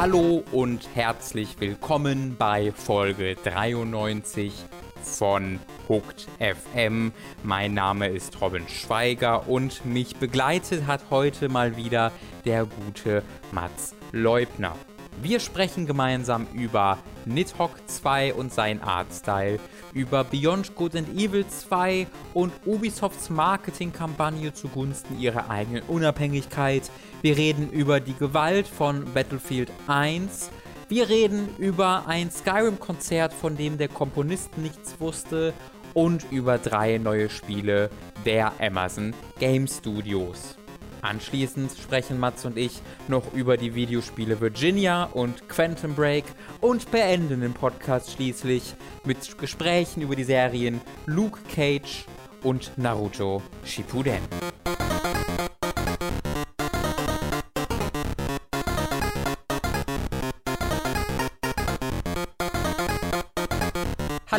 Hallo und herzlich willkommen bei Folge 93 von Hooked FM. Mein Name ist Robin Schweiger und mich begleitet hat heute mal wieder der gute Mats Leubner. Wir sprechen gemeinsam über Nidhogg 2 und sein Artstyle, über Beyond Good and Evil 2 und Ubisofts Marketingkampagne zugunsten ihrer eigenen Unabhängigkeit. Wir reden über die Gewalt von Battlefield 1. Wir reden über ein Skyrim-Konzert, von dem der Komponist nichts wusste. Und über drei neue Spiele der Amazon Game Studios. Anschließend sprechen Mats und ich noch über die Videospiele Virginia und Quantum Break und beenden den Podcast schließlich mit Gesprächen über die Serien Luke Cage und Naruto Shippuden.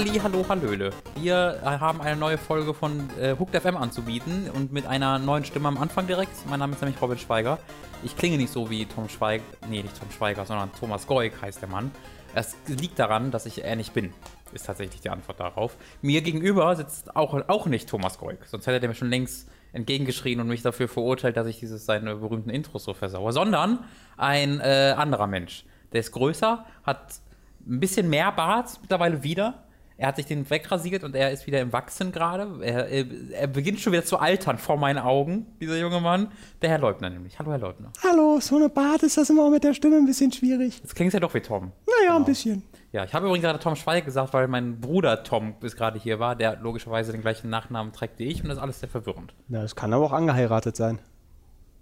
Halli, hallo, hallöle. Wir äh, haben eine neue Folge von äh, Hooked FM anzubieten und mit einer neuen Stimme am Anfang direkt. Mein Name ist nämlich Robin Schweiger. Ich klinge nicht so wie Tom Schweiger, nee, nicht Tom Schweiger, sondern Thomas Goik heißt der Mann. Es liegt daran, dass ich er nicht bin, ist tatsächlich die Antwort darauf. Mir gegenüber sitzt auch, auch nicht Thomas Goik, sonst hätte er mir schon längst entgegengeschrien und mich dafür verurteilt, dass ich dieses seine berühmten Intros so versauere, sondern ein äh, anderer Mensch. Der ist größer, hat ein bisschen mehr Bart mittlerweile wieder er hat sich den wegrasiert und er ist wieder im Wachsen gerade. Er, er, er, beginnt schon wieder zu altern vor meinen Augen, dieser junge Mann. Der Herr Leutner nämlich. Hallo, Herr Leutner. Hallo, so eine Bart ist das immer auch mit der Stimme ein bisschen schwierig. Jetzt klingt ja doch wie Tom. Naja, genau. ein bisschen. Ja, ich habe übrigens gerade Tom Schweig gesagt, weil mein Bruder Tom bis gerade hier war, der logischerweise den gleichen Nachnamen trägt wie ich und das ist alles sehr verwirrend. Ja, das kann aber auch angeheiratet sein.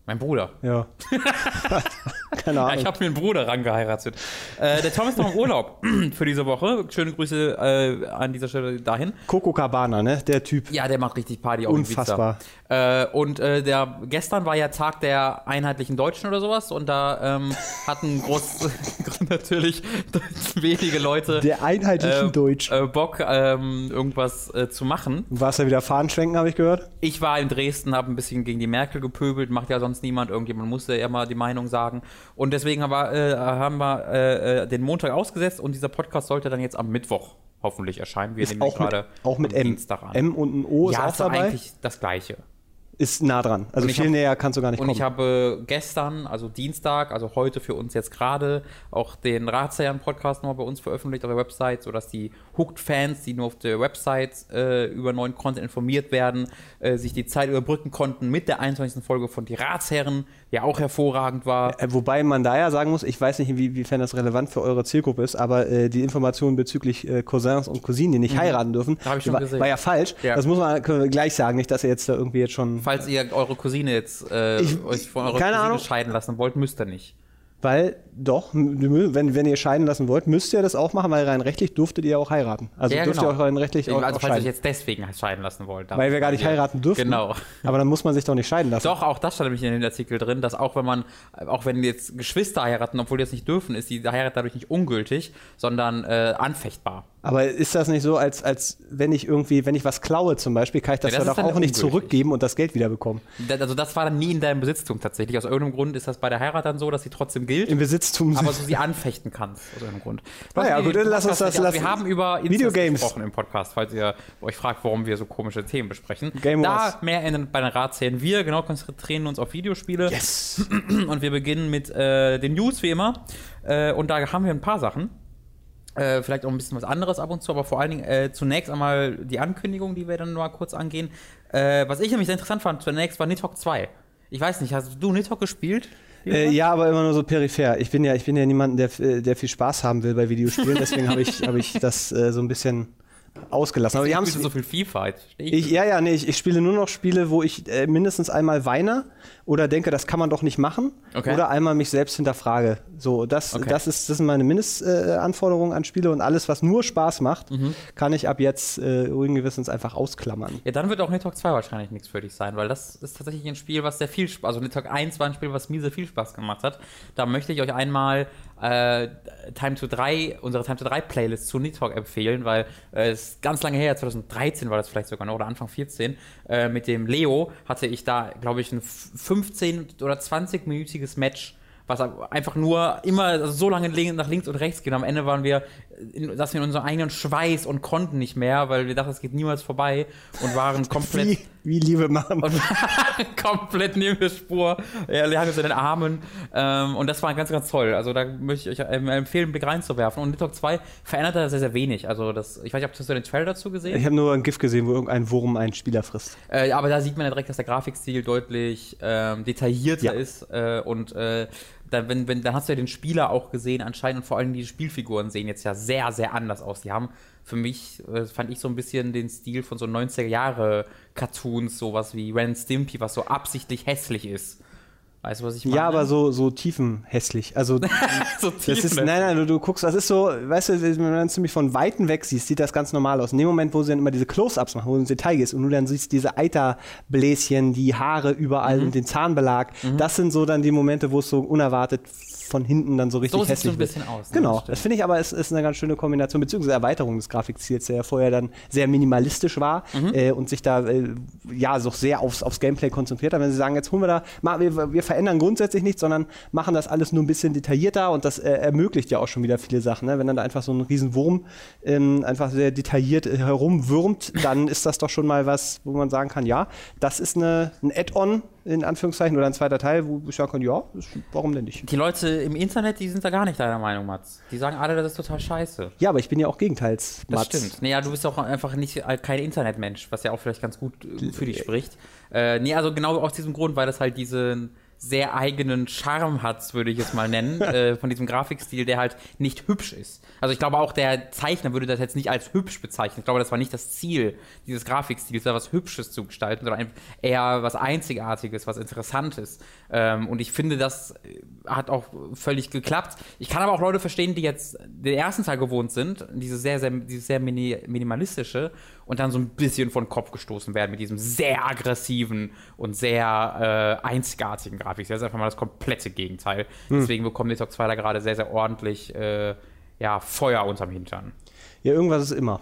Mein Bruder. Ja. Keine Ahnung. Ja, ich habe mir einen Bruder rangeheiratet. Äh, der Tom ist noch im Urlaub für diese Woche. Schöne Grüße äh, an dieser Stelle dahin. Coco Cabana, ne? Der Typ. Ja, der macht richtig Party. Auch Unfassbar. Äh, und äh, der gestern war ja Tag der einheitlichen Deutschen oder sowas und da ähm, hatten groß natürlich wenige Leute der einheitlichen äh, Deutsch äh, Bock ähm, irgendwas zu machen. Du warst ja wieder Fahnenschwenken, habe ich gehört. Ich war in Dresden, habe ein bisschen gegen die Merkel gepöbelt, macht ja sonst sonst niemand. Irgendjemand musste ja mal die Meinung sagen. Und deswegen haben wir, äh, haben wir äh, äh, den Montag ausgesetzt und dieser Podcast sollte dann jetzt am Mittwoch hoffentlich erscheinen. Wir nehmen gerade auch mit M. Dienstag an. M und ein O ist ja, auch ist dabei. eigentlich das Gleiche ist nah dran. Also viel hab, näher kannst du gar nicht und kommen. Und ich habe gestern, also Dienstag, also heute für uns jetzt gerade, auch den Ratsherren-Podcast nochmal bei uns veröffentlicht auf der Website, sodass die Hooked-Fans, die nur auf der Website äh, über neuen Content informiert werden, äh, sich die Zeit überbrücken konnten mit der 21. Folge von Die Ratsherren, die auch hervorragend war. Äh, wobei man da ja sagen muss, ich weiß nicht, inwiefern das relevant für eure Zielgruppe ist, aber äh, die Informationen bezüglich äh, Cousins und Cousinen, die nicht mhm. heiraten dürfen, war, war, ja falsch. Ja. Das muss man gleich sagen, nicht, dass ihr jetzt da irgendwie jetzt schon falls ihr eure Cousine jetzt äh, ich, euch von eurer Cousine Ahnung. scheiden lassen wollt, müsst ihr nicht. Weil, doch, wenn, wenn ihr scheiden lassen wollt, müsst ihr das auch machen, weil rein rechtlich durftet ihr auch heiraten. Also ja, dürft genau. ihr auch rein rechtlich auch, Also auch falls ihr euch jetzt deswegen scheiden lassen wollt. Weil wir gar nicht heiraten dürfen. Genau. Aber dann muss man sich doch nicht scheiden lassen. Doch, auch das stand nämlich in dem Artikel drin, dass auch wenn man, auch wenn jetzt Geschwister heiraten, obwohl die das nicht dürfen, ist die Heirat dadurch nicht ungültig, sondern äh, anfechtbar. Aber ist das nicht so, als, als wenn ich irgendwie, wenn ich was klaue zum Beispiel, kann ich das, ja, das ja doch auch nicht zurückgeben und das Geld wieder bekommen? Also das war dann nie in deinem Besitztum tatsächlich. Aus irgendeinem Grund ist das bei der Heirat dann so, dass sie trotzdem gilt. Im Besitztum. Aber du sie anfechten kannst, aus irgendeinem Grund. Naja, gut, dann lass uns das lassen. Wir haben über Videogames gesprochen im Podcast, falls ihr euch fragt, warum wir so komische Themen besprechen. Game da Wars. mehr in, bei den Ratszählen. Wir genau konzentrieren uns auf Videospiele. Yes! Und wir beginnen mit äh, den News wie immer. Äh, und da haben wir ein paar Sachen. Äh, vielleicht auch ein bisschen was anderes ab und zu, aber vor allen Dingen äh, zunächst einmal die Ankündigung, die wir dann mal kurz angehen. Äh, was ich nämlich sehr interessant fand zunächst war Nidhogg 2. Ich weiß nicht, hast du Nidhogg gespielt? Äh, ja, aber immer nur so peripher. Ich bin ja, ich bin ja niemand, der, äh, der viel Spaß haben will bei Videospielen, deswegen habe ich, hab ich das äh, so ein bisschen ausgelassen. Aber die haben so viel FIFA. Ich, ja, ja, nee, ich, ich, spiele nur noch Spiele, wo ich äh, mindestens einmal weine oder denke, das kann man doch nicht machen. Okay. Oder einmal mich selbst hinterfrage. So, das, okay. das, ist, das sind meine Mindestanforderungen äh, an Spiele und alles, was nur Spaß macht, mhm. kann ich ab jetzt äh, ruhigen Gewissens einfach ausklammern. Ja, dann wird auch Nidhogg 2 wahrscheinlich nichts für dich sein, weil das ist tatsächlich ein Spiel, was sehr viel Spaß, also Nidhogg 1 war ein Spiel, was mir sehr viel Spaß gemacht hat. Da möchte ich euch einmal äh, Time to 3, unsere Time to 3 Playlist zu Nidhogg empfehlen, weil äh, es ganz lange her, 2013 war das vielleicht sogar noch, oder Anfang 14, äh, mit dem Leo hatte ich da, glaube ich, ein 15 oder 20-minütiges Match was einfach nur immer so lange nach links und rechts geht. Am Ende waren wir, in, dass wir in unserem eigenen Schweiß und konnten nicht mehr, weil wir dachten, es geht niemals vorbei und waren komplett. Wie, Liebe machen. Und komplett neben der Spur. Er lag uns in den Armen. Ähm, und das war ganz, ganz toll. Also da möchte ich euch empfehlen, einen Blick reinzuwerfen. Und Nidhogg 2 verändert da sehr, sehr wenig. Also das, ich weiß nicht, hast du den Trailer dazu gesehen? Ich habe nur ein GIF gesehen, wo irgendein Wurm einen Spieler frisst. Äh, aber da sieht man ja direkt, dass der Grafikstil deutlich ähm, detaillierter ja. ist äh, und äh, da, wenn, wenn, dann hast du ja den Spieler auch gesehen anscheinend und vor allem die Spielfiguren sehen jetzt ja sehr, sehr anders aus. Die haben für mich, äh, fand ich so ein bisschen den Stil von so 90er Jahre Cartoons, sowas wie Ren Stimpy, was so absichtlich hässlich ist. Weißt du, was ich meine? Ja, aber so, so tiefenhässlich. Also, so das ist, nein, nein, du, du, guckst, das ist so, weißt du, wenn du dann ziemlich von Weitem weg siehst, sieht das ganz normal aus. In dem Moment, wo sie dann immer diese Close-Ups machen, wo du ins Detail gehst und du dann siehst diese Eiterbläschen, die Haare überall mhm. und den Zahnbelag, mhm. das sind so dann die Momente, wo es so unerwartet von hinten dann so richtig so hässlich so ein bisschen aus. Ne? Genau, das finde ich aber ist, ist eine ganz schöne Kombination, beziehungsweise Erweiterung des Grafikziels, der ja vorher dann sehr minimalistisch war mhm. äh, und sich da äh, ja so sehr aufs, aufs Gameplay konzentriert hat. Wenn sie sagen, jetzt holen wir da, mal, wir, wir verändern grundsätzlich nichts, sondern machen das alles nur ein bisschen detaillierter und das äh, ermöglicht ja auch schon wieder viele Sachen. Ne? Wenn dann da einfach so ein Riesenwurm ähm, einfach sehr detailliert äh, herumwürmt, dann ist das doch schon mal was, wo man sagen kann, ja, das ist eine, ein Add-on in Anführungszeichen, oder ein zweiter Teil, wo ich sagen kann, ja, warum denn nicht? Die Leute im Internet, die sind da gar nicht deiner Meinung, Mats. Die sagen alle, das ist total scheiße. Ja, aber ich bin ja auch gegenteils, Mats. Das stimmt. Naja, du bist auch einfach nicht äh, kein Internetmensch, was ja auch vielleicht ganz gut äh, für dich spricht. Äh, nee, also genau aus diesem Grund, weil das halt diesen sehr eigenen Charme hat, würde ich es mal nennen, äh, von diesem Grafikstil, der halt nicht hübsch ist. Also ich glaube auch der Zeichner würde das jetzt nicht als hübsch bezeichnen. Ich glaube, das war nicht das Ziel dieses Grafikstils, da was Hübsches zu gestalten, sondern eher was Einzigartiges, was Interessantes. Ähm, und ich finde, das hat auch völlig geklappt. Ich kann aber auch Leute verstehen, die jetzt den ersten Teil gewohnt sind, diese sehr, sehr, dieses sehr mini minimalistische und dann so ein bisschen von Kopf gestoßen werden mit diesem sehr aggressiven und sehr äh, einzigartigen Grafik. Das ist einfach mal das komplette Gegenteil. Hm. Deswegen bekommt Nidhogg 2 da gerade sehr, sehr ordentlich äh, ja, Feuer unterm Hintern. Ja, irgendwas ist immer.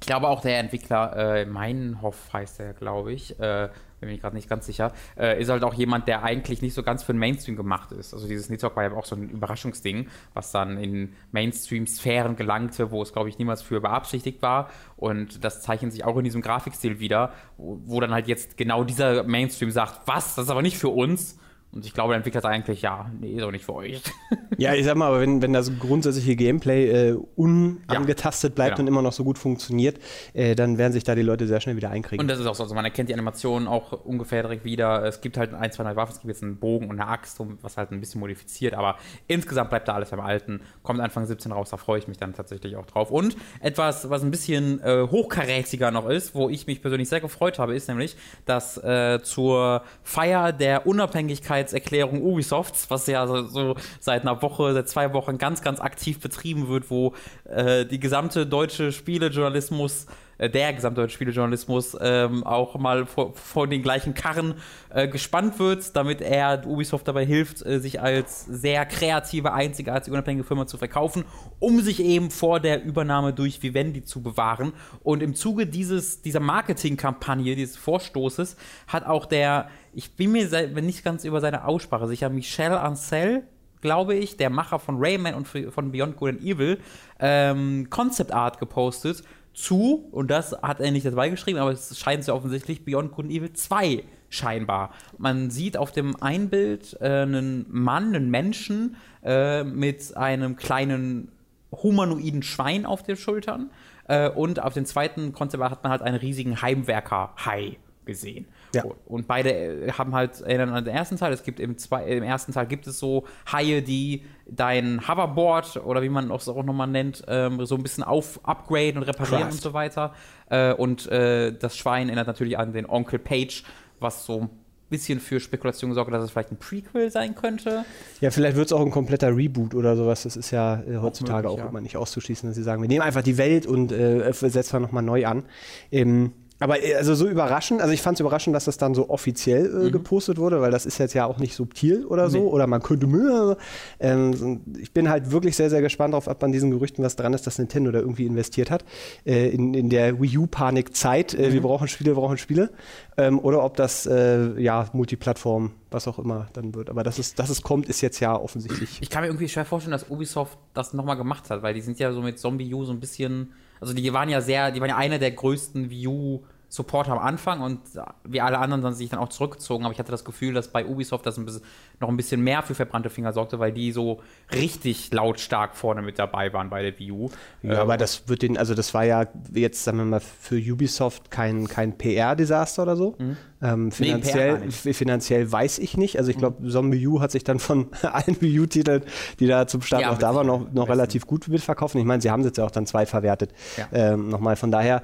Ich glaube auch der Entwickler, äh, Meinhoff heißt er, glaube ich, äh, bin mir gerade nicht ganz sicher, äh, ist halt auch jemand, der eigentlich nicht so ganz für den Mainstream gemacht ist. Also dieses Nidhogg war ja auch so ein Überraschungsding, was dann in Mainstream-Sphären gelangte, wo es, glaube ich, niemals für beabsichtigt war. Und das zeichnet sich auch in diesem Grafikstil wieder, wo, wo dann halt jetzt genau dieser Mainstream sagt, was, das ist aber nicht für uns. Und ich glaube, der Entwickler sagt eigentlich, ja, nee, ist auch nicht für euch. Ja, ich sag mal, aber wenn, wenn das grundsätzliche Gameplay äh, unangetastet ja, bleibt genau. und immer noch so gut funktioniert, äh, dann werden sich da die Leute sehr schnell wieder einkriegen. Und das ist auch so, also man erkennt die Animationen auch ungefähr direkt wieder. Es gibt halt ein, zwei neue Waffen, es gibt jetzt einen Bogen und eine Axt, was halt ein bisschen modifiziert, aber insgesamt bleibt da alles beim Alten. Kommt Anfang 17 raus, da freue ich mich dann tatsächlich auch drauf. Und etwas, was ein bisschen äh, hochkarätiger noch ist, wo ich mich persönlich sehr gefreut habe, ist nämlich, dass äh, zur Feier der Unabhängigkeit Unabhängigkeitserklärung Ubisofts, was ja so, so, seit einer Woche, seit zwei Wochen ganz, ganz aktiv betrieben wird, wo äh, die gesamte deutsche Spielejournalismus der gesamte Spielejournalismus ähm, auch mal vor, vor, den gleichen Karren äh, gespannt wird, damit er Ubisoft dabei hilft, äh, sich als sehr kreative, einzigartige, unabhängige Firma zu verkaufen, um sich eben vor der Übernahme durch Vivendi zu bewahren. Und im Zuge dieses, dieser Marketingkampagne, dieses Vorstoßes, hat auch der, ich bin mir nicht ganz über seine Aussprache sicher, Michel Ancel, glaube ich, der Macher von Rayman und von Beyond Good and Evil, ähm, Concept Art gepostet zu, und das hat er nicht dabei geschrieben, aber es scheint sehr offensichtlich Beyond Good and Evil 2 scheinbar. Man sieht auf dem Einbild äh, einen Mann, einen Menschen äh, mit einem kleinen humanoiden Schwein auf den Schultern. Äh, und auf dem zweiten Konzept hat man halt einen riesigen Heimwerker-Hai gesehen. Ja. Und beide äh, haben halt erinnern an den ersten Teil. Es gibt im, zwei, im ersten Teil gibt es so Haie, die dein Hoverboard oder wie man es auch nochmal nennt, ähm, so ein bisschen auf upgraden und reparieren Craft. und so weiter. Äh, und äh, das Schwein erinnert natürlich an den Onkel Page, was so ein bisschen für Spekulation gesorgt, dass es vielleicht ein Prequel sein könnte. Ja, vielleicht wird es auch ein kompletter Reboot oder sowas. Das ist ja äh, heutzutage auch, möglich, auch ja. immer nicht auszuschließen, dass sie sagen, wir nehmen einfach die Welt und äh, setzen wir nochmal neu an. Ähm, Aber äh, also so überraschend, also ich fand es überraschend, dass das dann so offiziell äh, mhm. gepostet wurde, weil das ist jetzt ja auch nicht subtil oder so. Nee. Oder man könnte mehr. Ähm, ich bin halt wirklich sehr, sehr gespannt darauf, ob an diesen Gerüchten was dran ist, dass Nintendo da irgendwie investiert hat. Äh, in, in der Wii U-Panik-Zeit. Äh, mhm. Wir brauchen Spiele, wir brauchen Spiele. Ähm, oder ob das äh, ja Multiplattform, was auch immer dann wird. Aber dass es, dass es kommt, ist jetzt ja offensichtlich. Ich kann mir irgendwie schwer vorstellen, dass Ubisoft das nochmal gemacht hat, weil die sind ja so mit Zombie U so ein bisschen also die waren ja sehr, die waren ja einer der größten View Supporter am Anfang und wie alle anderen dann sich dann auch zurückgezogen. Aber ich hatte das Gefühl, dass bei Ubisoft das ein bisschen, noch ein bisschen mehr für verbrannte Finger sorgte, weil die so richtig lautstark vorne mit dabei waren bei der Wii U. Ja, ähm, aber das wird den, also das war ja jetzt, sagen wir mal, für Ubisoft kein, kein PR-Desaster oder so. Mhm. Ähm, finanziell, nee, finanziell weiß ich nicht. Also ich glaube, mhm. Zombie U hat sich dann von allen Wii U-Titeln, die da zum Start ja, noch da waren, noch, noch relativ gut mitverkauft. Ich meine, sie haben jetzt ja auch dann zwei verwertet. Ja. Ähm, nochmal, von daher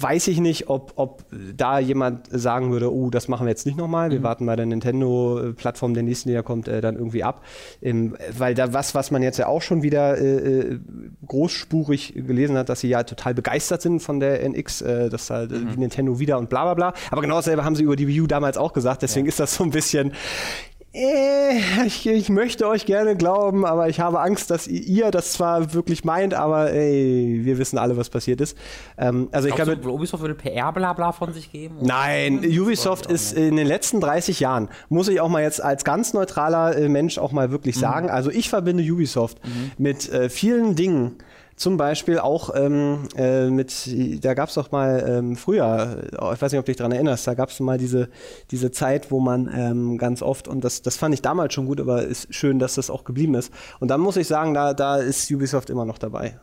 weiß ich nicht, ob, ob da jemand sagen würde, oh, das machen wir jetzt nicht nochmal. Wir mhm. warten bei der Nintendo-Plattform, der nächsten, der kommt, äh, dann irgendwie ab. Ähm, weil da was, was man jetzt ja auch schon wieder äh, äh großspurig gelesen hat, dass sie ja total begeistert sind von der NX, äh, dass da mhm. Nintendo wieder und bla bla bla. Aber genau dasselbe haben sie über die Wii U damals auch gesagt. Deswegen ja. ist das so ein bisschen, äh, ich, ich, möchte euch gerne glauben, aber ich habe Angst, dass ihr das zwar wirklich meint, aber ey, wir wissen alle, was passiert ist. Ähm, also ich glaube, Ubisoft würde PR-Blabla von sich geben? Nein, Ubisoft ist in den letzten 30 Jahren, muss ich auch mal jetzt als ganz neutraler äh, Mensch auch mal wirklich mhm. sagen, also ich verbinde Ubisoft mhm. mit äh, vielen Dingen, zum Beispiel auch ähm, äh, mit, da gab es doch mal ähm, früher, oh, ich weiß nicht, ob du dich daran erinnerst, da gab es mal diese, diese Zeit, wo man ähm, ganz oft, und das, das fand ich damals schon gut, aber ist schön, dass das auch geblieben ist. Und dann muss ich sagen, da, da ist Ubisoft immer noch dabei.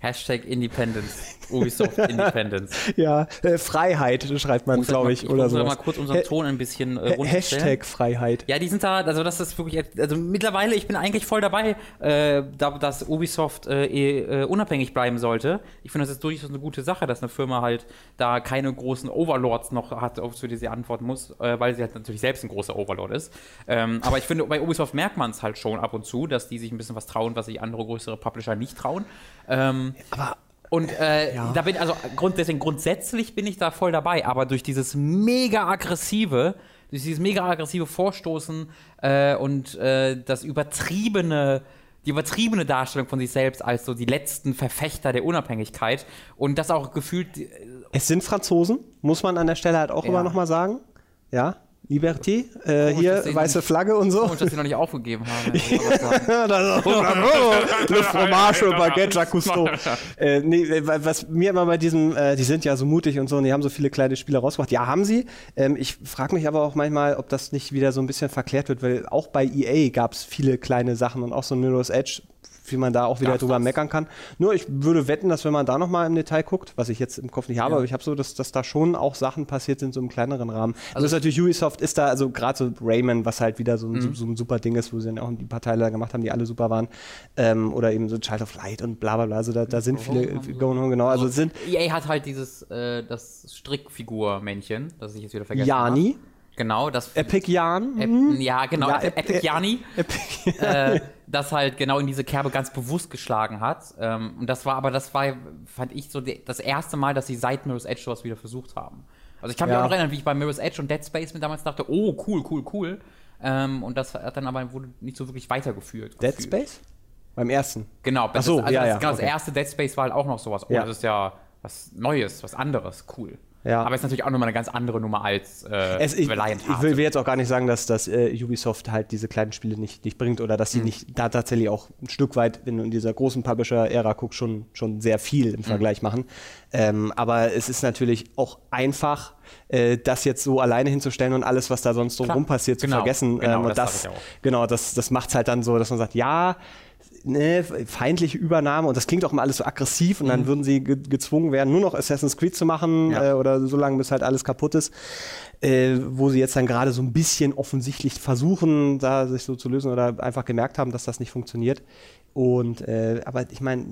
Hashtag Independence. Ubisoft Independence. ja, äh, Freiheit schreibt man, glaube ich, ich, oder so. mal kurz unseren Ton ein bisschen äh, Hashtag Freiheit. Ja, die sind da, also das ist wirklich, also mittlerweile, ich bin eigentlich voll dabei, äh, da, dass Ubisoft äh, eh, äh, unabhängig bleiben sollte. Ich finde, das ist durchaus eine gute Sache, dass eine Firma halt da keine großen Overlords noch hat, auf die sie antworten muss, äh, weil sie halt natürlich selbst ein großer Overlord ist. Ähm, aber ich finde, bei Ubisoft merkt man es halt schon ab und zu, dass die sich ein bisschen was trauen, was sich andere größere Publisher nicht trauen. Ähm, aber und äh, ja. da bin also Grund, deswegen grundsätzlich bin ich da voll dabei, aber durch dieses mega aggressive, durch dieses mega aggressive Vorstoßen äh, und äh, das übertriebene die übertriebene Darstellung von sich selbst als so die letzten Verfechter der Unabhängigkeit und das auch gefühlt. Äh, es sind Franzosen, muss man an der Stelle halt auch ja. immer noch mal sagen. Ja, Liberté, äh, hier weiße Flagge und so. Komisch, dass sie noch nicht aufgegeben haben. Le Fromage, Baguette, Jacques Cousteau. äh, nee, was mir immer bei diesem, äh, die sind ja so mutig und so und die haben so viele kleine Spiele rausgebracht. Ja, haben sie. Ähm, ich frage mich aber auch manchmal, ob das nicht wieder so ein bisschen verklärt wird, weil auch bei EA gab es viele kleine Sachen und auch so Mirror's Edge wie man da auch wieder Darf drüber das? meckern kann. Nur ich würde wetten, dass wenn man da nochmal im Detail guckt, was ich jetzt im Kopf nicht habe, ja. aber ich habe so, dass, dass da schon auch Sachen passiert sind, so im kleineren Rahmen. Also, also ist natürlich Ubisoft ist da, also gerade so Rayman, was halt wieder so, mhm. so, so, ein super Ding ist, wo sie dann auch die paar Teile da gemacht haben, die alle super waren. Ähm, oder eben so Child of Light und bla bla bla. Also da, da sind viele Going Home, genau. Also sind EA hat halt dieses, äh, das Strickfigur-Männchen, das ich jetzt wieder vergessen habe. Jani. Genau, das. Epic Jan? Ep, ja, genau, ja, Epic Jani. Epic, äh, das halt genau in diese Kerbe ganz bewusst geschlagen hat. Ähm, und das war aber, das war, fand ich so die, das erste Mal, dass sie seit Mirror's Edge sowas wieder versucht haben. Also ich kann ja. mich auch noch erinnern, wie ich bei Mirror's Edge und Dead Space mir damals dachte, oh, cool, cool, cool. Ähm, und das hat dann aber wurde nicht so wirklich weitergeführt. Dead. Space? Beim ersten? Genau, Ach so, das, also ja, das, ja, genau, okay. das erste Dead Space war halt auch noch sowas. Oh, ja. das ist ja was Neues, was anderes, cool. Ja. Aber es ist natürlich auch nochmal eine ganz andere Nummer als äh, es, ich, Valiant Heart. Ich will, will, jetzt auch gar nicht sagen, dass, dass äh, Ubisoft halt diese kleinen Spiele nicht, nicht bringt oder dass sie mhm. nicht da tatsächlich auch ein Stück weit, wenn du in dieser großen Publisher-Ära guckst, schon, schon sehr viel im mhm. Vergleich machen. Ähm, aber es ist natürlich auch einfach, äh, das jetzt so alleine hinzustellen und alles, was da sonst drumherum passiert, genau. zu vergessen. Genau, ähm, und das, das genau, das, das macht es halt dann so, dass man sagt, ja, ne, feindliche Übernahme und das klingt auch immer alles so aggressiv und mhm. dann würden sie ge gezwungen werden, nur noch Assassin's Creed zu machen ja. äh, oder so lange, bis halt alles kaputt ist. Äh, wo sie jetzt dann gerade so ein bisschen offensichtlich versuchen, da sich so zu lösen oder einfach gemerkt haben, dass das nicht funktioniert. Und äh, aber ich meine,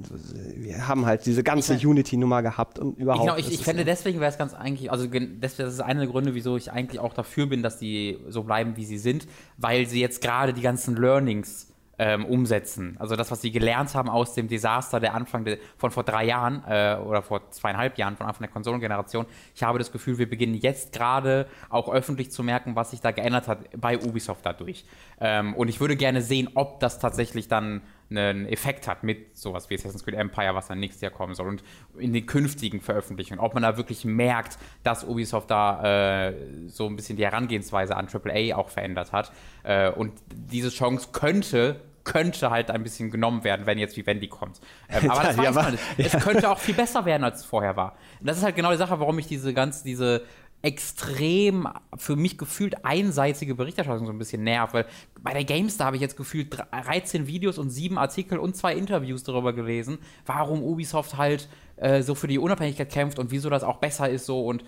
wir haben halt diese ganze ich mein, Unity-Nummer gehabt und überhaupt. Genau, ich, ich fände deswegen wäre es ganz eigentlich, also das, ist einer der Gründe, wieso ich eigentlich auch dafür bin, dass die so bleiben, wie sie sind, weil sie jetzt gerade die ganzen Learnings ähm, umsetzen. Also das, was sie gelernt haben aus dem Desaster der Anfang de, von vor drei Jahren äh, oder vor zweieinhalb Jahren von Anfang der Konsolengeneration. Ich habe das Gefühl, wir beginnen jetzt gerade auch öffentlich zu merken, was sich da geändert hat bei Ubisoft dadurch. Ähm, und ich würde gerne sehen, ob das tatsächlich dann einen Effekt hat mit sowas wie Assassin's Creed Empire, was dann nächstes Jahr kommen soll und in den künftigen Veröffentlichungen, ob man da wirklich merkt, dass Ubisoft da äh, so ein bisschen die Herangehensweise an AAA auch verändert hat. Äh, und diese Chance könnte könnte halt ein bisschen genommen werden, wenn jetzt Vivendi kommt. Ähm, aber das ja, weiß man nicht. Ja. Es könnte auch viel besser werden, als es vorher war. Und das ist halt genau die Sache, warum ich diese ganz, diese extrem für mich gefühlt einseitige Berichterstattung so ein bisschen nervt, weil bei der GameStar habe ich jetzt gefühlt 13 Videos und 7 Artikel und zwei Interviews darüber gelesen, warum Ubisoft halt äh, so für die Unabhängigkeit kämpft und wieso das auch besser ist so und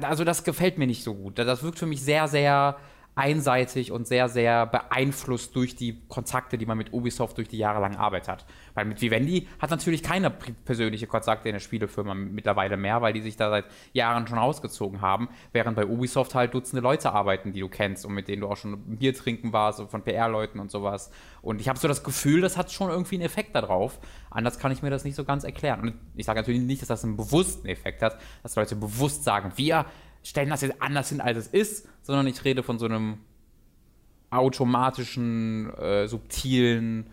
also das gefällt mir nicht so gut. Das wirkt für mich sehr, sehr einseitig und sehr, sehr beeinflusst durch die Kontakte, die man mit Ubisoft durch die Jahre lang arbeitet hat. Weil mit Vivendi hat natürlich keine persönliche Kontakte in der Spielefirma mittlerweile mehr, weil die sich da seit Jahren schon ausgezogen haben, während bei Ubisoft halt Dutzende Leute arbeiten, die du kennst und mit denen du auch schon Bier trinken warst, von PR-Leuten und sowas. Und ich habe so das Gefühl, das hat schon irgendwie einen Effekt darauf. Anders kann ich mir das nicht so ganz erklären. Und ich sage natürlich nicht, dass das einen bewussten Effekt hat, dass Leute bewusst sagen, wir stellen das jetzt anders hin, als es ist, sondern ich rede von so einem automatischen, äh, subtilen,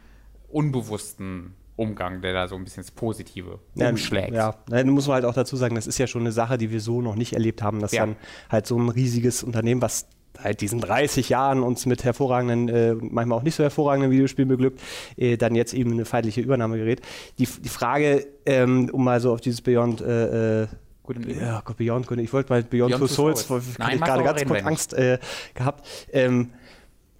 unbewussten Umgang, der da so ein bisschen das Positive umschlägt. Ja, dann muss man halt auch dazu sagen, das ist ja schon eine Sache, die wir so noch nicht erlebt haben, dass ja. dann halt so ein riesiges Unternehmen, was halt diesen 30 Jahren uns mit hervorragenden, äh, manchmal auch nicht so hervorragenden Videospielen beglückt, äh, dann jetzt eben eine feindliche Übernahme gerät. Die, die Frage, ähm, um mal so auf dieses Beyond äh, äh Gut ja, Gott, Beyond, ich wollte mal Beyond, Beyond Two Souls, Souls. ich gerade ganz kurz Angst äh, gehabt. Ähm,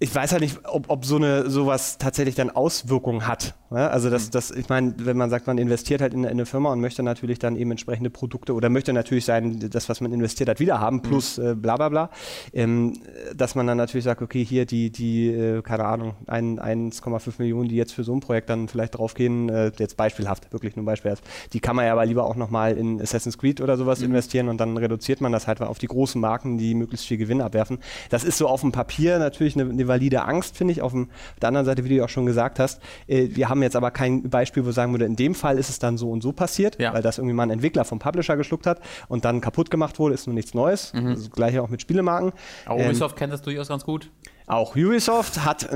ich weiß halt nicht, ob, ob so eine sowas tatsächlich dann Auswirkungen hat. Ne? Also das, mhm. das, ich meine, wenn man sagt, man investiert halt in, in, eine Firma und möchte natürlich dann eben entsprechende Produkte oder möchte natürlich sein, das, was man investiert hat, wieder haben, plus mhm. äh, bla bla bla, ähm, dass man dann natürlich sagt, okay, hier die, die, äh, keine Ahnung, 1,5 Millionen, die jetzt für so ein Projekt dann vielleicht draufgehen, äh, jetzt beispielhaft, wirklich nur beispielhaft, die kann man ja aber lieber auch nochmal in Assassin's Creed oder sowas mhm. investieren und dann reduziert man das halt auf die großen Marken, die möglichst viel Gewinn abwerfen. Das ist so auf dem Papier natürlich eine, eine valide Angst, finde ich. Auf, dem, auf, der anderen Seite, wie du auch schon gesagt hast, äh, wir haben jetzt aber kein Beispiel, wo sagen würde, in dem Fall ist es dann so und so passiert, ja. weil das irgendwie mal ein Entwickler vom Publisher geschluckt hat und dann kaputt gemacht wurde, ist nur nichts Neues. Mhm. Das gleiche auch mit Spielemarken. Aber Ubisoft ähm, kennt das durchaus ganz gut. Auch Ubisoft hat,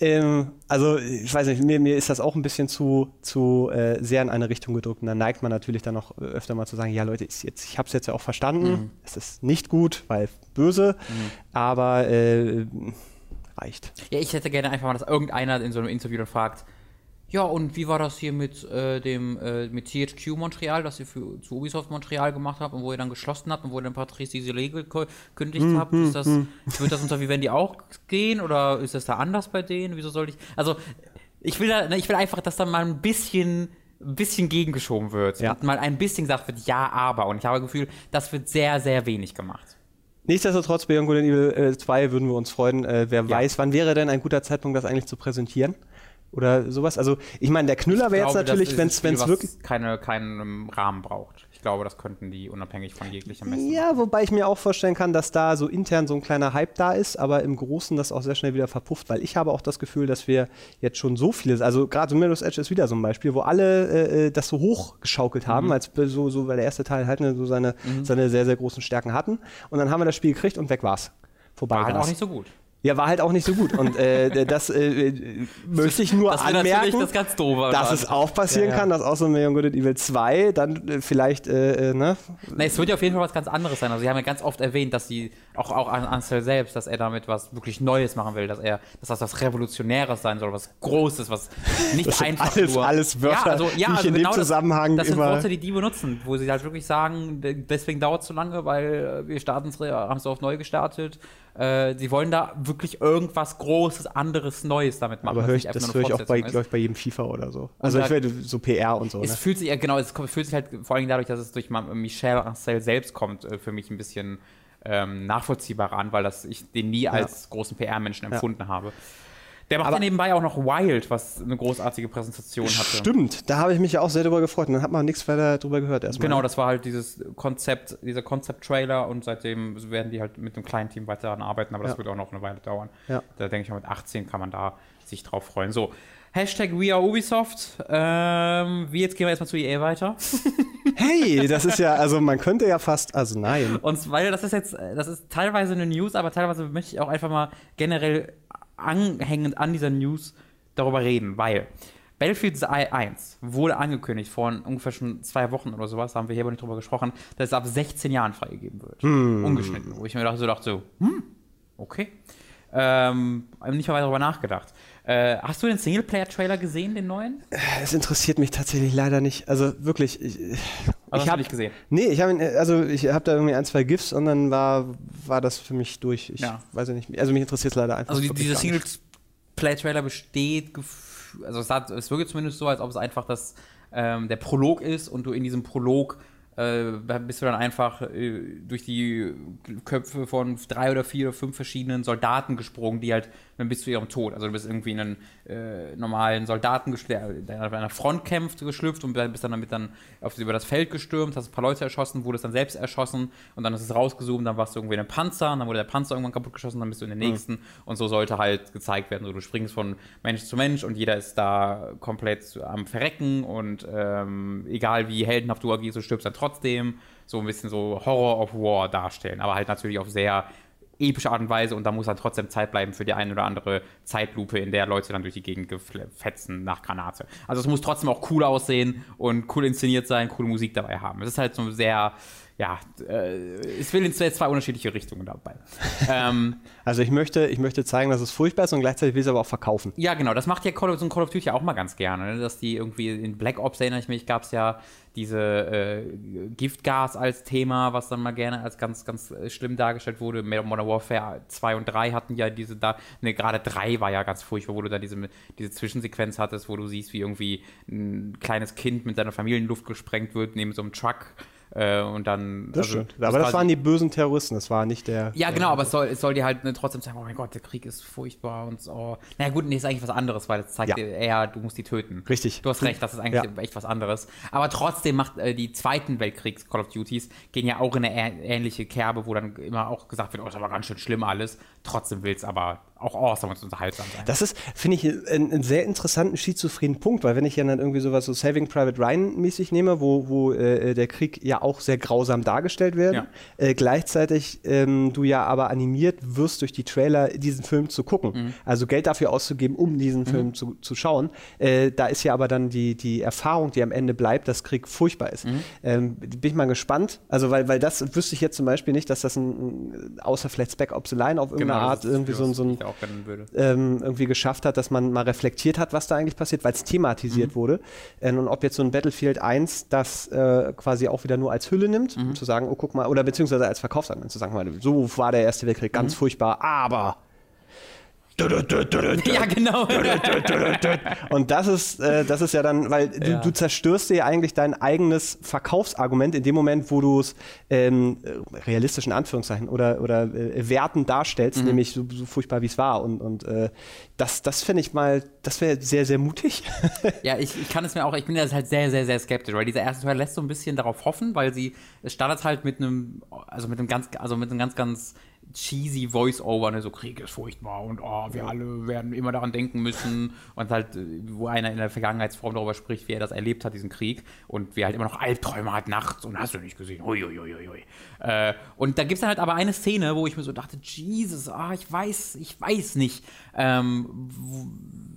äh, äh, also ich weiß nicht, mir, mir ist das auch ein bisschen zu, zu äh, sehr in eine Richtung gedrückt. Und dann neigt man natürlich dann auch öfter mal zu sagen, ja Leute, ich, jetzt, ich habe es jetzt ja auch verstanden, mhm. es ist nicht gut, weil böse, mhm. aber äh, reicht. Ja, ich hätte gerne einfach mal, dass irgendeiner in so einem Interview dann fragt, ja, und wie war das hier mit äh, dem äh, mit THQ Montreal, das ihr für zu Ubisoft Montreal gemacht habt und wo ihr dann geschlossen habt und wo ihr dann Patrice diese Regel gekündigt mm, habt? Ist das, mm. Wird das unter Vivendi auch gehen oder ist das da anders bei denen? Wieso soll ich. Also, ich will da, ne, ich will einfach, dass da mal ein bisschen ein bisschen gegengeschoben wird ja. und mal ein bisschen gesagt wird, ja, aber. Und ich habe das Gefühl, das wird sehr, sehr wenig gemacht. Nichtsdestotrotz, Beyond Good and Evil äh, 2 würden wir uns freuen. Äh, wer ja. weiß, wann wäre denn ein guter Zeitpunkt, das eigentlich zu präsentieren? Oder sowas? Also, ich meine, der Knüller wäre jetzt natürlich, wenn es wirklich. Keine, keinen Rahmen braucht glaube, das könnten die unabhängig von jeglicher Messe. Ja, wobei ich mir auch vorstellen kann, dass da so intern so ein kleiner Hype da ist, aber im Großen das auch sehr schnell wieder verpufft, weil ich habe auch das Gefühl, dass wir jetzt schon so vieles, also gerade Mirror's Edge ist wieder so ein Beispiel, wo alle äh, äh das so hochgeschaukelt haben, mhm. als so, so, weil der erste Teil halt ne, so seine, mhm. seine sehr, sehr großen Stärken hatten. Und dann haben wir das Spiel gekriegt und weg war's. Vorbei War halt auch nicht so gut. Ja, war halt auch nicht so gut. Und äh, das äh, möchte ich nur das anmerken, das ganz doof, dass es auch passieren ja, ja. kann, dass auch so ein Beyond Good Evil 2 dann äh, vielleicht, äh, äh, ne? Nee, es wird ja auf jeden Fall was ganz anderes sein. Also sie haben ja ganz oft erwähnt, dass sie, auch, auch Ansel selbst, dass er damit was wirklich Neues machen will, dass er, dass das was Revolutionäres sein soll, was Großes, was nicht das einfach alles, nur... Alles Wörter, ja, also, ja, also in genau dem Zusammenhang das, das sind Worte, die die benutzen, wo sie halt wirklich sagen, deswegen dauert es so lange, weil wir starten haben es auf neu gestartet äh, sie wollen da wirklich irgendwas Großes, anderes, Neues damit machen. Aber ich, das höre ich auch bei, ich, bei jedem FIFA oder so. Also ich werde so PR und so. Es ne? fühlt sich, ja genau, es fühlt sich halt vor allem dadurch, dass es durch Michel Ancel selbst kommt, äh, für mich ein bisschen ähm, nachvollziehbarer an, weil das ich den nie als großen PR-Menschen empfunden ja. habe. Der macht aber, ja nebenbei auch noch Wild, was eine großartige Präsentation hatte. Stimmt, da habe ich mich ja auch sehr darüber gefreut. Und dann hat man nichts weiter darüber gehört erstmal. Genau, das war halt dieses Konzept, dieser Konzept-Trailer und seitdem werden die halt mit einem kleinen Team weiter daran arbeiten, aber das ja. wird auch noch eine Weile dauern. Ja. Da denke ich mal, mit 18 kann man da sich drauf freuen. So, Hashtag We Are Ubisoft. Ähm, wie jetzt gehen wir erstmal zu EA weiter. hey, das ist ja, also man könnte ja fast, also nein. Und weil das ist jetzt, das ist teilweise eine News, aber teilweise möchte ich auch einfach mal generell anhängend an dieser News darüber reden, weil Battlefield 1 wurde angekündigt vor ungefähr schon zwei Wochen oder sowas, haben wir hier aber nicht drüber gesprochen, dass es ab 16 Jahren freigegeben wird. Hm. Ungeschnitten. Wo ich mir dachte, so, dachte so hm, okay. Ähm, nicht mal weiter darüber nachgedacht. Äh, hast du den Singleplayer-Trailer gesehen, den neuen? Es interessiert mich tatsächlich leider nicht. Also wirklich. Ich, also ich habe nicht gesehen. Nee, ich habe also ich habe da irgendwie ein, zwei GIFs und dann war, war das für mich durch. Ich ja. weiß ja nicht. Also mich interessiert es leider einfach. Also die, dieser Singleplayer-Trailer besteht, also es, hat, es wirkt zumindest so, als ob es einfach das, ähm, der Prolog ist und du in diesem Prolog äh, bist du dann einfach äh, durch die Köpfe von drei oder vier oder fünf verschiedenen Soldaten gesprungen, die halt dann bis zu ihrem Tod. Also du bist irgendwie in einen äh, normalen Soldaten, der auf einer Front kämpft, geschlüpft und bist dann damit dann auf, über das Feld gestürmt, hast ein paar Leute erschossen, wurdest dann selbst erschossen und dann ist es rausgezoomt, dann warst du irgendwie in einem Panzer und dann wurde der Panzer irgendwann kaputt geschossen, dann bist du in den nächsten mhm. und so sollte halt gezeigt werden. So, du springst von Mensch zu Mensch und jeder ist da komplett am Verrecken und ähm, egal wie heldenhaft du agierst, du stirbst dann trotzdem. So ein bisschen so Horror of War darstellen, aber halt natürlich auf sehr epische Art und Weise und da muss dann trotzdem Zeit bleiben für die eine oder andere Zeitlupe, in der Leute dann durch die Gegend fetzen nach Granate. Also es muss trotzdem auch cool aussehen und cool inszeniert sein, coole Musik dabei haben. Es ist halt so sehr ja, äh, es will in zwei, zwei unterschiedliche Richtungen dabei. ähm, also ich möchte, ich möchte zeigen, dass es furchtbar ist und gleichzeitig will es aber auch verkaufen. Ja, genau. Das macht ja Call of, so ein Call of Duty auch mal ganz gerne. Ne? Dass die irgendwie in Black Ops, erinnere ich mich, gab es ja diese äh, Giftgas als Thema, was dann mal gerne als ganz, ganz äh, schlimm dargestellt wurde. Modern Warfare 2 und 3 hatten ja diese da, ne, gerade 3 war ja ganz furchtbar, wo du da diese, diese Zwischensequenz hattest, wo du siehst, wie irgendwie ein kleines Kind mit seiner Familie in Luft gesprengt wird, neben so einem Truck äh, und dann. Das also, stimmt. Aber das, das waren die bösen Terroristen, das war nicht der. Ja, der genau, aber es soll, es soll dir halt ne, trotzdem sagen, oh mein Gott, der Krieg ist furchtbar und so. Naja, gut, nee, ist eigentlich was anderes, weil es zeigt ja. dir eher, du musst die töten. Richtig. Du hast recht, das ist eigentlich ja. echt was anderes. Aber trotzdem macht äh, die zweiten Weltkriegs Call of Duties gehen ja auch in eine ähnliche Kerbe, wo dann immer auch gesagt wird, oh, ist aber ganz schön schlimm alles. Trotzdem will es aber auch awesome und unterhaltsam sein. Das ist, finde ich, einen sehr interessanten, schizophrenen Punkt, weil wenn ich ja dann irgendwie sowas so Saving Private Ryan mäßig nehme, wo, wo äh, der Krieg ja auch sehr grausam dargestellt wird, ja. äh, gleichzeitig ähm, du ja aber animiert wirst durch die Trailer, diesen Film zu gucken. Mhm. Also Geld dafür auszugeben, um diesen mhm. Film zu, zu schauen. Äh, da ist ja aber dann die, die Erfahrung, die am Ende bleibt, dass Krieg furchtbar ist. Mhm. Ähm, bin ich mal gespannt. Also, weil, weil das wüsste ich jetzt zum Beispiel nicht, dass das ein, außer vielleicht Spec Ops the Line auf irgendeine genau, Art irgendwie so, so ein ähm, irgendwie geschafft hat, dass man mal reflektiert hat, was da eigentlich passiert, weil es thematisiert mhm. wurde. Ähm, und ob jetzt so ein Battlefield 1 das äh, quasi auch wieder nur als Hülle nimmt, mhm. um zu sagen, oh guck mal, oder beziehungsweise als Verkaufsargument zu sagen, so war der Erste Weltkrieg ganz mhm. furchtbar, aber ja, genau. Und das ist, äh, das ist ja dann, weil du, ja. du, zerstörst dir ja eigentlich dein eigenes Verkaufsargument in dem Moment, wo du es ähm, realistisch in Anführungszeichen oder, oder äh, wertend darstellst, mhm. nämlich so, so, furchtbar wie es war. Und, und äh, das, das finde ich mal, das wäre sehr, sehr mutig. ja, ich, ich kann es mir auch, ich bin da halt sehr, sehr, sehr skeptisch, weil dieser erste Teil lässt so ein bisschen darauf hoffen, weil sie, es startet halt mit einem, also mit einem ganz, also mit einem ganz, ganz cheesy Voice-Over, ne, so Krieg ist furchtbar und oh, wir alle werden immer daran denken müssen. Und halt, äh, wo einer in der Vergangenheitsform darüber spricht, wie er das erlebt hat, diesen Krieg. Und wie er halt immer noch Albträume hat nachts und hast du nicht gesehen, hui, hui, hui, hui. Äh, und da gibt es dann halt aber eine Szene, wo ich mir so dachte, Jesus, ah, ich weiß, ich weiß nicht, ähm,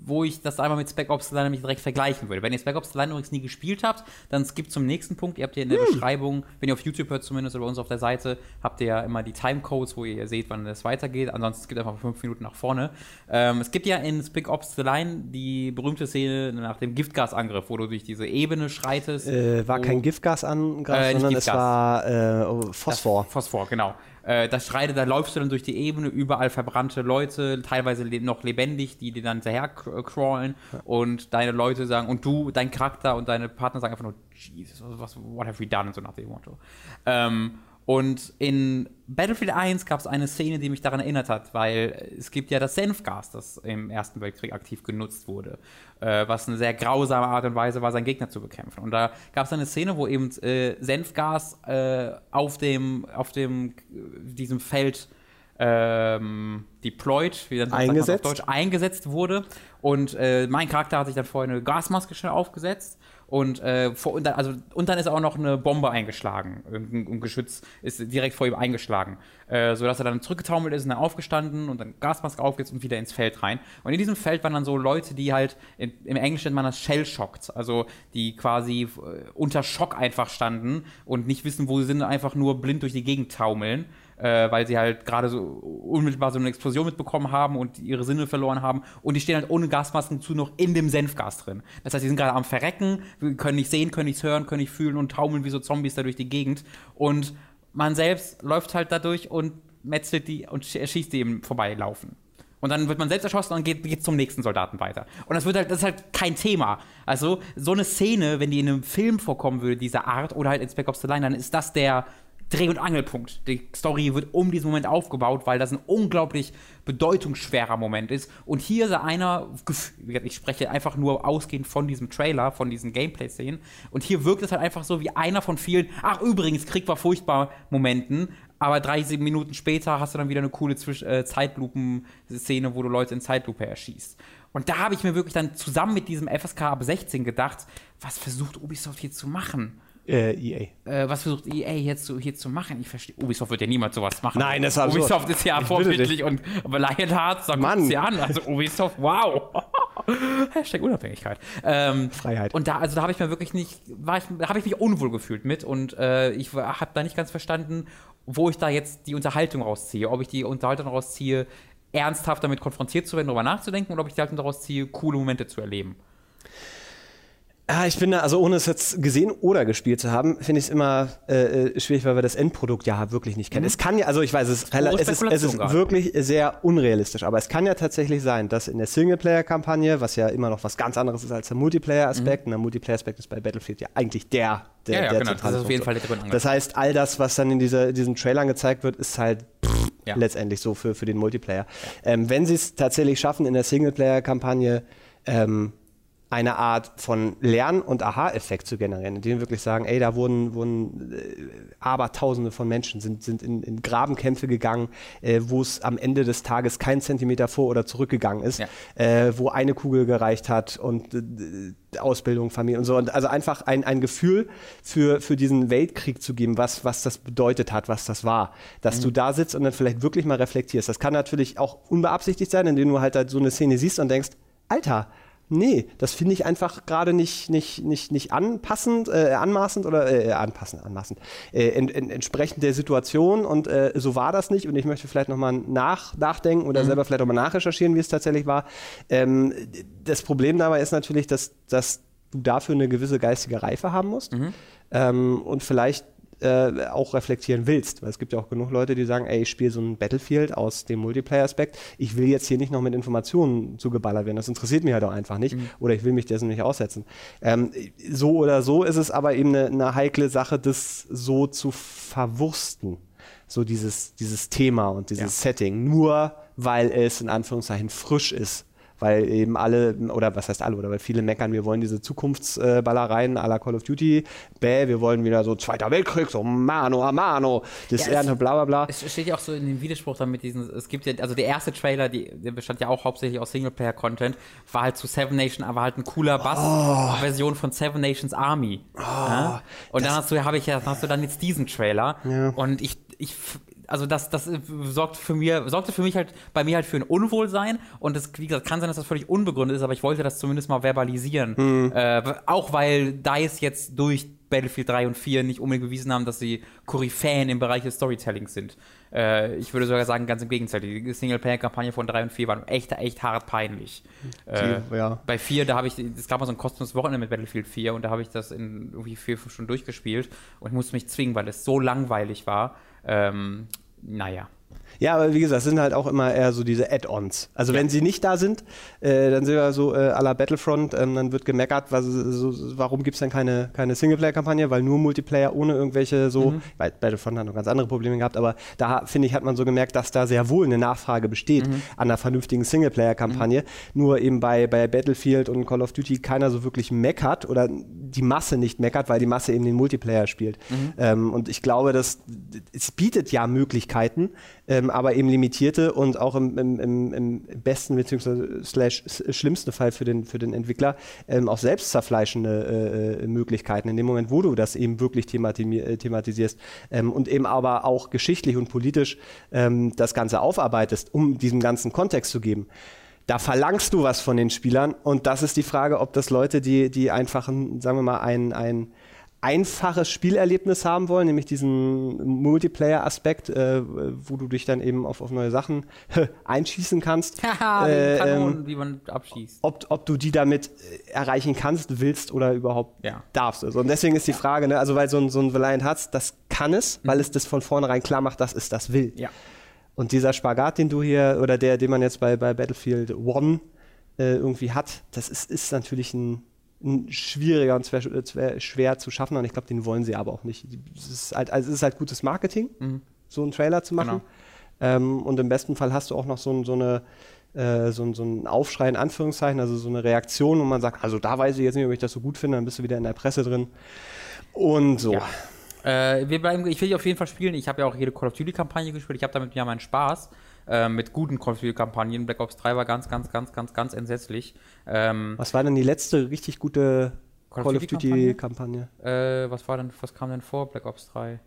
wo, ich das einmal mit Spec Ops The Line nämlich direkt vergleichen würde. Wenn ihr Spec Ops The Line übrigens nie gespielt habt, dann skippt zum nächsten Punkt. Ihr habt ja in der hm. Beschreibung, wenn ihr auf YouTube hört zumindest oder bei uns auf der Seite, habt ihr ja immer die Timecodes, wo ihr seht, wann es weitergeht. Ansonsten skippt einfach fünf Minuten nach vorne. Ähm, es gibt ja in Spec Ops The Line die berühmte Szene nach dem Giftgasangriff, wo du durch diese Ebene schreitest. Äh, war kein Giftgasangriff, äh, sondern Giftgas. es war äh, oh, Phosphor. Das Phosphor, genau äh, das Schreite, da läufst du dann durch die Ebene, überall verbrannte Leute, teilweise le noch lebendig, die dir dann hinterher crawlen. Und deine Leute sagen, und du, dein Charakter und deine Partner sagen einfach nur, Jesus, was, what have we done, so nach dem Motto. Ähm, Und in Battlefield 1 gab es eine Szene, die mich daran erinnert hat, weil es gibt ja das Senfgas, das im Ersten Weltkrieg aktiv genutzt wurde, äh, was eine sehr grausame Art und Weise war, seinen Gegner zu bekämpfen. Und da gab es eine Szene, wo eben äh, Senfgas äh, auf dem, auf dem, diesem Feld ähm, deployed, wie dann eingesetzt. auf Deutsch, eingesetzt wurde. Und äh, mein Charakter hat sich dann vorher eine Gasmaske schnell aufgesetzt und, äh, vor, und, dann, also, und dann ist auch noch eine Bombe eingeschlagen. Ein, ein Geschütz ist direkt vor ihm eingeschlagen. Äh, sodass er dann zurückgetaumelt ist und dann aufgestanden und dann Gasmaske aufgesetzt und wieder ins Feld rein. Und in diesem Feld waren dann so Leute, die halt, in, im Englischen nennt man das Shell-Shocked, also die quasi äh, unter Schock einfach standen und nicht wissen, wo sie sind, einfach nur blind durch die Gegend taumeln äh, weil sie halt gerade so unmittelbar so eine Explosion mitbekommen haben und ihre Sinne verloren haben. Und die stehen halt ohne Gasmasken zu noch in dem Senfgas drin. Das heißt, die sind gerade am Verrecken, können nicht sehen, können nichts hören, können nicht fühlen und taumeln wie so Zombies da durch die Gegend. Und man selbst läuft halt dadurch und metzelt die und schießt die eben vorbeilaufen. Und dann wird man selbst erschossen und geht, geht zum nächsten Soldaten weiter. Und das wird halt, das ist halt kein Thema. Also, so eine Szene, wenn die in einem Film vorkommen würde, dieser Art, oder halt in Spec Ops The Line, dann ist das der, Dreh- und Angelpunkt. Die Story wird um diesen Moment aufgebaut, weil das ein unglaublich bedeutungsschwerer Moment ist. Und hier ist einer, ich spreche einfach nur ausgehend von diesem Trailer, von diesen Gameplay-Szenen. Und hier wirkt es halt einfach so wie einer von vielen, ach übrigens, Krieg war furchtbar Momenten. Aber drei, sieben Minuten später hast du dann wieder eine coole Zwisch äh, Zeitlupen-Szene, wo du Leute in Zeitlupe erschießt. Und da habe ich mir wirklich dann zusammen mit diesem FSK ab 16 gedacht, was versucht Ubisoft hier zu machen? Äh, EA. Äh, was versucht EA jetzt so, hier zu machen? Ich verstehe. Ubisoft wird ja niemals sowas machen. Nein, das war Ubisoft ist ja vorbildlich und aber Lionheart sagt Mann. ja an. Also Ubisoft, wow. Hashtag Unabhängigkeit. Ähm, Freiheit. Und da, also da habe ich mir wirklich nicht, war ich, habe ich mich unwohl gefühlt mit und äh, ich habe da nicht ganz verstanden, wo ich da jetzt die Unterhaltung rausziehe. Ob ich die Unterhaltung rausziehe, ernsthaft damit konfrontiert zu werden, darüber nachzudenken, oder ob ich die Haltung daraus ziehe, coole Momente zu erleben. Ja, ich finde, also ohne es jetzt gesehen oder gespielt zu haben, finde ich es immer äh, äh, schwierig, weil wir das Endprodukt ja wirklich nicht kennen. Mhm. Es kann ja, also ich weiß, es, ist, es ist, es ist wirklich sehr unrealistisch, aber es kann ja tatsächlich sein, dass in der Singleplayer-Kampagne, was ja immer noch was ganz anderes ist als der Multiplayer-Aspekt, mhm. und der Multiplayer-Aspekt ist bei Battlefield ja eigentlich der, der, ja, ja, der genau, das ist auf jeden Fall der. Das heißt, all das, was dann in dieser, diesen Trailern gezeigt wird, ist halt pff, ja. letztendlich so für, für den Multiplayer. Ähm, wenn sie es tatsächlich schaffen, in der Singleplayer-Kampagne ähm, eine Art von Lern- und Aha-Effekt zu generieren, indem wir wirklich sagen, ey, da wurden, wurden äh, Abertausende von Menschen sind, sind in, in Grabenkämpfe gegangen, äh, wo es am Ende des Tages kein Zentimeter vor oder zurückgegangen ist, ja. äh, wo eine Kugel gereicht hat und äh, Ausbildung, Familie und so. Und also einfach ein, ein Gefühl für, für diesen Weltkrieg zu geben, was, was das bedeutet hat, was das war. Dass mhm. du da sitzt und dann vielleicht wirklich mal reflektierst. Das kann natürlich auch unbeabsichtigt sein, indem du halt, halt so eine Szene siehst und denkst, Alter, Nee, das finde ich einfach gerade nicht, nicht, nicht, nicht anpassend, äh, anmaßend oder äh, anpassend, anmaßend, äh, en, en, entsprechend der Situation und äh, so war das nicht und ich möchte vielleicht nochmal nach, nachdenken oder mhm. selber vielleicht nochmal nachrecherchieren, wie es tatsächlich war. Ähm, das Problem dabei ist natürlich, dass, dass du dafür eine gewisse geistige Reife haben musst mhm. ähm, und vielleicht äh, auch reflektieren willst. Weil es gibt ja auch genug Leute, die sagen, ey, ich spiele so ein Battlefield aus dem Multiplayer-Aspekt. Ich will jetzt hier nicht noch mit Informationen zugeballert werden. Das interessiert mich halt auch einfach nicht. Mhm. Oder ich will mich dessen nicht aussetzen. Ähm, so oder so ist es aber eben eine, eine heikle Sache, das so zu verwursten. So dieses, dieses Thema und dieses ja. Setting. Nur weil es in Anführungszeichen frisch ist weil eben alle, oder was heißt alle, oder weil viele meckern, wir wollen diese Zukunftsballereien à la Call of Duty, bäh, wir wollen wieder so Zweiter Weltkrieg, so mano a mano, das ja, bla bla bla. Es steht ja auch so in dem Widerspruch dann mit diesen, es gibt ja, also der erste Trailer, die, der bestand ja auch hauptsächlich aus Singleplayer-Content, war halt zu Seven Nation, aber halt ein cooler Bass-Version oh. von Seven Nations Army. Oh, ja? Und dann hast du, habe ich ja, hast du dann jetzt diesen Trailer ja. und ich, ich also das, das sorgt für mir, sorgte für mich halt bei mir halt für ein Unwohlsein und es, wie gesagt, kann sein, dass das völlig unbegründet ist, aber ich wollte das zumindest mal verbalisieren. Mhm. Äh, auch weil DICE jetzt durch Battlefield 3 und 4 nicht unbedingt bewiesen haben, dass sie Koryphäen im Bereich des Storytellings sind. Äh, ich würde sogar sagen, ganz im Gegenteil. Die Single-Player-Kampagne von 3 und 4 waren echt, echt hart peinlich. Äh, ja. Bei 4, da habe ich, es gab mal so ein kostenloses Wochenende mit Battlefield 4 und da habe ich das in irgendwie vier, fünf Stunden durchgespielt und ich musste mich zwingen, weil es so langweilig war. Ähm, naja. Ja, aber wie gesagt, es sind halt auch immer eher so diese Add-ons. Also ja. wenn sie nicht da sind, äh, dann sind wir so äh, à la Battlefront, ähm, dann wird gemeckert, was, so, warum gibt es denn keine, keine Singleplayer-Kampagne, weil nur Multiplayer ohne irgendwelche so, mhm. weil Battlefront hat noch ganz andere Probleme gehabt, aber da finde ich, hat man so gemerkt, dass da sehr wohl eine Nachfrage besteht mhm. an einer vernünftigen Singleplayer-Kampagne. Mhm. Nur eben bei, bei Battlefield und Call of Duty keiner so wirklich meckert oder die Masse nicht meckert, weil die Masse eben den Multiplayer spielt. Mhm. Ähm, und ich glaube, dass es bietet ja Möglichkeiten, ähm, aber eben limitierte und auch im, im, im, besten bzw. schlimmsten Fall für den, für den Entwickler ähm, auch selbst zerfleischende äh, äh, Möglichkeiten in dem Moment, wo du das eben wirklich themati äh, thematisierst ähm, und eben aber auch geschichtlich und politisch ähm, das Ganze aufarbeitest, um diesem ganzen Kontext zu geben da verlangst du was von den Spielern und das ist die Frage, ob das Leute, die, die einfach, sagen wir mal, ein, ein einfaches Spielerlebnis haben wollen, nämlich diesen Multiplayer-Aspekt, äh, wo du dich dann eben auf, auf neue Sachen einschießen kannst. Haha, äh, Kanonen, ähm, wie man abschießt. Ob, ob du die damit äh, erreichen kannst, willst oder überhaupt ja. darfst. Also, und deswegen ist die Frage, ne, also weil so ein, so ein Valiant Hearts, das kann es, mhm. weil es das von vornherein klar macht, dass es das will. Ja. Und dieser Spagat, den du hier, oder der, den man jetzt bei, bei Battlefield One äh, irgendwie hat, das ist, ist natürlich ein schwieriger und schwer, schwer, zu schaffen und ich glaube, den wollen sie aber auch nicht. Es ist halt, also es ist halt gutes Marketing, mhm. so einen Trailer zu machen. Genau. Ähm, und im besten Fall hast du auch noch so, so eine äh, so, so ein Aufschrei in Anführungszeichen, also so eine Reaktion, wo man sagt, also da weiß ich jetzt nicht, ob ich das so gut finde, dann bist du wieder in der Presse drin. Und so. Ja. Äh, wir bleiben, ich will auf jeden Fall spielen. Ich habe ja auch jede Call of Duty-Kampagne gespielt. Ich habe damit ja meinen Spaß äh, mit guten Call of Duty-Kampagnen. Black Ops 3 war ganz, ganz, ganz, ganz, ganz entsetzlich. Ähm, was war denn die letzte richtig gute Call, of Duty-Kampagne? Äh, was war denn, was kam denn vor Black Ops 3?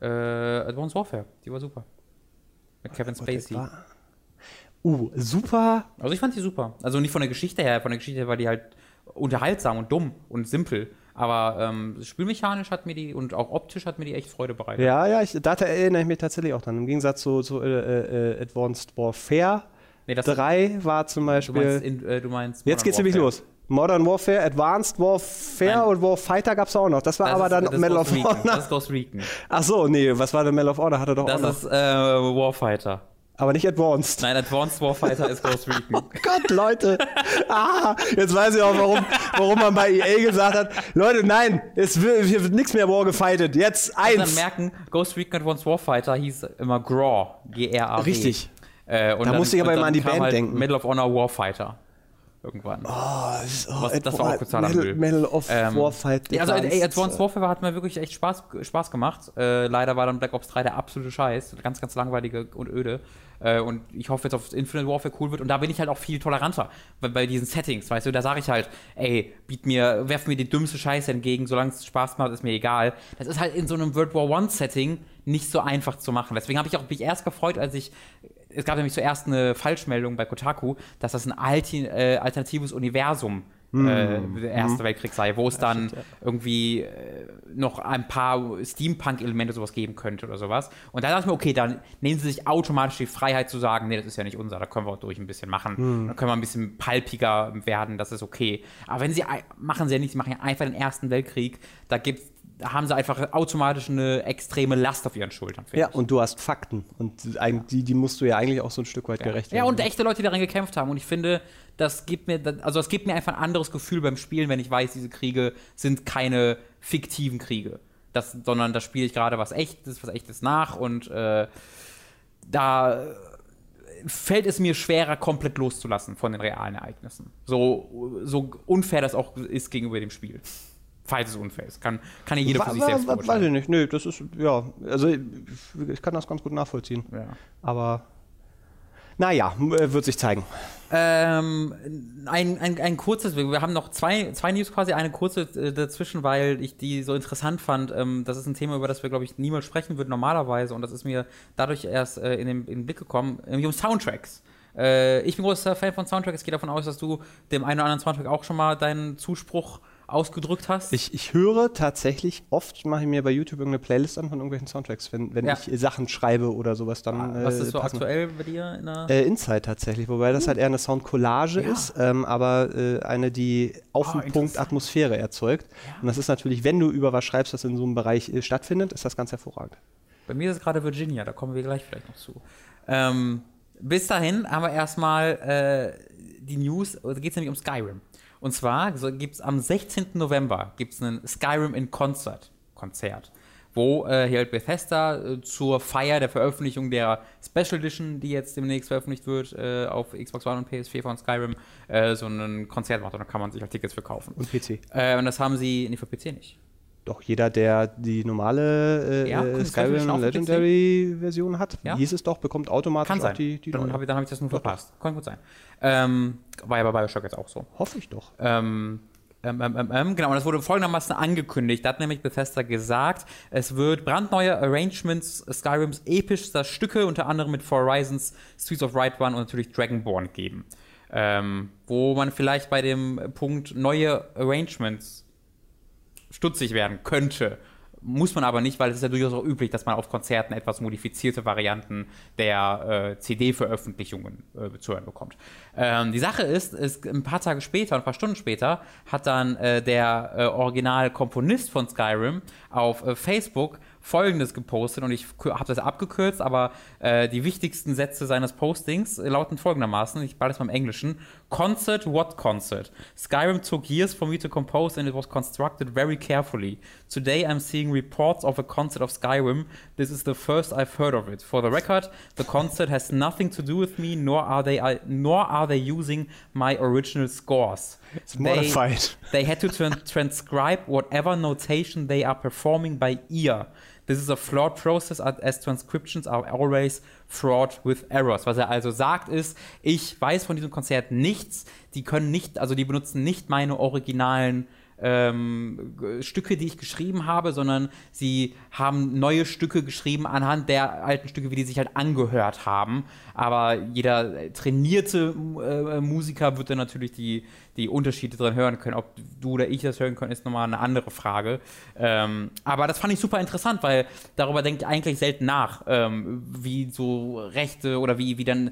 Äh, Advanced Warfare, die war super. Mit Kevin Spacey. Uh, super. Also ich fand die super. Also nicht von der Geschichte her, von der Geschichte her war die halt unterhaltsam und dumm und simpel. Aber ähm, spielmechanisch hat mir die und auch optisch hat mir die echt Freude bereitet. Ja, ja, ich, da erinnere ich mich tatsächlich auch dran. Im Gegensatz zu, zu äh, äh, Advanced Warfare nee, 3 war zum Beispiel. Du meinst, in, äh, du meinst Jetzt geht's nämlich los. Modern Warfare, Advanced Warfare Nein. und Warfighter gab es auch noch. Das war das aber dann Medal of Honor. Das ist Ghost Recon. Ach so, nee, was war denn Medal of Honor? Hatte doch das auch noch. Das ist äh, Warfighter. Aber nicht Advanced. Nein, Advanced Warfighter ist Ghost Recon. Oh Gott, Leute. Ah, jetzt weiß ich auch, warum, warum man bei EA gesagt hat, Leute, nein, es wird, hier wird nichts mehr War gefightet. Jetzt eins. Dann merken, Ghost Recon Advanced Warfighter hieß immer GRAW. G-R-A-W. Richtig. Äh, da dann, musste ich aber immer an die Band halt denken. Medal of Honor Warfighter irgendwann. Oh, das, oh, Was, das war auch total Medal, Medal of ähm, Warfight. Ja, also ey, Advanced Warfare hat mir wirklich echt Spaß, Spaß gemacht. Äh, leider war dann Black Ops 3 der absolute Scheiß. Ganz, ganz langweilige und öde. Äh, und ich hoffe jetzt auf Infinite Warfare cool wird. Und da bin ich halt auch viel toleranter bei, bei diesen Settings, weißt du. Da sage ich halt, ey, biet mir, werf mir die dümmste Scheiße entgegen, solange es Spaß macht, ist mir egal. Das ist halt in so einem World War One Setting nicht so einfach zu machen. Deswegen habe ich auch mich erst gefreut, als ich es gab nämlich zuerst eine Falschmeldung bei Kotaku, dass das ein Alti, äh, alternatives Universum mm. äh, Erste mm. Weltkrieg sei, wo es dann stimmt, ja. irgendwie äh, noch ein paar Steampunk-Elemente sowas geben könnte oder sowas. Und da dachte ich mir, okay, dann nehmen sie sich automatisch die Freiheit zu sagen, nee, das ist ja nicht unser, da können wir auch durch ein bisschen machen. Mm. Da können wir ein bisschen palpiger werden, das ist okay. Aber wenn sie, machen sie ja nicht, sie machen ja einfach den Ersten Weltkrieg, da gibt es haben sie einfach automatisch eine extreme Last auf ihren Schultern. Ja, und du hast Fakten. Und die, die musst du ja eigentlich auch so ein Stück weit ja. gerecht werden. Ja, und echte Leute, die daran gekämpft haben. Und ich finde, das gibt mir, also es gibt mir einfach ein anderes Gefühl beim Spielen, wenn ich weiß, diese Kriege sind keine fiktiven Kriege. Das, sondern da spiele ich gerade was echtes, was echtes nach und äh, da fällt es mir schwerer, komplett loszulassen von den realen Ereignissen. So, so unfair das auch ist gegenüber dem Spiel falls es unfair ist. Kann, kann ja jeder für sich selbst beurteilen. Weiß ich nicht, nö, das ist, ja, also ich, ich kann das ganz gut nachvollziehen. Ja. Aber naja, wird sich zeigen. Ähm, ein, ein, ein kurzes, wir haben noch zwei, zwei News quasi, eine kurze äh, dazwischen, weil ich die so interessant fand. Ähm, das ist ein Thema, über das wir, glaube ich, niemals sprechen würden normalerweise und das ist mir dadurch erst äh, in, den, in den Blick gekommen, nämlich um Soundtracks. Äh, ich bin großer Fan von Soundtracks. Ich gehe davon aus, dass du dem einen oder anderen Soundtrack auch schon mal deinen Zuspruch ausgedrückt hast? Ich, ich höre tatsächlich, oft mache ich mir bei YouTube irgendeine Playlist an von irgendwelchen Soundtracks, wenn, wenn ja. ich Sachen schreibe oder sowas dann. Ah, was ist so passen. aktuell bei dir? In der äh, Inside tatsächlich, wobei das uh. halt eher eine Soundcollage ja. ist, ähm, aber äh, eine, die auf oh, den Punkt Atmosphäre erzeugt. Ja. Und das ist natürlich, wenn du über was schreibst, das in so einem Bereich äh, stattfindet, ist das ganz hervorragend. Bei mir ist es gerade Virginia, da kommen wir gleich vielleicht noch zu. Ähm, bis dahin haben wir erstmal äh, die News, da geht es nämlich um Skyrim. Und zwar gibt es am 16. November gibt's einen Skyrim in Concert Konzert, wo äh, hier Bethesda äh, zur Feier der Veröffentlichung der Special Edition, die jetzt demnächst veröffentlicht wird äh, auf Xbox One und PS4 von Skyrim, äh, so ein Konzert macht und da kann man sich halt Tickets verkaufen. Und PC. Äh, und das haben sie, nee, für PC nicht. Doch, jeder, der die normale äh, ja, Skyrim Legendary-Version hat, ja? hieß es doch, bekommt automatisch Kann sein. die, die Dann habe ich, hab ich das nur verpasst. Kann gut sein. Ähm, war ja bei Bioshock jetzt auch so. Hoffe ich doch. Ähm, ähm, ähm, ähm, ähm, genau, und das wurde folgendermaßen angekündigt. Da hat nämlich Bethesda gesagt, es wird brandneue Arrangements Skyrims epischster Stücke, unter anderem mit For Horizons, Streets of Right One und natürlich Dragonborn geben. Ähm, wo man vielleicht bei dem Punkt neue Arrangements stutzig werden könnte. Muss man aber nicht, weil es ist ja durchaus auch üblich, dass man auf Konzerten etwas modifizierte Varianten der äh, CD-Veröffentlichungen äh, zu hören bekommt. Ähm, die Sache ist, ist, ein paar Tage später, ein paar Stunden später, hat dann äh, der äh, Originalkomponist von Skyrim auf äh, Facebook Folgendes gepostet und ich habe das abgekürzt, aber äh, die wichtigsten Sätze seines Postings lauten folgendermaßen, ich bald es mal im Englischen, Concert, what concert? Skyrim took years for me to compose and it was constructed very carefully. Today I'm seeing reports of a concert of Skyrim. This is the first I've heard of it. For the record, the concert has nothing to do with me, nor are they, uh, nor are they using my original scores. It's modified. They, they had to transcribe whatever notation they are performing by ear. This is a flawed process as transcriptions are always fraught with errors. Was er also sagt ist, ich weiß von diesem Konzert nichts, die können nicht, also die benutzen nicht meine originalen ähm, Stücke, die ich geschrieben habe, sondern sie haben neue Stücke geschrieben anhand der alten Stücke, wie die sich halt angehört haben. Aber jeder trainierte äh, Musiker wird dann natürlich die, die Unterschiede drin hören können. Ob du oder ich das hören können, ist nochmal eine andere Frage. Ähm, aber das fand ich super interessant, weil darüber denkt eigentlich selten nach, ähm, wie so Rechte oder wie, wie dann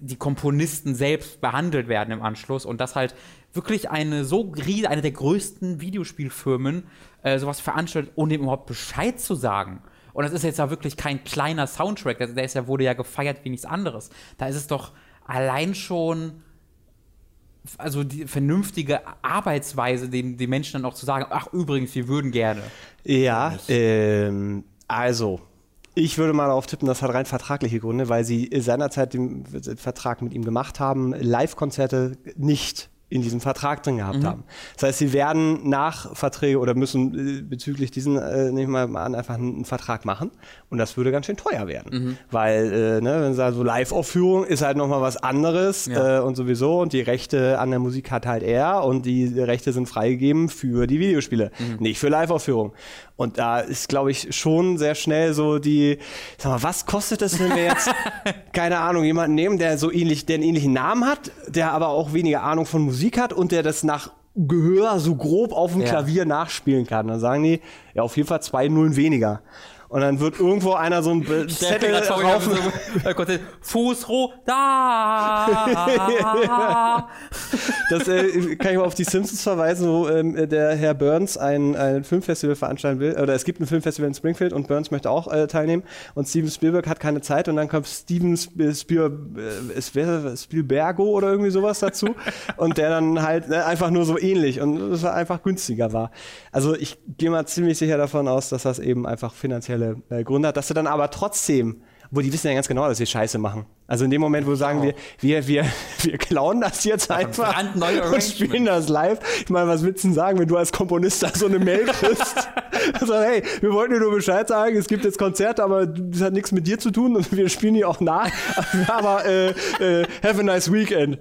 die Komponisten selbst behandelt werden im Anschluss und das halt wirklich eine so riesige, eine der größten Videospielfirmen äh, sowas veranstaltet, ohne ihm überhaupt Bescheid zu sagen. Und das ist jetzt ja wirklich kein kleiner Soundtrack, der ist ja, wurde ja gefeiert wie nichts anderes. Da ist es doch allein schon also die vernünftige Arbeitsweise, den die Menschen dann auch zu sagen, ach übrigens, wir würden gerne. Ja, ähm, also ich würde mal darauf tippen, das hat rein vertragliche Gründe, weil sie seinerzeit den Vertrag mit ihm gemacht haben, Live-Konzerte nicht in diesem Vertrag drin gehabt mhm. haben. Das heißt, sie werden nach Verträge oder müssen äh, bezüglich diesen, äh, nehmen wir mal an, einfach einen, Vertrag machen. Und das würde ganz schön teuer werden. Mhm. Weil, äh, ne, wenn sie sagen, so Live-Aufführung ist halt nochmal was anderes ja. äh, und sowieso. Und die Rechte an der Musik hat halt er und die Rechte sind freigegeben für die Videospiele, mhm. nicht für Live-Aufführung. Und da ist, glaube ich, schon sehr schnell so die, sag mal, was kostet es, wenn wir jetzt, keine Ahnung, jemanden nehmen, der so ähnlich, der einen ähnlichen Namen hat, der aber auch weniger Ahnung von Musik hat und der das nach Gehör so grob auf dem ja. Klavier nachspielen kann. Dann sagen die, ja, auf jeden Fall zwei Nullen weniger und dann wird irgendwo einer so ein Zettel raufen. So, Fuß hoch, da. das äh, kann ich mal auf die Simpsons verweisen, wo ähm, der Herr Burns ein, ein Filmfestival veranstalten will. Oder es gibt ein Filmfestival in Springfield und Burns möchte auch äh, teilnehmen. Und Steven Spielberg hat keine Zeit und dann kommt Steven Spiel, Spiel, äh, Spielbergo oder irgendwie sowas dazu. und der dann halt äh, einfach nur so ähnlich und es einfach günstiger war. Also ich gehe mal ziemlich sicher davon aus, dass das eben einfach finanziell finanzielle äh, Gründe hat, dass du dann aber trotzdem, wo die wissen ja ganz genau, dass sie Scheiße machen. Also in dem Moment, wo sagen wir, wir, wir, wir klauen das jetzt einfach und spielen das live. Ich meine, was willst du denn sagen, wenn du als Komponist da so eine Mail kriegst? also, hey, wir wollten dir nur Bescheid sagen, es gibt jetzt Konzerte, aber das hat nichts mit dir zu tun und wir spielen die auch nach. aber äh, äh, have a nice weekend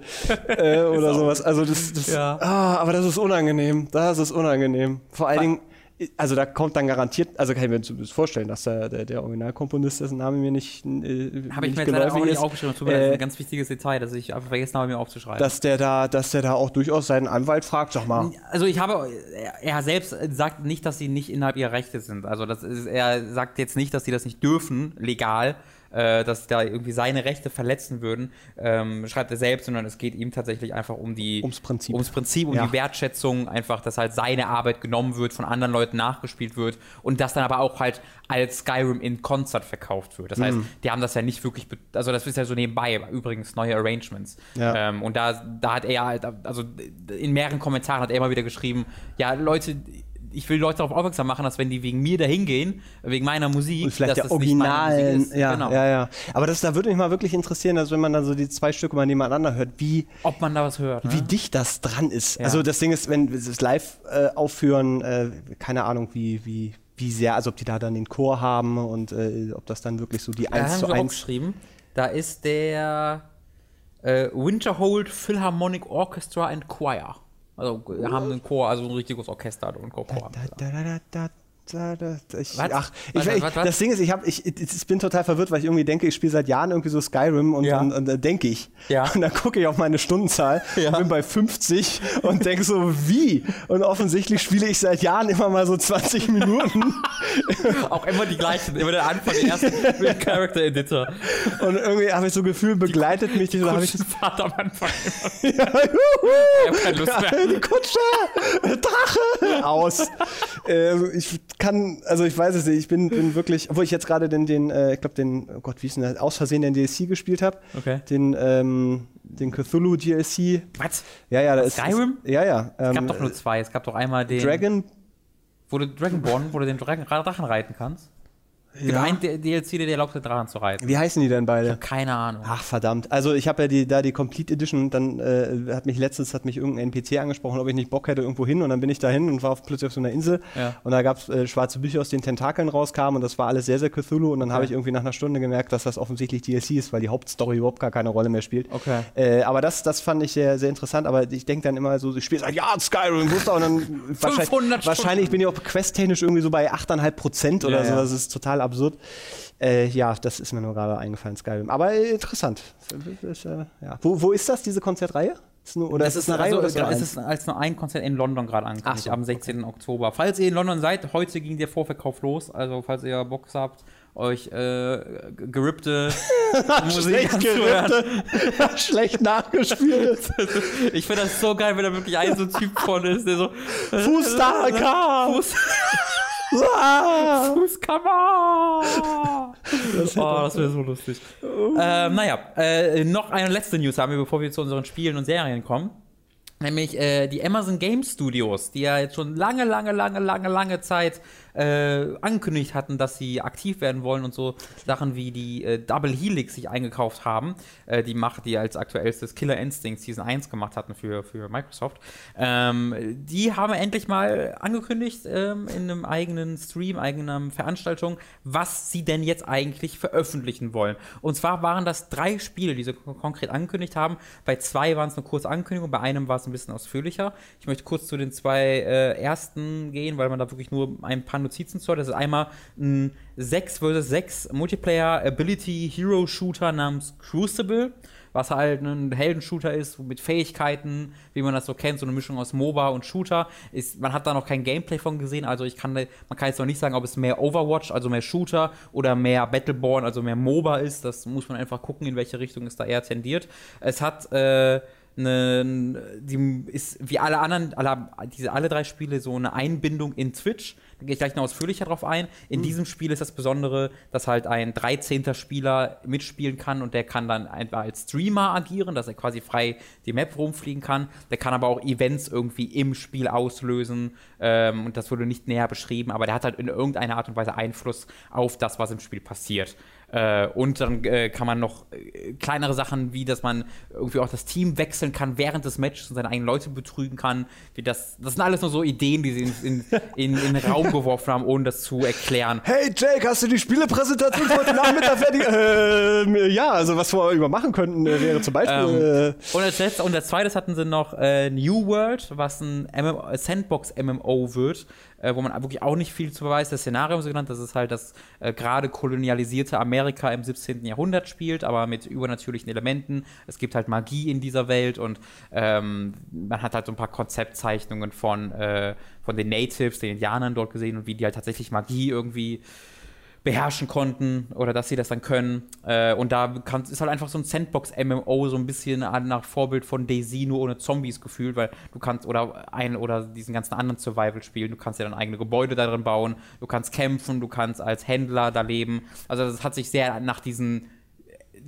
äh, oder sowas. Also das, das ja. ah, aber das ist unangenehm. Das ist unangenehm. Vor allen Dingen also da kommt dann garantiert, also kann ich mir das vorstellen, dass der, der, der Originalkomponist, dessen Name mir nicht äh, Habe ich mir jetzt leider auch nicht aufgeschrieben, tut mir äh, ein ganz wichtiges Detail, dass ich einfach vergessen habe, mir aufzuschreiben. Dass der da, dass der da auch durchaus seinen Anwalt fragt, sag mal. Also ich habe, er selbst sagt nicht, dass sie nicht innerhalb ihrer Rechte sind. Also das ist, er sagt jetzt nicht, dass sie das nicht dürfen, legal, äh, dass da irgendwie seine Rechte verletzen würden, ähm, schreibt er selbst, sondern es geht ihm tatsächlich einfach um die ums Prinzip, ums Prinzip, um ja. die Wertschätzung, einfach, dass halt seine Arbeit genommen wird, von anderen Leuten nachgespielt wird und das dann aber auch halt als Skyrim in Konzert verkauft wird. Das heißt, mhm. die haben das ja nicht wirklich, also das ist ja so nebenbei, übrigens neue Arrangements. Ja. Ähm, und da, da hat er halt, also in mehreren Kommentaren hat er immer wieder geschrieben, ja, Leute, ich will Leute darauf aufmerksam machen, dass wenn die wegen mir dahin gehen, wegen meiner Musik, und vielleicht dass der das Originalen, nicht ja, genau. ja, ja. Aber das, da würde mich mal wirklich interessieren, also wenn man dann so die zwei Stücke mal nebeneinander hört, wie, ob man da was hört, ne? wie dicht das dran ist. Ja. Also das Ding ist, wenn sie es live äh, aufführen, äh, keine Ahnung, wie, wie, wie sehr, also ob die da dann den Chor haben und äh, ob das dann wirklich so die 1 zu 1 geschrieben. Da ist der äh, Winterhold Philharmonic Orchestra and Choir. Also wir haben einen Chor, also ein richtiges Orchester und Chor. Da, da, da, da, ich, ach, ich, was, was, was? das Ding ist, ich, hab, ich, ich bin total verwirrt, weil ich irgendwie denke, ich spiele seit Jahren irgendwie so Skyrim und, ja. und, und, und denke ich. Ja. Und dann gucke ich auf meine Stundenzahl, ja. bin bei 50 und denke so, wie? Und offensichtlich spiele ich seit Jahren immer mal so 20 Minuten. Auch immer die gleichen, immer der Anfang, der erste mit Character Editor. Und irgendwie habe ich so Gefühl, begleitet die, mich die, die habe ich Fahrt am Anfang ja, juhu, ich habe keine Lust mehr. Die Kutsche, Drache, aus. äh, ich kann, also ich weiß es nicht, ich bin, bin wirklich, obwohl ich jetzt gerade den, den äh, ich glaube den, oh Gott, wie ist denn das, aus Versehen den DLC gespielt habe. Okay. Den, ähm, den Cthulhu DLC. Was? Ja, ja, Skyrim? Ist, ja, ja. Ähm, es gab ähm, doch nur zwei. Es gab doch einmal den. Dragon. Wo du Dragonborn, wo du den Drachen reiten kannst. Ja. Ein DLC, der erlaubt, den Drachen zu reiten. Wie heißen die denn beide? Ich hab keine Ahnung. Ach, verdammt. Also ich habe ja die, da die Complete Edition, dann äh, hat mich letztens hat mich irgendein NPC angesprochen, ob ich nicht Bock hätte irgendwo hin und dann bin ich da hin und war auf, plötzlich auf so einer Insel ja. und da gab es äh, schwarze Bücher, aus denen Tentakeln rauskamen und das war alles sehr, sehr Cthulhu und dann okay. habe ich irgendwie nach einer Stunde gemerkt, dass das offensichtlich DLC ist, weil die Hauptstory überhaupt gar keine Rolle mehr spielt. Okay. Äh, aber das, das fand ich sehr, sehr interessant, aber ich denke dann immer so, ich spiele seit Jahren Skyrim, wusste und dann wahrscheinlich, wahrscheinlich bin ich auch questtechnisch irgendwie so bei 8,5 Prozent oder ja, so, das ist total absurd. Äh, ja, das ist mir nur gerade eingefallen, Skyrim. Aber äh, interessant. Ist, äh, ja. wo, wo ist das, diese Konzertreihe? Ist nur, oder das ist, eine Reihe also, oder ist es als nur ein Konzert in London gerade angekündigt, so, am 16. Okay. Oktober. Falls ihr in London seid, heute ging der Vorverkauf los. Also falls ihr Bock habt, euch äh, gerippte Musik Schlecht gerippte, schlecht nachgespielt. ich finde das so geil, wenn da wirklich ein so Typ von ist, der so Fuß da, Fuß Fußkammer! Das, oh, das wäre so lustig. Ähm, naja, äh, noch eine letzte News haben wir, bevor wir zu unseren Spielen und Serien kommen. Nämlich äh, die Amazon Game Studios, die ja jetzt schon lange, lange, lange, lange, lange Zeit äh, angekündigt hatten, dass sie aktiv werden wollen und so Sachen wie die äh, Double Helix sich eingekauft haben, äh, die Macht, die als aktuellstes Killer Instinct Season 1 gemacht hatten für, für Microsoft. Ähm, die haben endlich mal angekündigt ähm, in einem eigenen Stream, eigener Veranstaltung, was sie denn jetzt eigentlich veröffentlichen wollen. Und zwar waren das drei Spiele, die sie konkret angekündigt haben. Bei zwei waren es eine kurze Ankündigung, bei einem war es ein bisschen ausführlicher. Ich möchte kurz zu den zwei äh, ersten gehen, weil man da wirklich nur ein paar Notizen zu. Das ist einmal ein 6 vs 6 Multiplayer Ability Hero Shooter namens Crucible, was halt ein Heldenshooter ist mit Fähigkeiten, wie man das so kennt, so eine Mischung aus MOBA und Shooter. Ist, man hat da noch kein Gameplay von gesehen, also ich kann, man kann jetzt noch nicht sagen, ob es mehr Overwatch, also mehr Shooter oder mehr Battleborn, also mehr MOBA ist. Das muss man einfach gucken, in welche Richtung es da eher tendiert. Es hat äh, eine, die ist wie alle anderen, alle, diese alle drei Spiele so eine Einbindung in Twitch. Da gehe ich gleich noch ausführlicher drauf ein. In mhm. diesem Spiel ist das Besondere, dass halt ein 13. Spieler mitspielen kann und der kann dann einfach als Streamer agieren, dass er quasi frei die Map rumfliegen kann. Der kann aber auch Events irgendwie im Spiel auslösen ähm, und das wurde nicht näher beschrieben, aber der hat halt in irgendeiner Art und Weise Einfluss auf das, was im Spiel passiert. Äh, und dann äh, kann man noch äh, kleinere Sachen, wie dass man irgendwie auch das Team wechseln kann während des Matches und seine eigenen Leute betrügen kann. Wie das, das sind alles nur so Ideen, die sie in, in, in, in den Raum geworfen haben, ohne das zu erklären. Hey Jake, hast du die Spielepräsentation heute Nachmittag fertig? Äh, ja, also was wir über machen könnten, äh, wäre zum Beispiel. Ähm, und, als letztes, und als zweites hatten sie noch New World, was ein Sandbox-MMO wird äh, wo man wirklich auch nicht viel zu beweisen. Das Szenario sie genannt, dass es halt das äh, gerade kolonialisierte Amerika im 17. Jahrhundert spielt, aber mit übernatürlichen Elementen. Es gibt halt Magie in dieser Welt und ähm, man hat halt so ein paar Konzeptzeichnungen von, äh, von den Natives, den Indianern dort gesehen und wie die halt tatsächlich Magie irgendwie beherrschen konnten oder dass sie das dann können. Äh, und da kann, ist halt einfach so ein Sandbox-MMO, so ein bisschen nach Vorbild von Daisy, nur ohne Zombies gefühlt, weil du kannst, oder ein oder diesen ganzen anderen Survival-Spielen, du kannst ja dann eigene Gebäude darin bauen, du kannst kämpfen, du kannst als Händler da leben. Also das hat sich sehr nach diesen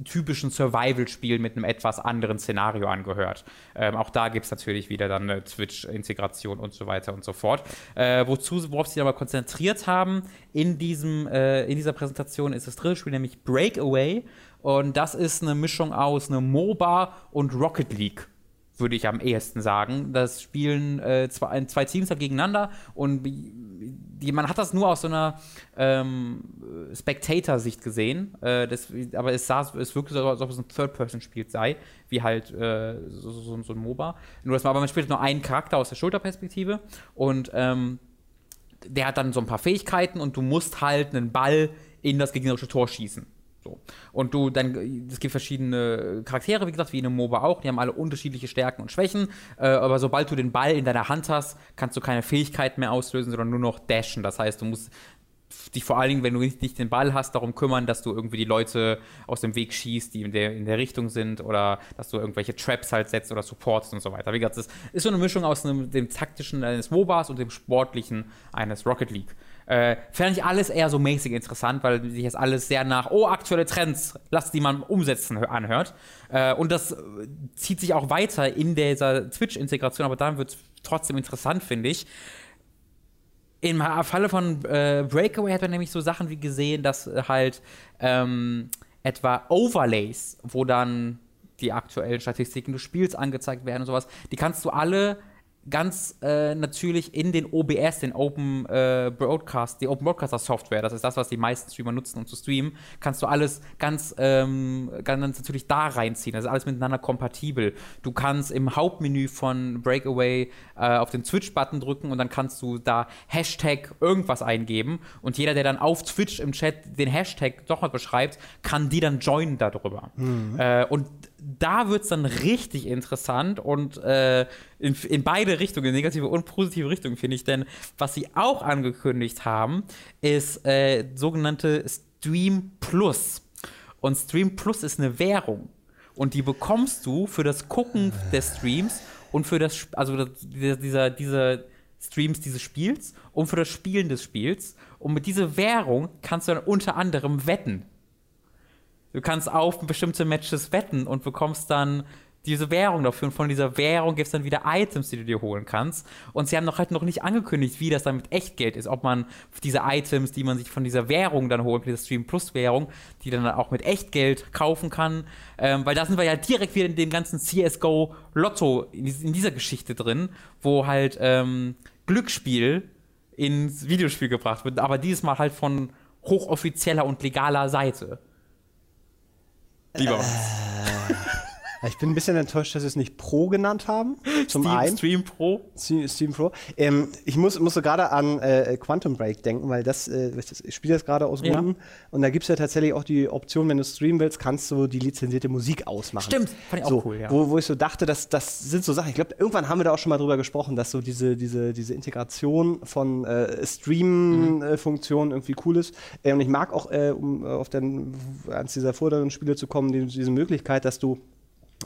typischen Survival-Spiel mit einem etwas anderen Szenario angehört. Ähm, auch da gibt es natürlich wieder dann eine Twitch-Integration und so weiter und so fort. Äh, wozu, worauf sie sich aber konzentriert haben in, diesem, äh, in dieser Präsentation ist das dritte Spiel, nämlich Breakaway. Und das ist eine Mischung aus einem MOBA und Rocket League würde ich am ehesten sagen. Das spielen äh, zwei, zwei, Teams da gegeneinander und die, man hat das nur aus so einer ähm, Spectator-Sicht gesehen. Äh, das, aber es sah, es wirkte so, als ob es ein Third-Person-Spiel sei, wie halt äh, so, so, so, ein MOBA. Nur, dass aber man spielt nur einen Charakter aus der Schulterperspektive und ähm, der hat dann so ein paar Fähigkeiten und du musst halt einen Ball in das gegnerische Tor schießen. So. Und du dann, es gibt verschiedene Charaktere, wie gesagt, wie in einem MOBA auch, die haben alle unterschiedliche Stärken und Schwächen. Äh, aber sobald du den Ball in deiner Hand hast, kannst du keine Fähigkeiten mehr auslösen, sondern nur noch dashen. Das heißt, du musst dich vor allen Dingen, wenn du nicht den Ball hast, darum kümmern, dass du irgendwie die Leute aus dem Weg schießt, die in der, in der Richtung sind oder dass du irgendwelche Traps halt setzt oder supportst und so weiter. Wie gesagt, das ist so eine Mischung aus einem, dem taktischen eines MOBAs und dem sportlichen eines Rocket League. Äh, Fände ich alles eher so mäßig interessant, weil sich jetzt alles sehr nach, oh, aktuelle Trends, lass die mal umsetzen, anhört. Äh, und das zieht sich auch weiter in dieser Twitch-Integration, aber dann wird es trotzdem interessant, finde ich. Im Falle von äh, Breakaway hat man nämlich so Sachen wie gesehen, dass halt ähm, etwa Overlays, wo dann die aktuellen Statistiken des Spiels angezeigt werden und sowas, die kannst du alle ganz äh, natürlich in den OBS, den Open äh, Broadcast, die Open Broadcaster Software, das ist das, was die meisten Streamer nutzen, um zu streamen, kannst du alles ganz, ähm, ganz natürlich da reinziehen. Das ist alles miteinander kompatibel. Du kannst im Hauptmenü von Breakaway äh, auf den Twitch-Button drücken und dann kannst du da Hashtag irgendwas eingeben und jeder, der dann auf Twitch im Chat den Hashtag doch mal beschreibt, kann die dann joinen darüber. Mhm. Äh, und da wird es dann richtig interessant und äh, in, in, beide Richtungen, negative und positive Richtungen, finde ich. Denn was sie auch angekündigt haben, ist äh, sogenannte Stream Plus. Und Stream Plus ist eine Währung. Und die bekommst du für das Gucken des Streams und für das, also dieser, dieser Streams dieses Spiels und für das Spielen des Spiels. Und mit dieser Währung kannst du dann unter anderem wetten. Du kannst auf bestimmte Matches wetten und bekommst dann diese Währung dafür. Und von dieser Währung gibt es dann wieder Items, die du dir holen kannst. Und sie haben noch halt noch nicht angekündigt, wie das dann mit Echtgeld ist. Ob man diese Items, die man sich von dieser Währung dann holt, dieser Stream Plus Währung, die dann auch mit Echtgeld kaufen kann. Ähm, weil da sind wir ja direkt wieder in dem ganzen CSGO Lotto, in, in dieser Geschichte drin, wo halt ähm, Glücksspiel ins Videospiel gebracht wird. Aber dieses Mal halt von hochoffizieller und legaler Seite. Lieber äh, ich bin ein bisschen enttäuscht, dass sie es nicht Pro genannt haben. Zum Steam, einen. Stream Pro. Steam Pro. Ähm, ich muss, musste gerade an äh, Quantum Break denken, weil das, äh, ich spiele das gerade aus Gründen. Ja. Und da gibt es ja tatsächlich auch die Option, wenn du streamen willst, kannst du die lizenzierte Musik ausmachen. Stimmt, fand ich auch so, cool, ja. Wo, wo ich so dachte, dass, das sind so Sachen. Ich glaube, irgendwann haben wir da auch schon mal drüber gesprochen, dass so diese, diese, diese Integration von äh, Stream-Funktionen mhm. irgendwie cool ist. Äh, und ich mag auch, äh, um auf den, eines dieser vorderen Spiele zu kommen, die, diese Möglichkeit, dass du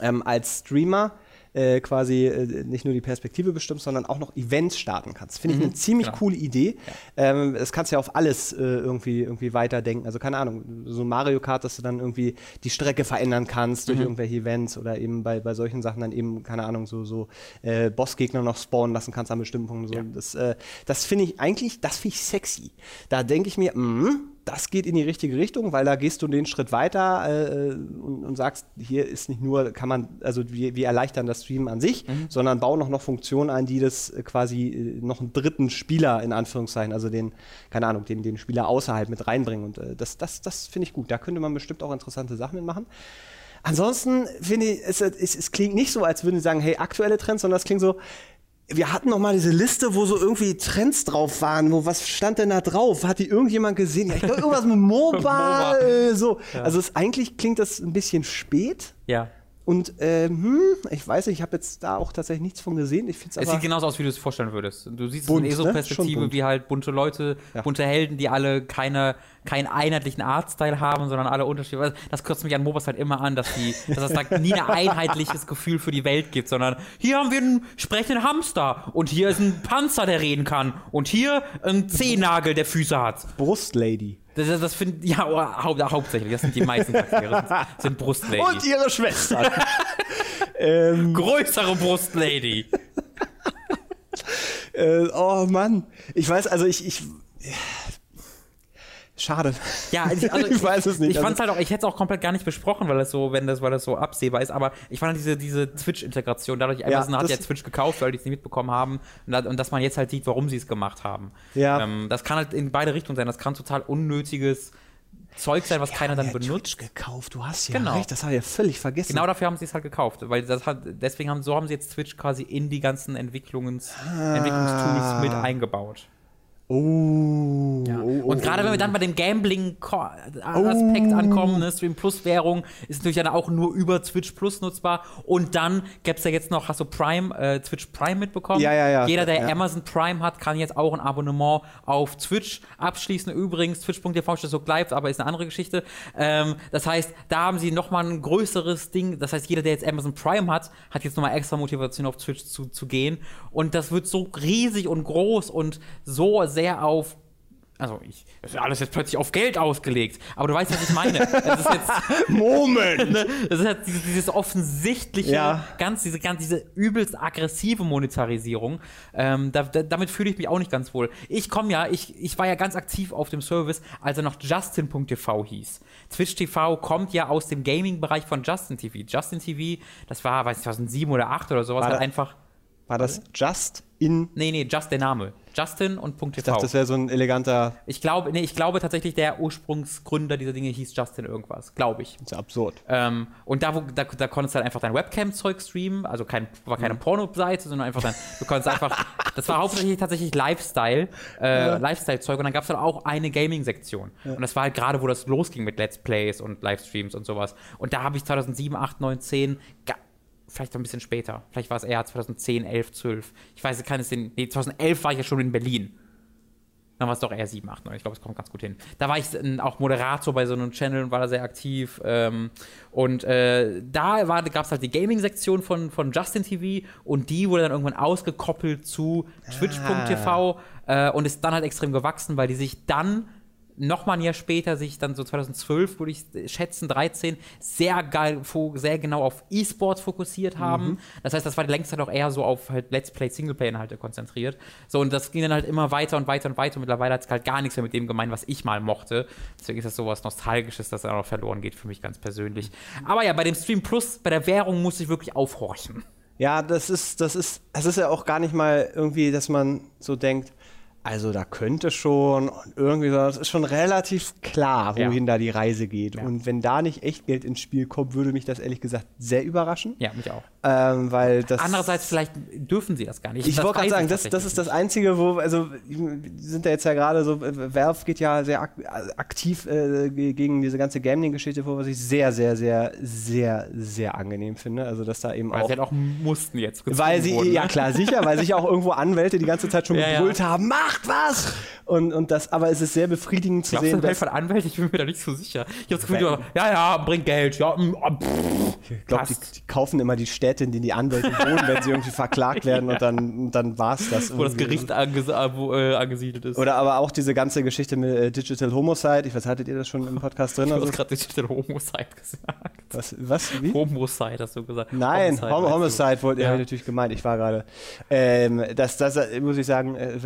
ähm, als Streamer äh, quasi äh, nicht nur die Perspektive bestimmt, sondern auch noch Events starten kannst. Finde ich mhm, eine ziemlich genau. coole Idee. Ja. Ähm, das kannst du ja auf alles äh, irgendwie, irgendwie weiterdenken. Also keine Ahnung, so Mario Kart, dass du dann irgendwie die Strecke verändern kannst durch mhm. irgendwelche Events oder eben bei, bei solchen Sachen dann eben, keine Ahnung, so, so äh, Bossgegner noch spawnen lassen kannst an bestimmten Punkten. So. Ja. Das, äh, das finde ich eigentlich, das finde ich sexy. Da denke ich mir, mh, das geht in die richtige Richtung, weil da gehst du den Schritt weiter äh, und, und, sagst, hier ist nicht nur, kann man, also wir, wir erleichtern das Streamen an sich, mhm. sondern bauen auch noch Funktionen ein, die das äh, quasi äh, noch einen dritten Spieler in Anführungszeichen, also den, keine Ahnung, den, den Spieler außerhalb mit reinbringen. Und äh, das, das, das finde ich gut. Da könnte man bestimmt auch interessante Sachen mitmachen. Ansonsten finde ich, es, es, es klingt nicht so, als würden sie sagen, hey, aktuelle Trends, sondern es klingt so, wir hatten noch mal diese Liste, wo so irgendwie Trends drauf waren. Wo was stand denn da drauf? Hat die irgendjemand gesehen? Ja, ich glaube irgendwas mit MOBA. so. Ja. Also es, eigentlich klingt das ein bisschen spät. Ja. Und äh, hm, Ich weiß nicht, ich habe jetzt da auch tatsächlich nichts von gesehen. Ich es sieht genauso aus, wie du es vorstellen würdest. Du siehst bunt, es in ESO-Perspektive, ne? wie halt bunte Leute, ja. bunte Helden, die alle keine, keinen einheitlichen Artstyle haben, sondern alle unterschiedlich. Das kürzt mich an MOBAs halt immer an, dass, die, dass es da nie ein einheitliches Gefühl für die Welt gibt, sondern hier haben wir einen sprechenden Hamster und hier ist ein Panzer, der reden kann und hier ein Zehennagel, der Füße hat. Brustlady. Das, das, das finde ja hau hauptsächlich, das sind die meisten Charaktere, sind, sind Brustlady. Und ihre Schwester. ähm. Größere Brustlady. äh, oh Mann. Ich weiß, also ich, ich Schade. Ja, ich, also ich, weiß es nicht. Ich, ich fand halt auch, ich hätte es auch komplett gar nicht besprochen, weil das so, wenn das, weil das so absehbar ist, aber ich fand halt diese, diese Twitch-Integration, dadurch, Amazon ja, hat ja Twitch gekauft, weil die es nicht mitbekommen haben und, und, dass man jetzt halt sieht, warum sie es gemacht haben. Ja. Ähm, das kann halt in beide Richtungen sein. Das kann total unnötiges Zeug sein, was ja, keiner dann benutzt. Twitch gekauft, du hast ja genau. recht, das habe ich ja völlig vergessen. Genau dafür haben sie es halt gekauft, weil das hat, deswegen haben, so haben sie jetzt Twitch quasi in die ganzen Entwicklungs, ah. Entwicklungstools mit eingebaut. Oh, ja. oh, Und gerade oh, wenn wir dann bei dem Gambling-Aspekt oh. ankommen, ne, Stream Plus Währung ist natürlich dann auch nur über Twitch Plus nutzbar. Und dann gäbe es ja jetzt noch, hast du Prime, äh, Twitch Prime mitbekommen? Ja, ja, ja. Jeder, der ja. Amazon Prime hat, kann jetzt auch ein Abonnement auf Twitch abschließen. Übrigens, twitch.tv steht so bleibt, aber ist eine andere Geschichte. Ähm, das heißt, da haben sie nochmal ein größeres Ding. Das heißt, jeder, der jetzt Amazon Prime hat, hat jetzt nochmal extra Motivation auf Twitch zu, zu gehen. Und das wird so riesig und groß und so sehr auf also ich, das ist alles jetzt plötzlich auf Geld ausgelegt. Aber du weißt, was ich meine. Das ist jetzt, Moment! Ne, das ist halt dieses, dieses offensichtliche, ja. ganz, diese, ganz, diese übelst aggressive Monetarisierung. Ähm, da, da, damit fühle ich mich auch nicht ganz wohl. Ich komme ja, ich, ich war ja ganz aktiv auf dem Service, als er noch Justin.tv hieß. Twitch TV kommt ja aus dem Gaming-Bereich von Justin TV. Justin TV, das war, weiß ich, 2007 oder 2008 oder sowas, war hat einfach. War das Just in. Nee, nee, Just der Name. Justin und .tv. Ich dachte, das wäre so ein eleganter. Ich glaube, nee, ich glaube tatsächlich, der Ursprungsgründer dieser Dinge hieß Justin irgendwas, glaube ich. Das ist absurd. Ähm, und da, wo, da, da konntest du halt einfach dein Webcam-Zeug streamen, also kein, war keine mhm. Porno-Seite, sondern einfach dein, du konntest einfach, das war hauptsächlich tatsächlich Lifestyle, äh, ja. Lifestyle-Zeug und dann gab es halt auch eine Gaming-Sektion. Ja. Und das war halt gerade, wo das losging mit Let's Plays und Livestreams und sowas. Und da habe ich 2007, 8, 9, 10 vielleicht ein bisschen später. Vielleicht war es eher 2010, 11, 12. Ich weiß, kann es den. Nee, 2011 war ich ja schon in Berlin. Dann war es doch eher 7, 8, 9. Ich glaube, es kommt ganz gut hin. Da war ich auch Moderator bei so einem Channel und war da sehr aktiv. Ähm, und äh, da gab es halt die Gaming-Sektion von, von Justin TV und die wurde dann irgendwann ausgekoppelt zu Twitch.tv ah. äh, und ist dann halt extrem gewachsen, weil die sich dann noch mal ein Jahr später sich dann so 2012, würde ich schätzen, 13, sehr geil, sehr genau auf E-Sports fokussiert haben. Mhm. Das heißt, das war die längste Zeit auch eher so auf halt Let's Play Singleplay-Inhalte konzentriert. So, und das ging dann halt immer weiter und weiter und weiter. Und mittlerweile hat es halt gar nichts mehr mit dem gemein, was ich mal mochte. Deswegen ist das sowas Nostalgisches, das dann auch verloren geht für mich ganz persönlich. Aber ja, bei dem Stream Plus, bei der Währung muss ich wirklich aufhorchen. Ja, das ist, das ist, es ist ja auch gar nicht mal irgendwie, dass man so denkt, also da könnte schon und irgendwie so, das ist schon relativ klar, wohin ja. da die Reise geht. Ja. Und wenn da nicht echt Geld ins Spiel kommt, würde mich das ehrlich gesagt sehr überraschen. Ja, mich auch. Ähm, weil das Andererseits, vielleicht dürfen sie das gar nicht. Ich wollte gerade sagen, das, das ist das Einzige, wo, also sind da jetzt ja gerade so, Valve geht ja sehr ak aktiv äh, gegen diese ganze Gambling-Geschichte vor, was ich sehr, sehr, sehr, sehr, sehr angenehm finde. Also, dass da eben weil auch. Weil sie halt auch mussten jetzt. Weil sie, wurden, ja ne? klar, sicher, weil sich auch irgendwo Anwälte die ganze Zeit schon ja, gebrüllt haben, mach macht was! Und, und das, aber es ist sehr befriedigend zu Glaubst sehen. Du, dass von Anwälte, ich bin mir da nicht so sicher. Ich habe das Gefühl, ja, ja, bringt Geld, ja, mm, ah, Ich glaube, die, die, kaufen immer die Städte, in denen die Anwälte wohnen, wenn sie irgendwie verklagt werden ja. und dann, dann war es das. Wo das Gericht anges äh, wo, äh, angesiedelt ist. Oder aber auch diese ganze Geschichte mit äh, Digital Homicide. Ich weiß, hattet ihr das schon im Podcast drin? Du hast gerade Digital Homicide gesagt. Was? was wie? Homicide hast du gesagt. Nein, Homicide, Homicide wollte ja. natürlich gemeint. Ich war gerade. Ähm, das, das muss ich sagen, äh,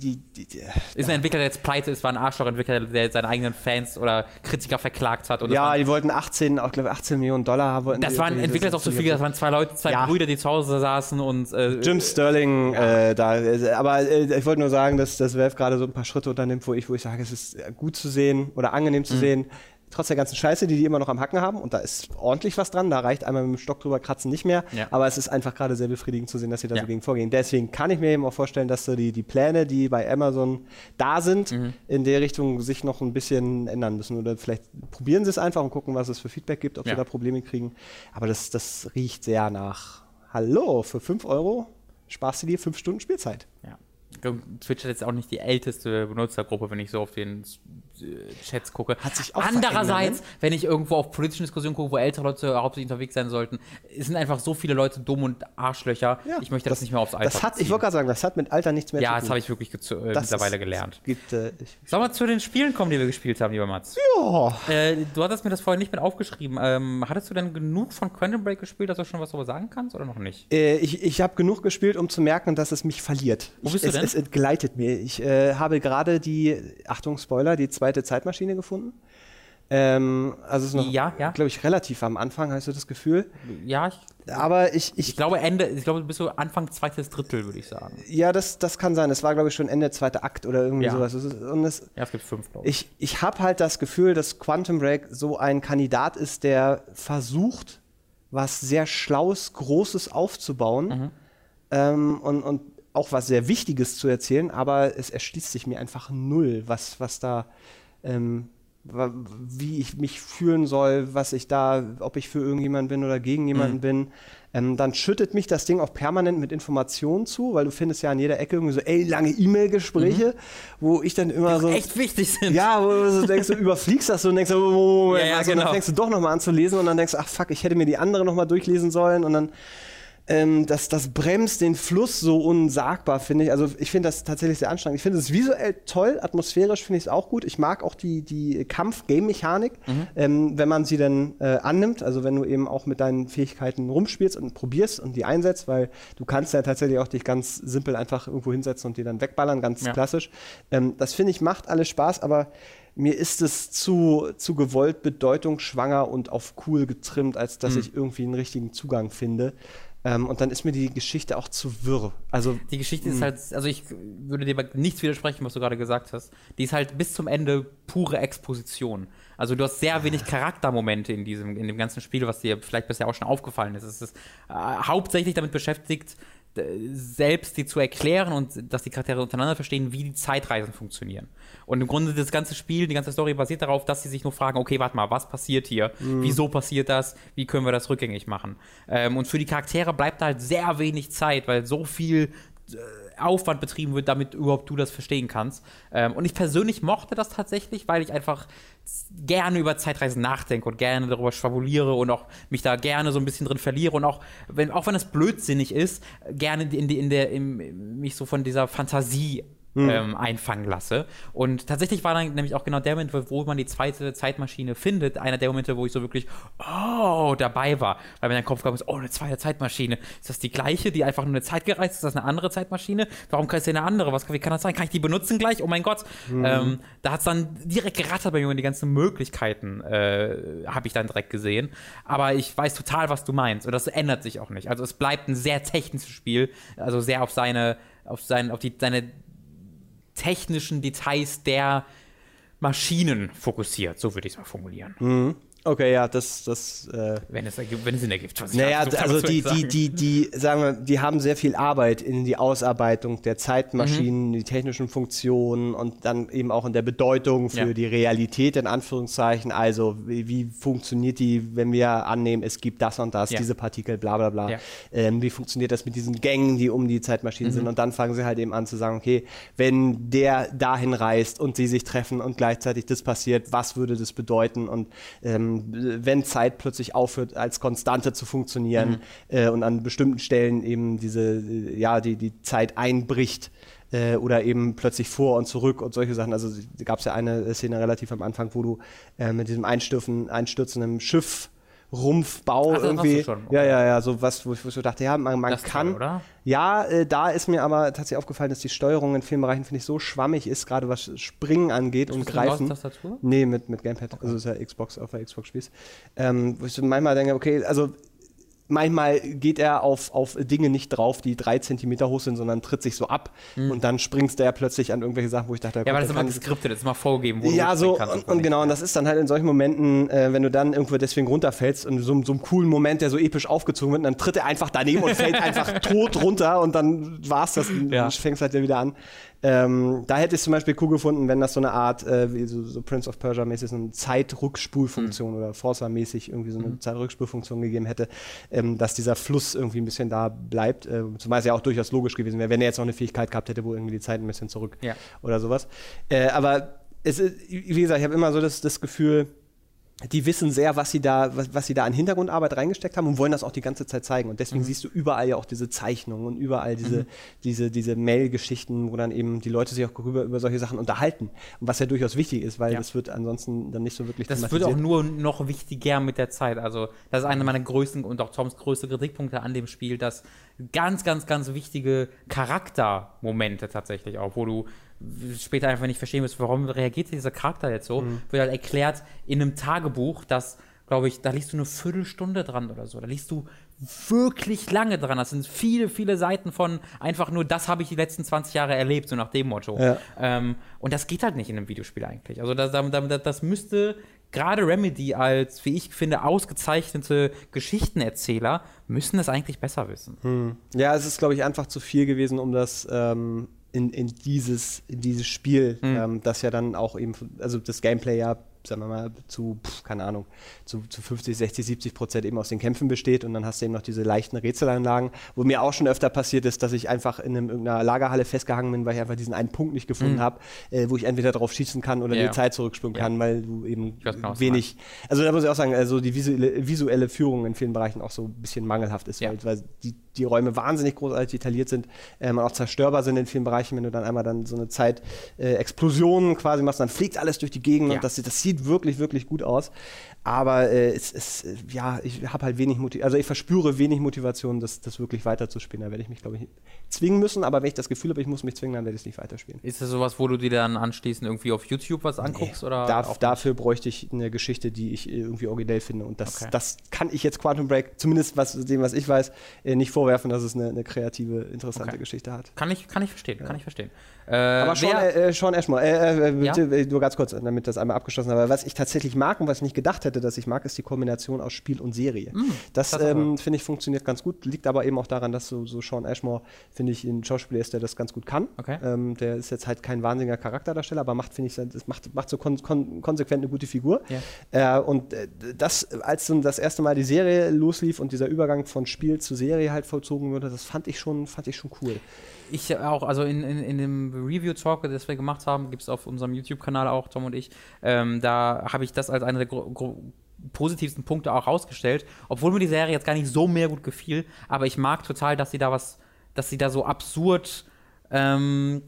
die, die, die, ist ein Entwickler, der jetzt pleite ist, war ein Arschloch-Entwickler, der seine eigenen Fans oder Kritiker verklagt hat. ja, die wollten 18, auch glaube 18 Millionen Dollar. Wollten das waren Entwickler ist auch so viel, das waren zwei Leute, zwei ja. Brüder, die zu Hause saßen und. Äh, Jim Sterling, ja. äh, da. Äh, aber äh, ich wollte nur sagen, dass das Valve gerade so ein paar Schritte unternimmt, wo ich, wo ich sage, es ist gut zu sehen oder angenehm zu mhm. sehen trotz der ganzen Scheiße, die die immer noch am Hacken haben. Und da ist ordentlich was dran. Da reicht einmal mit dem Stock drüber kratzen nicht mehr. Ja. Aber es ist einfach gerade sehr befriedigend zu sehen, dass sie da ja. so gegen vorgehen. Deswegen kann ich mir eben auch vorstellen, dass so die, die Pläne, die bei Amazon da sind, mhm. in der Richtung sich noch ein bisschen ändern müssen. Oder vielleicht probieren sie es einfach und gucken, was es für Feedback gibt, ob ja. sie da Probleme kriegen. Aber das, das riecht sehr nach Hallo, für 5 Euro sparst du dir 5 Stunden Spielzeit. Ja. Twitch hat jetzt auch nicht die älteste Benutzergruppe, wenn ich so auf den Chats gucke. Hat sich auch Andererseits, ne? wenn ich irgendwo auf politischen Diskussionen gucke, wo ältere Leute hauptsächlich unterwegs sein sollten, es sind einfach so viele Leute dumm und Arschlöcher. Ja, ich möchte das, das, nicht mehr aufs Alter das hat, Ich wollte gerade sagen, das hat mit Alter nichts mehr ja, zu tun. Ja, das habe ich wirklich äh, mittlerweile ist, gelernt. Gibt, äh, Sollen wir zu den Spielen kommen, die wir gespielt haben, lieber Mats? Ja. Äh, du hattest mir das vorhin nicht mit aufgeschrieben. Ähm, hattest du denn genug von Quantum Break gespielt, dass du schon was darüber sagen kannst oder noch nicht? Äh, ich ich habe genug gespielt, um zu merken, dass es mich verliert. Wo bist ich, du denn? Es, es entgleitet mir. Ich äh, habe gerade die, Achtung, Spoiler, die zweite Zeitmaschine gefunden. Ähm, also es ist noch, ja, ja. glaube ich, relativ am Anfang, hast du das Gefühl? Ja, ich, aber ich, ich, ich glaube Ende, ich glaube, bis so Anfang zweites Drittel, würde ich sagen. Ja, das, das kann sein. Es war, glaube ich, schon Ende zweiter Akt oder irgendwie ja. sowas. Und es, ja, es gibt fünf, glaube ich. Ich, ich habe halt das Gefühl, dass Quantum Break so ein Kandidat ist, der versucht, was sehr Schlaues, Großes aufzubauen mhm. ähm, und, und auch was sehr Wichtiges zu erzählen, aber es erschließt sich mir einfach null, was, was da ähm, wie ich mich fühlen soll, was ich da, ob ich für irgendjemanden bin oder gegen jemanden mhm. bin. Ähm, dann schüttet mich das Ding auch permanent mit Informationen zu, weil du findest ja an jeder Ecke irgendwie so, ey, lange E-Mail-Gespräche, mhm. wo ich dann immer Die so. echt wichtig sind. Ja, wo du so denkst, du überfliegst das so und denkst, oh, oh, ja, ja, also, genau. dann fängst du doch nochmal an zu lesen und dann denkst du, ach fuck, ich hätte mir die andere nochmal durchlesen sollen und dann ähm, das, das bremst den Fluss so unsagbar, finde ich. Also ich finde das tatsächlich sehr anstrengend. Ich finde es visuell toll, atmosphärisch finde ich es auch gut. Ich mag auch die, die Kampf-Game-Mechanik, mhm. ähm, wenn man sie dann äh, annimmt. Also wenn du eben auch mit deinen Fähigkeiten rumspielst und probierst und die einsetzt, weil du kannst ja tatsächlich auch dich ganz simpel einfach irgendwo hinsetzen und die dann wegballern, ganz ja. klassisch. Ähm, das finde ich macht alles Spaß, aber mir ist es zu, zu gewollt bedeutungsschwanger und auf cool getrimmt, als dass mhm. ich irgendwie einen richtigen Zugang finde. Ähm, und dann ist mir die Geschichte auch zu wirr. Also, die Geschichte ist hm. halt, also ich würde dir nichts widersprechen, was du gerade gesagt hast. Die ist halt bis zum Ende pure Exposition. Also du hast sehr wenig Charaktermomente in diesem, in dem ganzen Spiel, was dir vielleicht bisher auch schon aufgefallen ist. Es ist äh, hauptsächlich damit beschäftigt, selbst die zu erklären und dass die Charaktere untereinander verstehen, wie die Zeitreisen funktionieren. Und im Grunde das ganze Spiel, die ganze Story basiert darauf, dass sie sich nur fragen, okay, warte mal, was passiert hier? Mhm. Wieso passiert das? Wie können wir das rückgängig machen? Ähm, und für die Charaktere bleibt halt sehr wenig Zeit, weil so viel äh, Aufwand betrieben wird, damit überhaupt du das verstehen kannst. Ähm, und ich persönlich mochte das tatsächlich, weil ich einfach gerne über Zeitreisen nachdenke und gerne darüber schwabuliere und auch mich da gerne so ein bisschen drin verliere und auch wenn auch wenn es blödsinnig ist, gerne in, die, in der im, mich so von dieser Fantasie hm. ähm, einfangen lasse. Und tatsächlich war dann nämlich auch genau der Moment, wo man die zweite Zeitmaschine findet, einer der Momente, wo ich so wirklich, oh, dabei war. Weil mir in den Kopf kam, oh, eine zweite Zeitmaschine. Ist das die gleiche, die einfach nur eine Zeit gereist ist? Ist das eine andere Zeitmaschine? Warum kann es eine andere? Was, wie kann das sein? Kann ich die benutzen gleich? Oh mein Gott. Hm. Ähm, da hat es dann direkt gerattert bei mir und die ganzen Möglichkeiten äh, habe ich dann direkt gesehen. Aber ich weiß total, was du meinst. Und das ändert sich auch nicht. Also es bleibt ein sehr technisches Spiel, also sehr auf seine, auf sein, auf die, seine technischen Details der Maschinen fokussiert, so würde ich es mal formulieren. Mhm. Okay, ja, das, das äh, wenn es ergibt, wenn es Sinn ergibt. Was naja, so also die, die, die, die, sagen wir, die haben sehr viel Arbeit in die Ausarbeitung der Zeitmaschinen, mhm. die technischen Funktionen und dann eben auch in der Bedeutung für ja. die Realität in Anführungszeichen. Also wie, wie, funktioniert die, wenn wir annehmen, es gibt das und das, ja. diese Partikel, bla bla bla. Ja. Ähm, wie funktioniert das mit diesen Gängen, die um die Zeitmaschinen mhm. sind? Und dann fangen sie halt eben an zu sagen, okay, wenn der dahin reist und sie sich treffen und gleichzeitig das passiert, was würde das bedeuten? Und ähm, wenn Zeit plötzlich aufhört, als Konstante zu funktionieren mhm. äh, und an bestimmten Stellen eben diese, äh, ja, die, die Zeit einbricht äh, oder eben plötzlich vor und zurück und solche Sachen. Also gab es ja eine Szene relativ am Anfang, wo du äh, mit diesem Einstürfen, einstürzenden Schiff Rumpfbau Ach, irgendwie. Okay. Ja, ja, ja, so was, wo ich, wo ich dachte, ja, man, man kann. Toll, ja, äh, da ist mir aber tatsächlich aufgefallen, dass die Steuerung in vielen Bereichen, finde ich, so schwammig ist, gerade was Springen angeht und Greifen. Du Tastatur? Nee, mit, mit Gamepad. Okay. Also ist ja Xbox auf der Xbox spielst. Ähm, wo ich so manchmal denke, okay, also manchmal geht er auf, auf Dinge nicht drauf, die drei Zentimeter hoch sind, sondern tritt sich so ab mhm. und dann springst du ja plötzlich an irgendwelche Sachen, wo ich dachte, ja, aber das ist immer geskriptet, das ist immer vorgegeben, wo ja, du so kannst. Und, und genau, und das ist dann halt in solchen Momenten, äh, wenn du dann irgendwo deswegen runterfällst und so, so einem coolen Moment, der so episch aufgezogen wird, dann tritt er einfach daneben und fällt einfach tot runter und dann war's das, ja. und fängst halt wieder an. Ähm, da hätte ich zum Beispiel cool gefunden, wenn das so eine Art, äh, wie so, so, Prince of Persia-mäßig, so eine Zeitrückspulfunktion mhm. oder Forza-mäßig irgendwie so eine mhm. Zeitrückspulfunktion gegeben hätte, ähm, dass dieser Fluss irgendwie ein bisschen da bleibt. Äh, zumal es ja auch durchaus logisch gewesen wäre, wenn er jetzt noch eine Fähigkeit gehabt hätte, wo irgendwie die Zeit ein bisschen zurück ja. oder sowas. Äh, aber es ist, wie gesagt, ich habe immer so das, das Gefühl, die wissen sehr, was sie da, was, was, sie da an Hintergrundarbeit reingesteckt haben und wollen das auch die ganze Zeit zeigen. Und deswegen mhm. siehst du überall ja auch diese Zeichnungen und überall diese, mhm. diese, diese Mail-Geschichten, wo dann eben die Leute sich auch über, über solche Sachen unterhalten. Und was ja durchaus wichtig ist, weil ja. das wird ansonsten dann nicht so wirklich Das wird auch nur noch wichtiger mit der Zeit. Also, das ist einer meiner größten und auch Toms größte Kritikpunkte an dem Spiel, dass ganz, ganz, ganz wichtige Charaktermomente tatsächlich auch, wo du später einfach nicht verstehen wirst, warum reagiert dieser Charakter jetzt so, mhm. wird halt erklärt in einem Tagebuch, dass, glaube ich, da liest du eine Viertelstunde dran oder so. Da liest du wirklich lange dran. Das sind viele, viele Seiten von einfach nur, das habe ich die letzten 20 Jahre erlebt, so nach dem Motto. Ja. Ähm, und das geht halt nicht in einem Videospiel eigentlich. Also das, das, das müsste gerade Remedy als, wie ich finde, ausgezeichnete Geschichtenerzähler, müssen das eigentlich besser wissen. Hm. Ja, es ist, glaube ich, einfach zu viel gewesen, um das ähm, in, in, dieses, in dieses Spiel, mhm. ähm, das ja dann auch eben, also das Gameplay ja sagen wir mal, zu, pf, keine Ahnung, zu, zu 50, 60, 70 Prozent eben aus den Kämpfen besteht und dann hast du eben noch diese leichten Rätselanlagen, wo mir auch schon öfter passiert ist, dass ich einfach in einem, irgendeiner Lagerhalle festgehangen bin, weil ich einfach diesen einen Punkt nicht gefunden mhm. habe, äh, wo ich entweder drauf schießen kann oder yeah. die Zeit zurückspringen yeah. kann, weil du eben genau, wenig, also da muss ich auch sagen, also die visuelle, visuelle Führung in vielen Bereichen auch so ein bisschen mangelhaft ist, ja. weil, weil die, die Räume wahnsinnig großartig detailliert sind, ähm, auch zerstörbar sind in vielen Bereichen, wenn du dann einmal dann so eine Zeit äh, Explosion quasi machst, dann fliegt alles durch die Gegend ja. und das, das sieht wirklich, wirklich gut aus. Aber äh, es ist, ja, ich habe halt wenig Motivation, also ich verspüre wenig Motivation, das, das wirklich weiterzuspielen. Da werde ich mich, glaube ich, zwingen müssen, aber wenn ich das Gefühl habe, ich muss mich zwingen, dann werde ich es nicht weiterspielen. Ist das sowas, wo du dir dann anschließend irgendwie auf YouTube was anguckst? Nee, oder darf, dafür bräuchte ich eine Geschichte, die ich irgendwie originell finde. Und das, okay. das kann ich jetzt Quantum Break, zumindest was, dem, was ich weiß, äh, nicht vorwerfen, dass es eine, eine kreative, interessante okay. Geschichte hat. Kann ich, kann ich verstehen, ja. kann ich verstehen. Äh, aber Sean, äh, Sean Ashmore, äh, äh ja? nur ganz kurz, damit das einmal abgeschlossen habe. Was ich tatsächlich mag und was ich nicht gedacht hätte, dass ich mag, ist die Kombination aus Spiel und Serie. Mm, das, ähm, finde ich funktioniert ganz gut, liegt aber eben auch daran, dass so, so Sean Ashmore, finde ich, ein Schauspieler ist, der das ganz gut kann. Okay. Ähm, der ist jetzt halt kein wahnsinniger Charakterdarsteller, aber macht, finde ich, das macht, macht so kon kon konsequent eine gute Figur. Yeah. Äh, und äh, das, als so das erste Mal die Serie loslief und dieser Übergang von Spiel zu Serie halt vollzogen wurde, das fand ich schon, fand ich schon cool ich auch, also in, in, in dem Review-Talk, das wir gemacht haben, gibt es auf unserem YouTube-Kanal auch, Tom und ich, ähm, da habe ich das als einer der positivsten Punkte auch rausgestellt, obwohl mir die Serie jetzt gar nicht so mehr gut gefiel, aber ich mag total, dass sie da was, dass sie da so absurd ähm,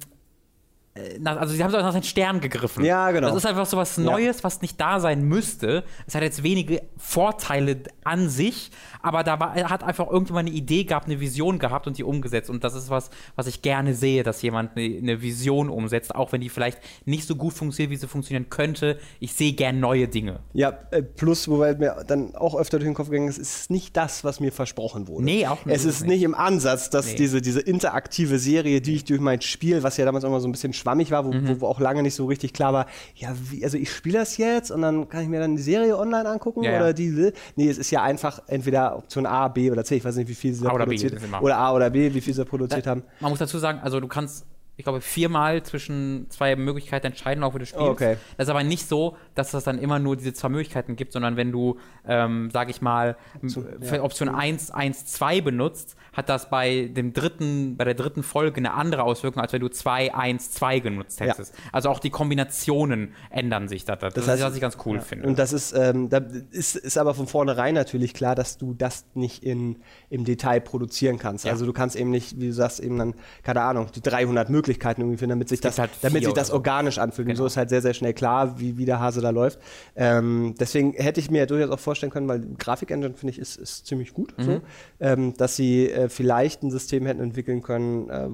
äh, also sie haben so nach den Stern gegriffen. Ja, genau. Das ist einfach so was Neues, ja. was nicht da sein müsste. Es hat jetzt wenige Vorteile an sich, aber da war, hat einfach irgendjemand eine Idee gehabt, eine Vision gehabt und die umgesetzt. Und das ist was, was ich gerne sehe, dass jemand eine, eine Vision umsetzt, auch wenn die vielleicht nicht so gut funktioniert, wie sie funktionieren könnte. Ich sehe gern neue Dinge. Ja, äh, plus, wobei mir dann auch öfter durch den Kopf gegangen ist, es ist nicht das, was mir versprochen wurde. Nee, auch nicht. Es ist nicht im Ansatz, dass nee. diese, diese interaktive Serie, die ich durch mein Spiel, was ja damals immer so ein bisschen schwammig war, wo, mhm. wo, auch lange nicht so richtig klar war, ja, wie, also ich spiele das jetzt und dann kann ich mir dann die Serie online angucken ja, oder ja. die. Nee, es ist ja einfach entweder Option A, B oder C, ich weiß nicht, wie viel sie da produziert haben. Oder A oder B, wie viel sie produziert da, haben. Man muss dazu sagen, also du kannst ich glaube, viermal zwischen zwei Möglichkeiten entscheiden im Laufe des Spiels. Okay. Das ist aber nicht so, dass es dann immer nur diese zwei Möglichkeiten gibt, sondern wenn du, ähm, sag ich mal, Zu, ja. Option 1, 1, 2 benutzt, hat das bei dem dritten, bei der dritten Folge eine andere Auswirkung, als wenn du 2, 1, 2 genutzt hättest. Ja. Also auch die Kombinationen ändern sich da. Das, das heißt, ist, was ich ganz cool ja. finde. Und das ist, ähm, da ist, ist aber von vornherein natürlich klar, dass du das nicht in, im Detail produzieren kannst. Also du kannst eben nicht, wie du sagst, eben dann, keine Ahnung, die 300 Möglichkeiten irgendwie finden, damit sich das, halt damit sich das so. organisch anfühlt. Genau. Und so ist halt sehr, sehr schnell klar, wie, wie der Hase da läuft. Ähm, deswegen hätte ich mir ja durchaus auch vorstellen können, weil Grafik-Engine, finde ich, ist, ist ziemlich gut, mhm. so, ähm, dass sie äh, vielleicht ein System hätten entwickeln können, äh,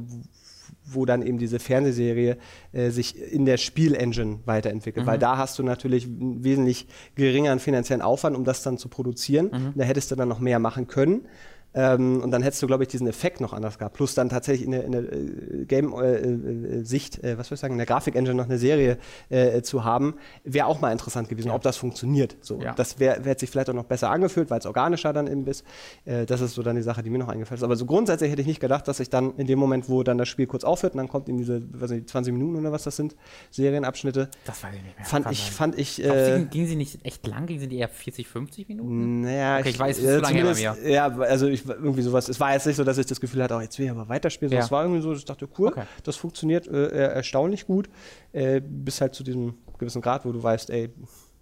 wo dann eben diese Fernsehserie äh, sich in der Spielengine weiterentwickelt. Mhm. Weil da hast du natürlich einen wesentlich geringeren finanziellen Aufwand, um das dann zu produzieren. Mhm. Da hättest du dann noch mehr machen können. Ähm, und dann hättest du, glaube ich, diesen Effekt noch anders gehabt. Plus dann tatsächlich in der, in der äh, Game-Sicht, äh, äh, was soll ich sagen, in der Grafik-Engine noch eine Serie äh, zu haben, wäre auch mal interessant gewesen, ja. ob das funktioniert. So, ja. Das wär, sich vielleicht auch noch besser angefühlt, weil es organischer dann eben ist. Äh, das ist so dann die Sache, die mir noch eingefallen ist. Aber so grundsätzlich hätte ich nicht gedacht, dass ich dann in dem Moment, wo dann das Spiel kurz aufhört und dann kommt in diese, weiß nicht, 20 Minuten oder was das sind, Serienabschnitte. Das weiß ich nicht mehr. Fand ich, fand ich. Äh, ging sie nicht echt lang? Ging sie eher 40, 50 Minuten? Naja, okay, ich, ich weiß, es ist zu lange bei mir. Ja, also ich ich irgendwie sowas. Es war jetzt nicht so, dass ich das Gefühl hatte, oh, jetzt will ich aber weiterspielen. Ja. Es war irgendwie so, ich dachte, cool, okay. das funktioniert äh, erstaunlich gut. Äh, bis halt zu diesem gewissen Grad, wo du weißt, ey,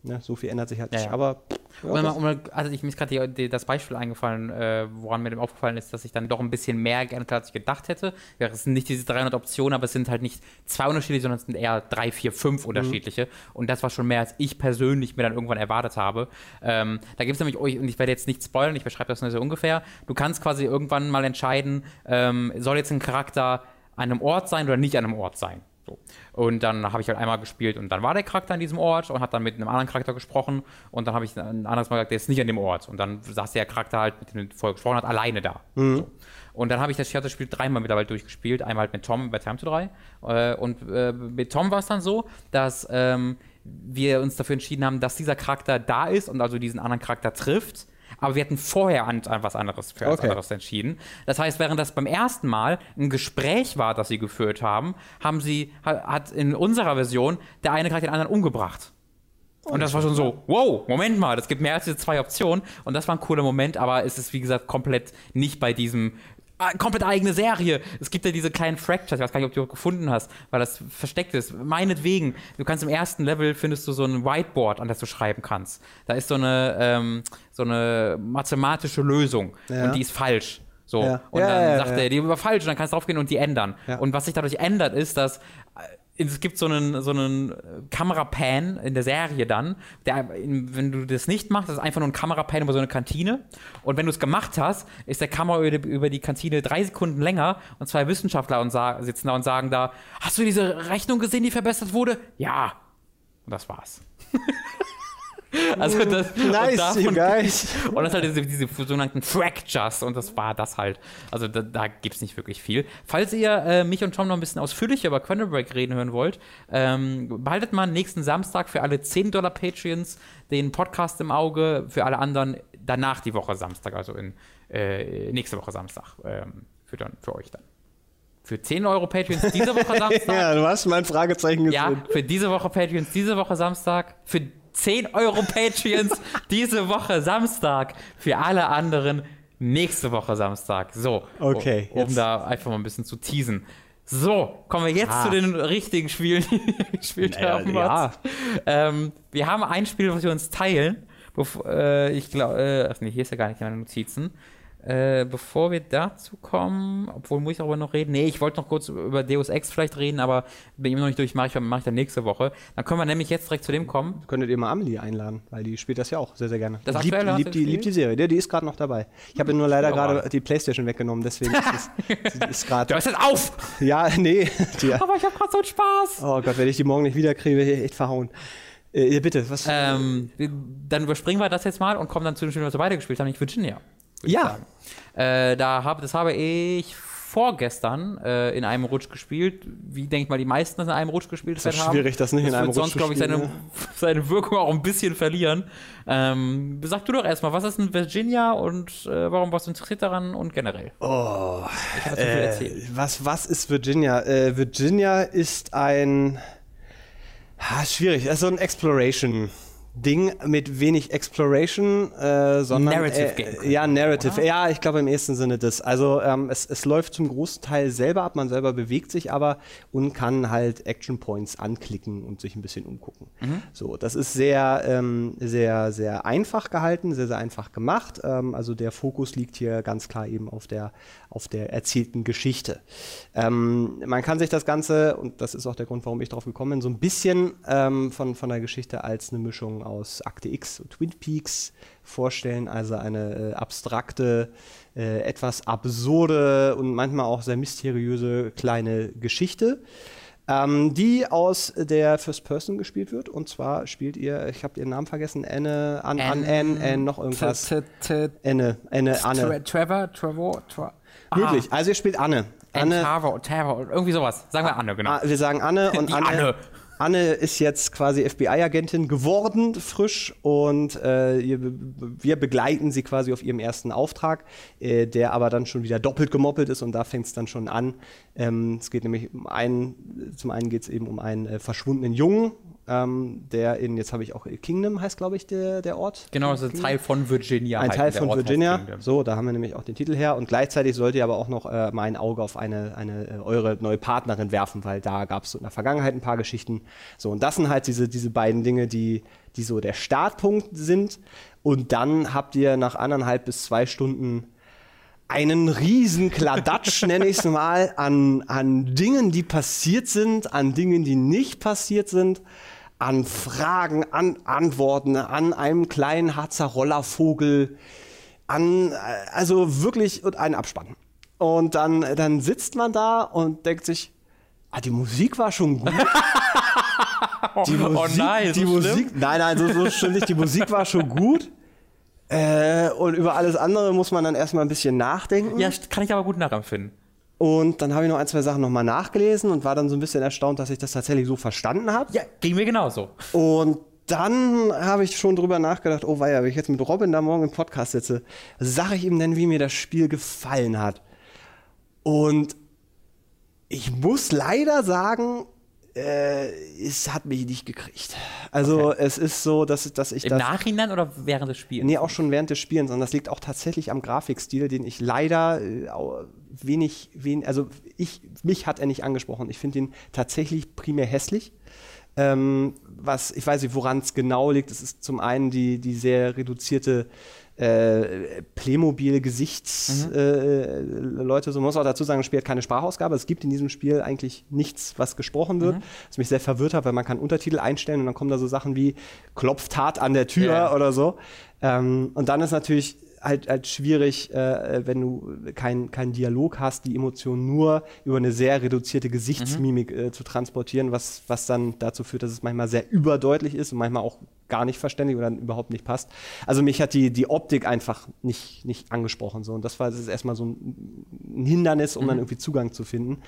ne, so viel ändert sich halt ja, nicht. Aber ja, und, und, also ich, mir ist gerade das Beispiel eingefallen, äh, woran mir dem aufgefallen ist, dass ich dann doch ein bisschen mehr geändert habe, als ich gedacht hätte. Ja, es sind nicht diese 300 Optionen, aber es sind halt nicht zwei unterschiedliche, sondern es sind eher drei, vier, fünf mhm. unterschiedliche. Mhm. Und das war schon mehr, als ich persönlich mir dann irgendwann erwartet habe. Ähm, da gibt es nämlich, und ich werde jetzt nicht spoilern, ich beschreibe das nur so ungefähr. Du kannst quasi irgendwann mal entscheiden, ähm, soll jetzt ein Charakter an einem Ort sein oder nicht an einem Ort sein. So. Und dann habe ich halt einmal gespielt und dann war der Charakter an diesem Ort und hat dann mit einem anderen Charakter gesprochen und dann habe ich ein anderes Mal gesagt, der ist nicht an dem Ort. Und dann saß der Charakter halt, mit dem vorher gesprochen hat, alleine da. Mhm. So. Und dann habe ich das, ich das Spiel dreimal mittlerweile durchgespielt. Einmal halt mit Tom bei Time to 3. Äh, und äh, mit Tom war es dann so, dass ähm, wir uns dafür entschieden haben, dass dieser Charakter da ist und also diesen anderen Charakter trifft aber wir hatten vorher an, an was anderes für okay. anderes entschieden. Das heißt, während das beim ersten Mal ein Gespräch war, das sie geführt haben, haben sie, hat in unserer Version der eine Charakter den anderen umgebracht. Und das war schon so, wow, Moment mal, es gibt mehr als diese zwei Optionen. Und das war ein cooler Moment, aber es ist, wie gesagt, komplett nicht bei diesem komplett eigene Serie. Es gibt ja diese kleinen Fractures, ich weiß gar nicht, ob du gefunden hast, weil das versteckt ist. Meinetwegen, du kannst im ersten Level findest du so ein Whiteboard, an das du schreiben kannst. Da ist so eine, ähm, so eine mathematische Lösung ja. und die ist falsch. So. Ja. Und ja, dann sagt er, die war falsch und dann kannst du draufgehen und die ändern. Und was sich dadurch ändert, ist, dass es gibt so einen, so einen Kamerapan in der Serie dann, der, wenn du das nicht machst, ist einfach nur ein Kamerapan über so eine Kantine. Und wenn du es gemacht hast, ist der Kamera über, über die Kantine drei Sekunden länger und zwei Wissenschaftler und sitzen da und sagen da, hast du diese Rechnung gesehen, die verbessert wurde? Ja. Und das war's. Also das, nice, you guys. Und das halt diese, diese sogenannten Fractures und das war das halt. Also da, da gibt es nicht wirklich viel. Falls ihr äh, mich und Tom noch ein bisschen ausführlicher über Quantum reden hören wollt, ähm, behaltet mal nächsten Samstag für alle 10 Dollar Patreons den Podcast im Auge, für alle anderen danach die Woche Samstag, also in äh, nächste Woche Samstag ähm, für, dann, für euch dann für 10 Euro Patreons diese Woche Samstag. ja, du hast mein Fragezeichen gesehen. Ja, für diese Woche Patreons diese Woche Samstag. Für 10 Euro Patreons diese Woche Samstag. Für alle anderen nächste Woche Samstag. So. Okay. Um, um da einfach mal ein bisschen zu teasen. So, kommen wir jetzt ah. zu den richtigen Spielen, die wir gespielt naja, haben. Ja. Ähm, wir haben ein Spiel, was wir uns teilen. Bevor, äh, ich glaube, äh, ach nee, hier ist ja gar nicht meine Notizen. Äh, bevor wir dazu kommen, obwohl muss ich darüber noch reden. Nee, ich wollte noch kurz über Deus Ex vielleicht reden, aber bin immer noch nicht durch, mache ich, mach ich dann nächste Woche. Dann können wir nämlich jetzt direkt zu dem kommen. Könntet ihr mal Amelie einladen, weil die spielt das ja auch sehr, sehr gerne. Das liebt, liebt, die, liebt die Serie, die, die ist gerade noch dabei. Ich habe nur leider gerade die Playstation weggenommen, deswegen ist, ist, ist gerade. Du hast jetzt auf! Ja, nee. Die, aber ich habe gerade so einen Spaß. Oh Gott, wenn ich die morgen nicht wiederkriege, echt verhauen. Äh, bitte, was? Ähm, dann überspringen wir das jetzt mal und kommen dann zu dem Spiel, was wir beide gespielt haben, nämlich Virginia. Ja. Äh, da hab, das habe ich vorgestern äh, in einem Rutsch gespielt, wie denke ich mal die meisten das in einem Rutsch gespielt haben. Das ist schwierig, das nicht das in einem Rutsch sonst, glaube ich, seine, seine Wirkung auch ein bisschen verlieren. Ähm, sag du doch erstmal, was ist ein Virginia und äh, warum warst du interessiert daran und generell? Oh, ich äh, erzählt. Was, was ist Virginia? Äh, Virginia ist ein ha, schwierig, also ein Exploration Ding mit wenig Exploration, äh, sondern Narrative Game. Äh, ja, Narrative. Oder? Ja, ich glaube im ersten Sinne das. Also ähm, es, es läuft zum großen Teil selber ab, man selber bewegt sich aber und kann halt Action Points anklicken und sich ein bisschen umgucken. Mhm. So, das ist sehr, ähm, sehr, sehr einfach gehalten, sehr, sehr einfach gemacht. Ähm, also der Fokus liegt hier ganz klar eben auf der, auf der erzählten Geschichte. Ähm, man kann sich das Ganze, und das ist auch der Grund, warum ich drauf gekommen bin, so ein bisschen ähm, von, von der Geschichte als eine Mischung aus Akte X und Twin Peaks vorstellen. Also eine äh, abstrakte, äh, etwas absurde und manchmal auch sehr mysteriöse kleine Geschichte. Ähm, die aus der First Person gespielt wird. Und zwar spielt ihr, ich habe ihren Namen vergessen, Anne, An, An, Anne, Anne, noch irgendwas. Anne, Anne, Anne. Trevor, Trevor, Trevor. Möglich. Also ihr spielt Anne. Anne. Tavo, Tavo, irgendwie sowas. Sagen wir Anne, genau. Ah, wir sagen Anne und Anne, Anne. Anne ist jetzt quasi FBI-Agentin geworden, frisch, und äh, wir begleiten sie quasi auf ihrem ersten Auftrag, äh, der aber dann schon wieder doppelt gemoppelt ist und da fängt es dann schon an. Ähm, es geht nämlich um einen, zum einen geht es eben um einen äh, verschwundenen Jungen, ähm, der in, jetzt habe ich auch Kingdom heißt, glaube ich, der, der Ort. Genau, das ist ein Teil von Virginia. Ein Teil von Virginia. So, da haben wir nämlich auch den Titel her. Und gleichzeitig sollt ihr aber auch noch äh, mal ein Auge auf eine, eine äh, eure neue Partnerin werfen, weil da gab es so in der Vergangenheit ein paar Geschichten. So, und das sind halt diese, diese beiden Dinge, die, die so der Startpunkt sind. Und dann habt ihr nach anderthalb bis zwei Stunden einen riesen Kladatsch, nenne ich es mal, an, an Dingen, die passiert sind, an Dingen, die nicht passiert sind an Fragen, an Antworten, an einem kleinen Harzer Rollervogel, an, also wirklich und einen Abspann. Und dann, dann sitzt man da und denkt sich, ah, die Musik war schon gut. die oh, Musik, oh nein, die so Musik, nein, nein, so, so stimmt nicht. Die Musik war schon gut. Äh, und über alles andere muss man dann erstmal ein bisschen nachdenken. Ja, kann ich aber gut nachempfinden. Und dann habe ich noch ein, zwei Sachen nochmal nachgelesen und war dann so ein bisschen erstaunt, dass ich das tatsächlich so verstanden habe. Ja, ging mir genauso. Und dann habe ich schon drüber nachgedacht, oh weia, wenn ich jetzt mit Robin da morgen im Podcast sitze, sage ich ihm denn, wie mir das Spiel gefallen hat. Und ich muss leider sagen, äh, es hat mich nicht gekriegt. Also okay. es ist so, dass, dass ich Im das... Nachhinein oder während des Spiels? Nee, auch schon während des Spiels, sondern das liegt auch tatsächlich am Grafikstil, den ich leider äh, wenig, wenig, also ich, mich hat er nicht angesprochen. Ich finde ihn tatsächlich primär hässlich. Ähm, was, ich weiß nicht, woran es genau liegt. Es ist zum einen die, die sehr reduzierte äh, Playmobil-Gesichtsleute. Mhm. Äh, so man muss auch dazu sagen, das Spiel hat keine Sprachausgabe. Es gibt in diesem Spiel eigentlich nichts, was gesprochen wird. Mhm. Was mich sehr verwirrt hat, weil man kann Untertitel einstellen und dann kommen da so Sachen wie klopft hart an der Tür yeah. oder so. Ähm, und dann ist natürlich halt, halt schwierig, äh, wenn du keinen kein Dialog hast, die Emotionen nur über eine sehr reduzierte Gesichtsmimik mhm. äh, zu transportieren, was, was dann dazu führt, dass es manchmal sehr überdeutlich ist und manchmal auch gar nicht verständlich oder überhaupt nicht passt. Also mich hat die, die Optik einfach nicht, nicht angesprochen. So. Und das war das ist erstmal so ein Hindernis, um mhm. dann irgendwie Zugang zu finden.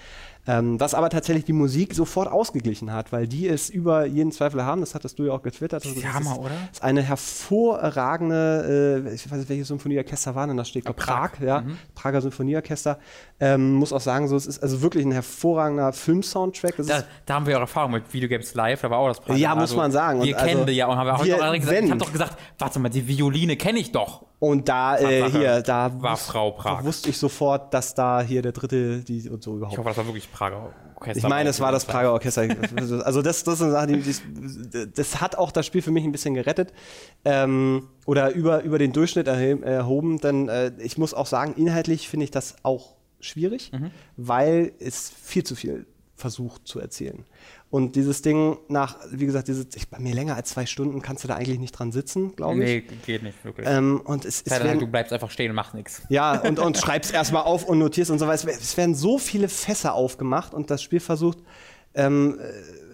Ähm, was aber tatsächlich die Musik sofort ausgeglichen hat, weil die ist über jeden Zweifel haben, das hattest du ja auch getwittert. Das ist Hammer, ist, oder? ist eine hervorragende, äh, ich weiß nicht, welches Symphonieorchester war denn das steht, oh, Prag, Prag, ja, mhm. Prager Symphonieorchester. Ähm, muss auch sagen, so, es ist also wirklich ein hervorragender Film-Soundtrack. Da, da, haben wir auch Erfahrung mit Videogames Live, da war auch das Prager. Ja, muss also, man sagen. Wir und kennen also, die ja und haben auch wir, gesagt, ich habe doch gesagt, warte mal, die Violine kenne ich doch. Und da, äh, hier, da war Frau Prag. wusste ich sofort, dass da hier der dritte, die und so überhaupt. Ich hoffe, das war wirklich Prager Orchester. Ich meine, es war das Prager Orchester. also das, das ist eine Sache, die, die, das hat auch das Spiel für mich ein bisschen gerettet. Ähm, oder über, über den Durchschnitt erhoben, denn äh, ich muss auch sagen, inhaltlich finde ich das auch schwierig, mhm. weil es viel zu viel versucht zu erzählen. Und dieses Ding nach, wie gesagt, diese, ich, bei mir länger als zwei Stunden kannst du da eigentlich nicht dran sitzen, glaube ich. Nee, geht nicht, wirklich. Ähm, und es, es werden, du bleibst einfach stehen und machst nichts. Ja, und, und schreibst erstmal auf und notierst und so weiter. Es, werden so viele Fässer aufgemacht und das Spiel versucht, ähm,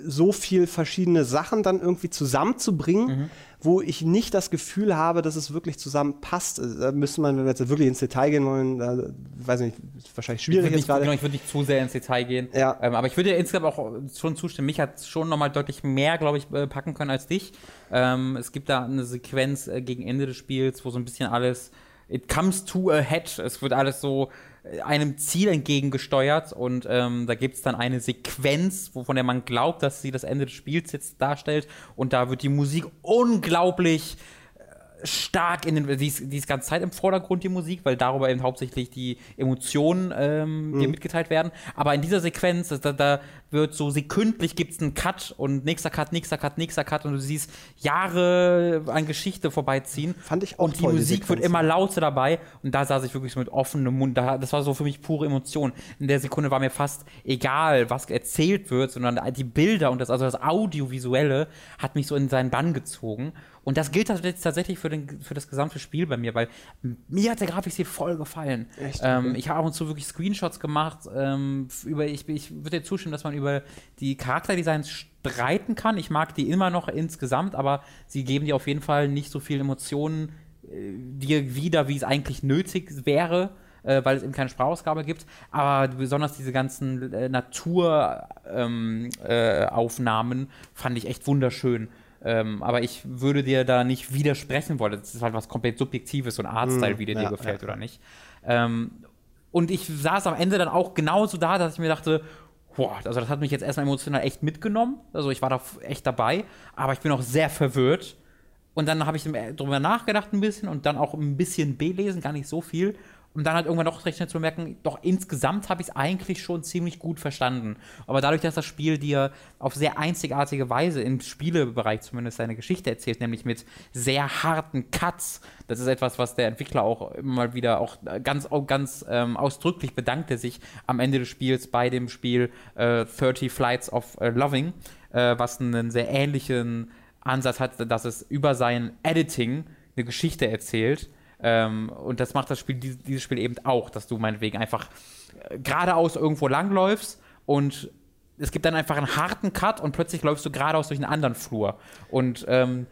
so viel verschiedene Sachen dann irgendwie zusammenzubringen, mhm. wo ich nicht das Gefühl habe, dass es wirklich zusammenpasst. Äh, da müssen wir, wenn wir jetzt wirklich ins Detail gehen wollen, da, weiß nicht, wahrscheinlich schwierig jetzt gerade. Genau, ich würde nicht zu sehr ins Detail gehen. Ja. Ähm, aber ich würde dir insgesamt auch schon zustimmen. Mich hat schon nochmal deutlich mehr, glaube ich, äh, packen können als dich. Ähm, es gibt da eine Sequenz äh, gegen Ende des Spiels, wo so ein bisschen alles it comes to a head. Es wird alles so einem Ziel entgegengesteuert und ähm, da gibt es dann eine Sequenz, wovon der man glaubt, dass sie das Ende des Spiels jetzt darstellt und da wird die Musik unglaublich stark in den, die ist, die ist ganz Zeit im Vordergrund, die Musik, weil darüber eben hauptsächlich die Emotionen ähm, mhm. dir mitgeteilt werden. Aber in dieser Sequenz, da, da wird so sekündlich gibt es einen Cut und nächster Cut, nächster Cut, nächster Cut und du siehst Jahre an Geschichte vorbeiziehen. Fand ich auch Und die Musik wird immer lauter dabei und da saß ich wirklich so mit offenem Mund. das war so für mich pure Emotion. In der Sekunde war mir fast egal, was erzählt wird, sondern die Bilder und das, also das Audiovisuelle hat mich so in seinen Bann gezogen. Und das gilt tatsächlich für, den, für das gesamte Spiel bei mir, weil mir hat der Grafikstil voll gefallen. Echt? Ähm, ich habe ab und zu wirklich Screenshots gemacht. Ähm, über, ich ich würde dir zustimmen, dass man über die Charakterdesigns streiten kann. Ich mag die immer noch insgesamt, aber sie geben dir auf jeden Fall nicht so viel Emotionen äh, dir wieder, wie es eigentlich nötig wäre äh, weil es eben keine Sprachausgabe gibt. Aber besonders diese ganzen äh, Naturaufnahmen ähm, äh, fand ich echt wunderschön. Ähm, aber ich würde dir da nicht widersprechen wollen. Das ist halt was komplett Subjektives, so ein Artstyle, mm, wie dir, ja, dir gefällt ja. oder nicht. Ähm, und ich saß am Ende dann auch genauso da, dass ich mir dachte, boah, also das hat mich jetzt erstmal emotional echt mitgenommen. Also ich war da echt dabei, aber ich bin auch sehr verwirrt. Und dann habe ich darüber nachgedacht ein bisschen und dann auch ein bisschen belesen, gar nicht so viel um dann halt irgendwann doch recht schnell zu merken, doch insgesamt habe ich es eigentlich schon ziemlich gut verstanden. Aber dadurch, dass das Spiel dir auf sehr einzigartige Weise im Spielebereich zumindest seine Geschichte erzählt, nämlich mit sehr harten Cuts, das ist etwas, was der Entwickler auch immer mal wieder auch ganz, auch ganz ähm, ausdrücklich bedankte sich am Ende des Spiels bei dem Spiel äh, 30 Flights of äh, Loving, äh, was einen sehr ähnlichen Ansatz hat, dass es über sein Editing eine Geschichte erzählt ähm, und das macht das Spiel, dieses Spiel eben auch, dass du meinetwegen einfach äh, geradeaus irgendwo langläufst und es gibt dann einfach einen harten Cut und plötzlich läufst du geradeaus durch einen anderen Flur. Und ähm,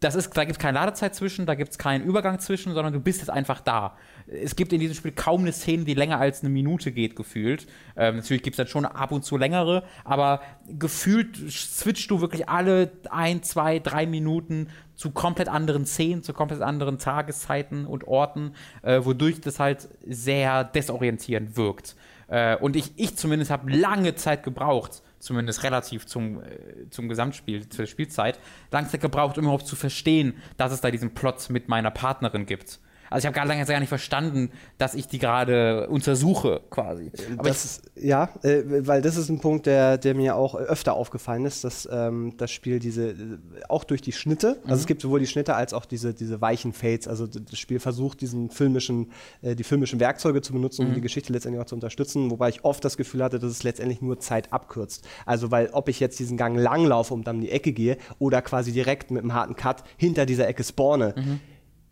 das ist, da gibt es keine Ladezeit zwischen, da gibt es keinen Übergang zwischen, sondern du bist jetzt einfach da. Es gibt in diesem Spiel kaum eine Szene, die länger als eine Minute geht, gefühlt. Ähm, natürlich gibt es dann schon ab und zu längere, aber gefühlt switchst du wirklich alle ein, zwei, drei Minuten zu komplett anderen Szenen, zu komplett anderen Tageszeiten und Orten, äh, wodurch das halt sehr desorientierend wirkt. Äh, und ich, ich zumindest habe lange Zeit gebraucht, zumindest relativ zum, äh, zum Gesamtspiel, zur Spielzeit, lange Zeit gebraucht, um überhaupt zu verstehen, dass es da diesen Plot mit meiner Partnerin gibt. Also ich habe gar lange gar nicht verstanden, dass ich die gerade untersuche, quasi. Aber das, ja, äh, weil das ist ein Punkt, der, der mir auch öfter aufgefallen ist, dass ähm, das Spiel diese, auch durch die Schnitte, also mhm. es gibt sowohl die Schnitte als auch diese, diese weichen Fades, also das Spiel versucht, diesen filmischen, äh, die filmischen Werkzeuge zu benutzen, um mhm. die Geschichte letztendlich auch zu unterstützen, wobei ich oft das Gefühl hatte, dass es letztendlich nur Zeit abkürzt. Also weil ob ich jetzt diesen Gang langlaufe und dann um die Ecke gehe oder quasi direkt mit einem harten Cut hinter dieser Ecke spawne, mhm.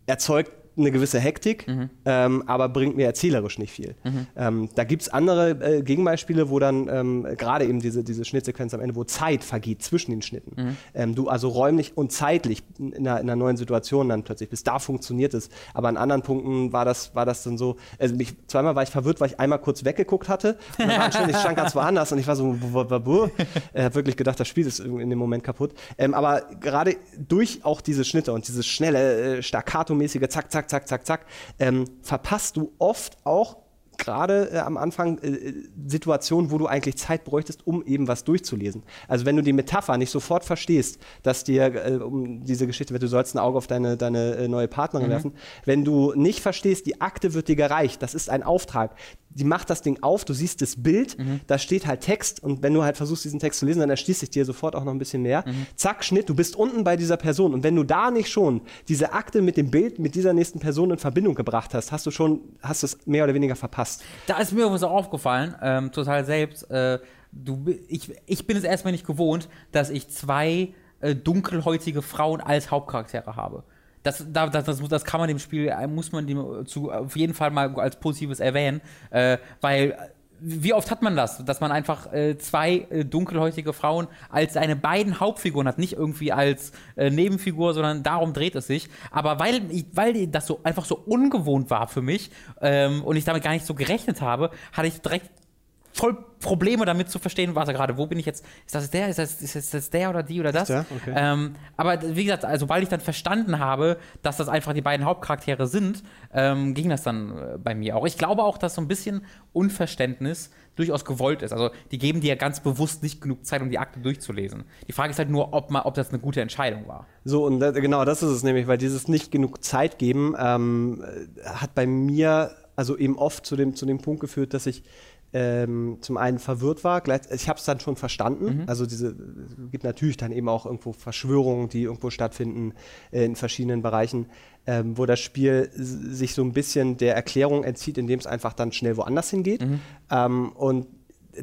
erzeugt eine gewisse Hektik, mhm. ähm, aber bringt mir erzählerisch nicht viel. Mhm. Ähm, da gibt es andere äh, Gegenbeispiele, wo dann ähm, gerade eben diese, diese Schnittsequenz am Ende, wo Zeit vergeht zwischen den Schnitten. Mhm. Ähm, du also räumlich und zeitlich in einer, in einer, neuen Situation dann plötzlich bist. Da funktioniert es. Aber an anderen Punkten war das, war das dann so, also mich, zweimal war ich verwirrt, weil ich einmal kurz weggeguckt hatte. Und dann war ich stand ganz woanders und ich war so, ich habe wirklich gedacht, das Spiel ist in dem Moment kaputt. Ähm, aber gerade durch auch diese Schnitte und dieses schnelle, äh, staccato-mäßige Zack, Zack, zack, zack, zack, ähm, verpasst du oft auch gerade äh, am Anfang äh, Situationen, wo du eigentlich Zeit bräuchtest, um eben was durchzulesen. Also wenn du die Metapher nicht sofort verstehst, dass dir äh, um diese Geschichte, du sollst ein Auge auf deine, deine äh, neue Partnerin mhm. werfen, wenn du nicht verstehst, die Akte wird dir gereicht, das ist ein Auftrag, die macht das Ding auf, du siehst das Bild, mhm. da steht halt Text und wenn du halt versuchst, diesen Text zu lesen, dann erschließt sich dir sofort auch noch ein bisschen mehr. Mhm. Zack, Schnitt, du bist unten bei dieser Person und wenn du da nicht schon diese Akte mit dem Bild, mit dieser nächsten Person in Verbindung gebracht hast, hast du schon, hast du es mehr oder weniger verpasst. Da ist mir was auch aufgefallen, ähm, total selbst, äh, du, ich, ich bin es erstmal nicht gewohnt, dass ich zwei äh, dunkelhäutige Frauen als Hauptcharaktere habe. Das, das, das, das kann man dem Spiel, äh, muss man dem zu, auf jeden Fall mal als Positives erwähnen, äh, weil wie oft hat man das, dass man einfach äh, zwei äh, dunkelhäutige Frauen als seine beiden Hauptfiguren hat, nicht irgendwie als äh, Nebenfigur, sondern darum dreht es sich. Aber weil, weil das so einfach so ungewohnt war für mich ähm, und ich damit gar nicht so gerechnet habe, hatte ich direkt voll Probleme damit zu verstehen, was er gerade, wo bin ich jetzt, ist das der, ist das, ist das der oder die oder das? Okay. Ähm, aber wie gesagt, also, sobald ich dann verstanden habe, dass das einfach die beiden Hauptcharaktere sind, ähm, ging das dann äh, bei mir auch. Ich glaube auch, dass so ein bisschen Unverständnis durchaus gewollt ist. Also die geben dir ja ganz bewusst nicht genug Zeit, um die Akte durchzulesen. Die Frage ist halt nur, ob, man, ob das eine gute Entscheidung war. So, und genau das ist es nämlich, weil dieses nicht genug Zeit geben ähm, hat bei mir also eben oft zu dem, zu dem Punkt geführt, dass ich ähm, zum einen verwirrt war. Ich habe es dann schon verstanden. Mhm. Also diese es gibt natürlich dann eben auch irgendwo Verschwörungen, die irgendwo stattfinden äh, in verschiedenen Bereichen, ähm, wo das Spiel sich so ein bisschen der Erklärung entzieht, indem es einfach dann schnell woanders hingeht. Mhm. Ähm, und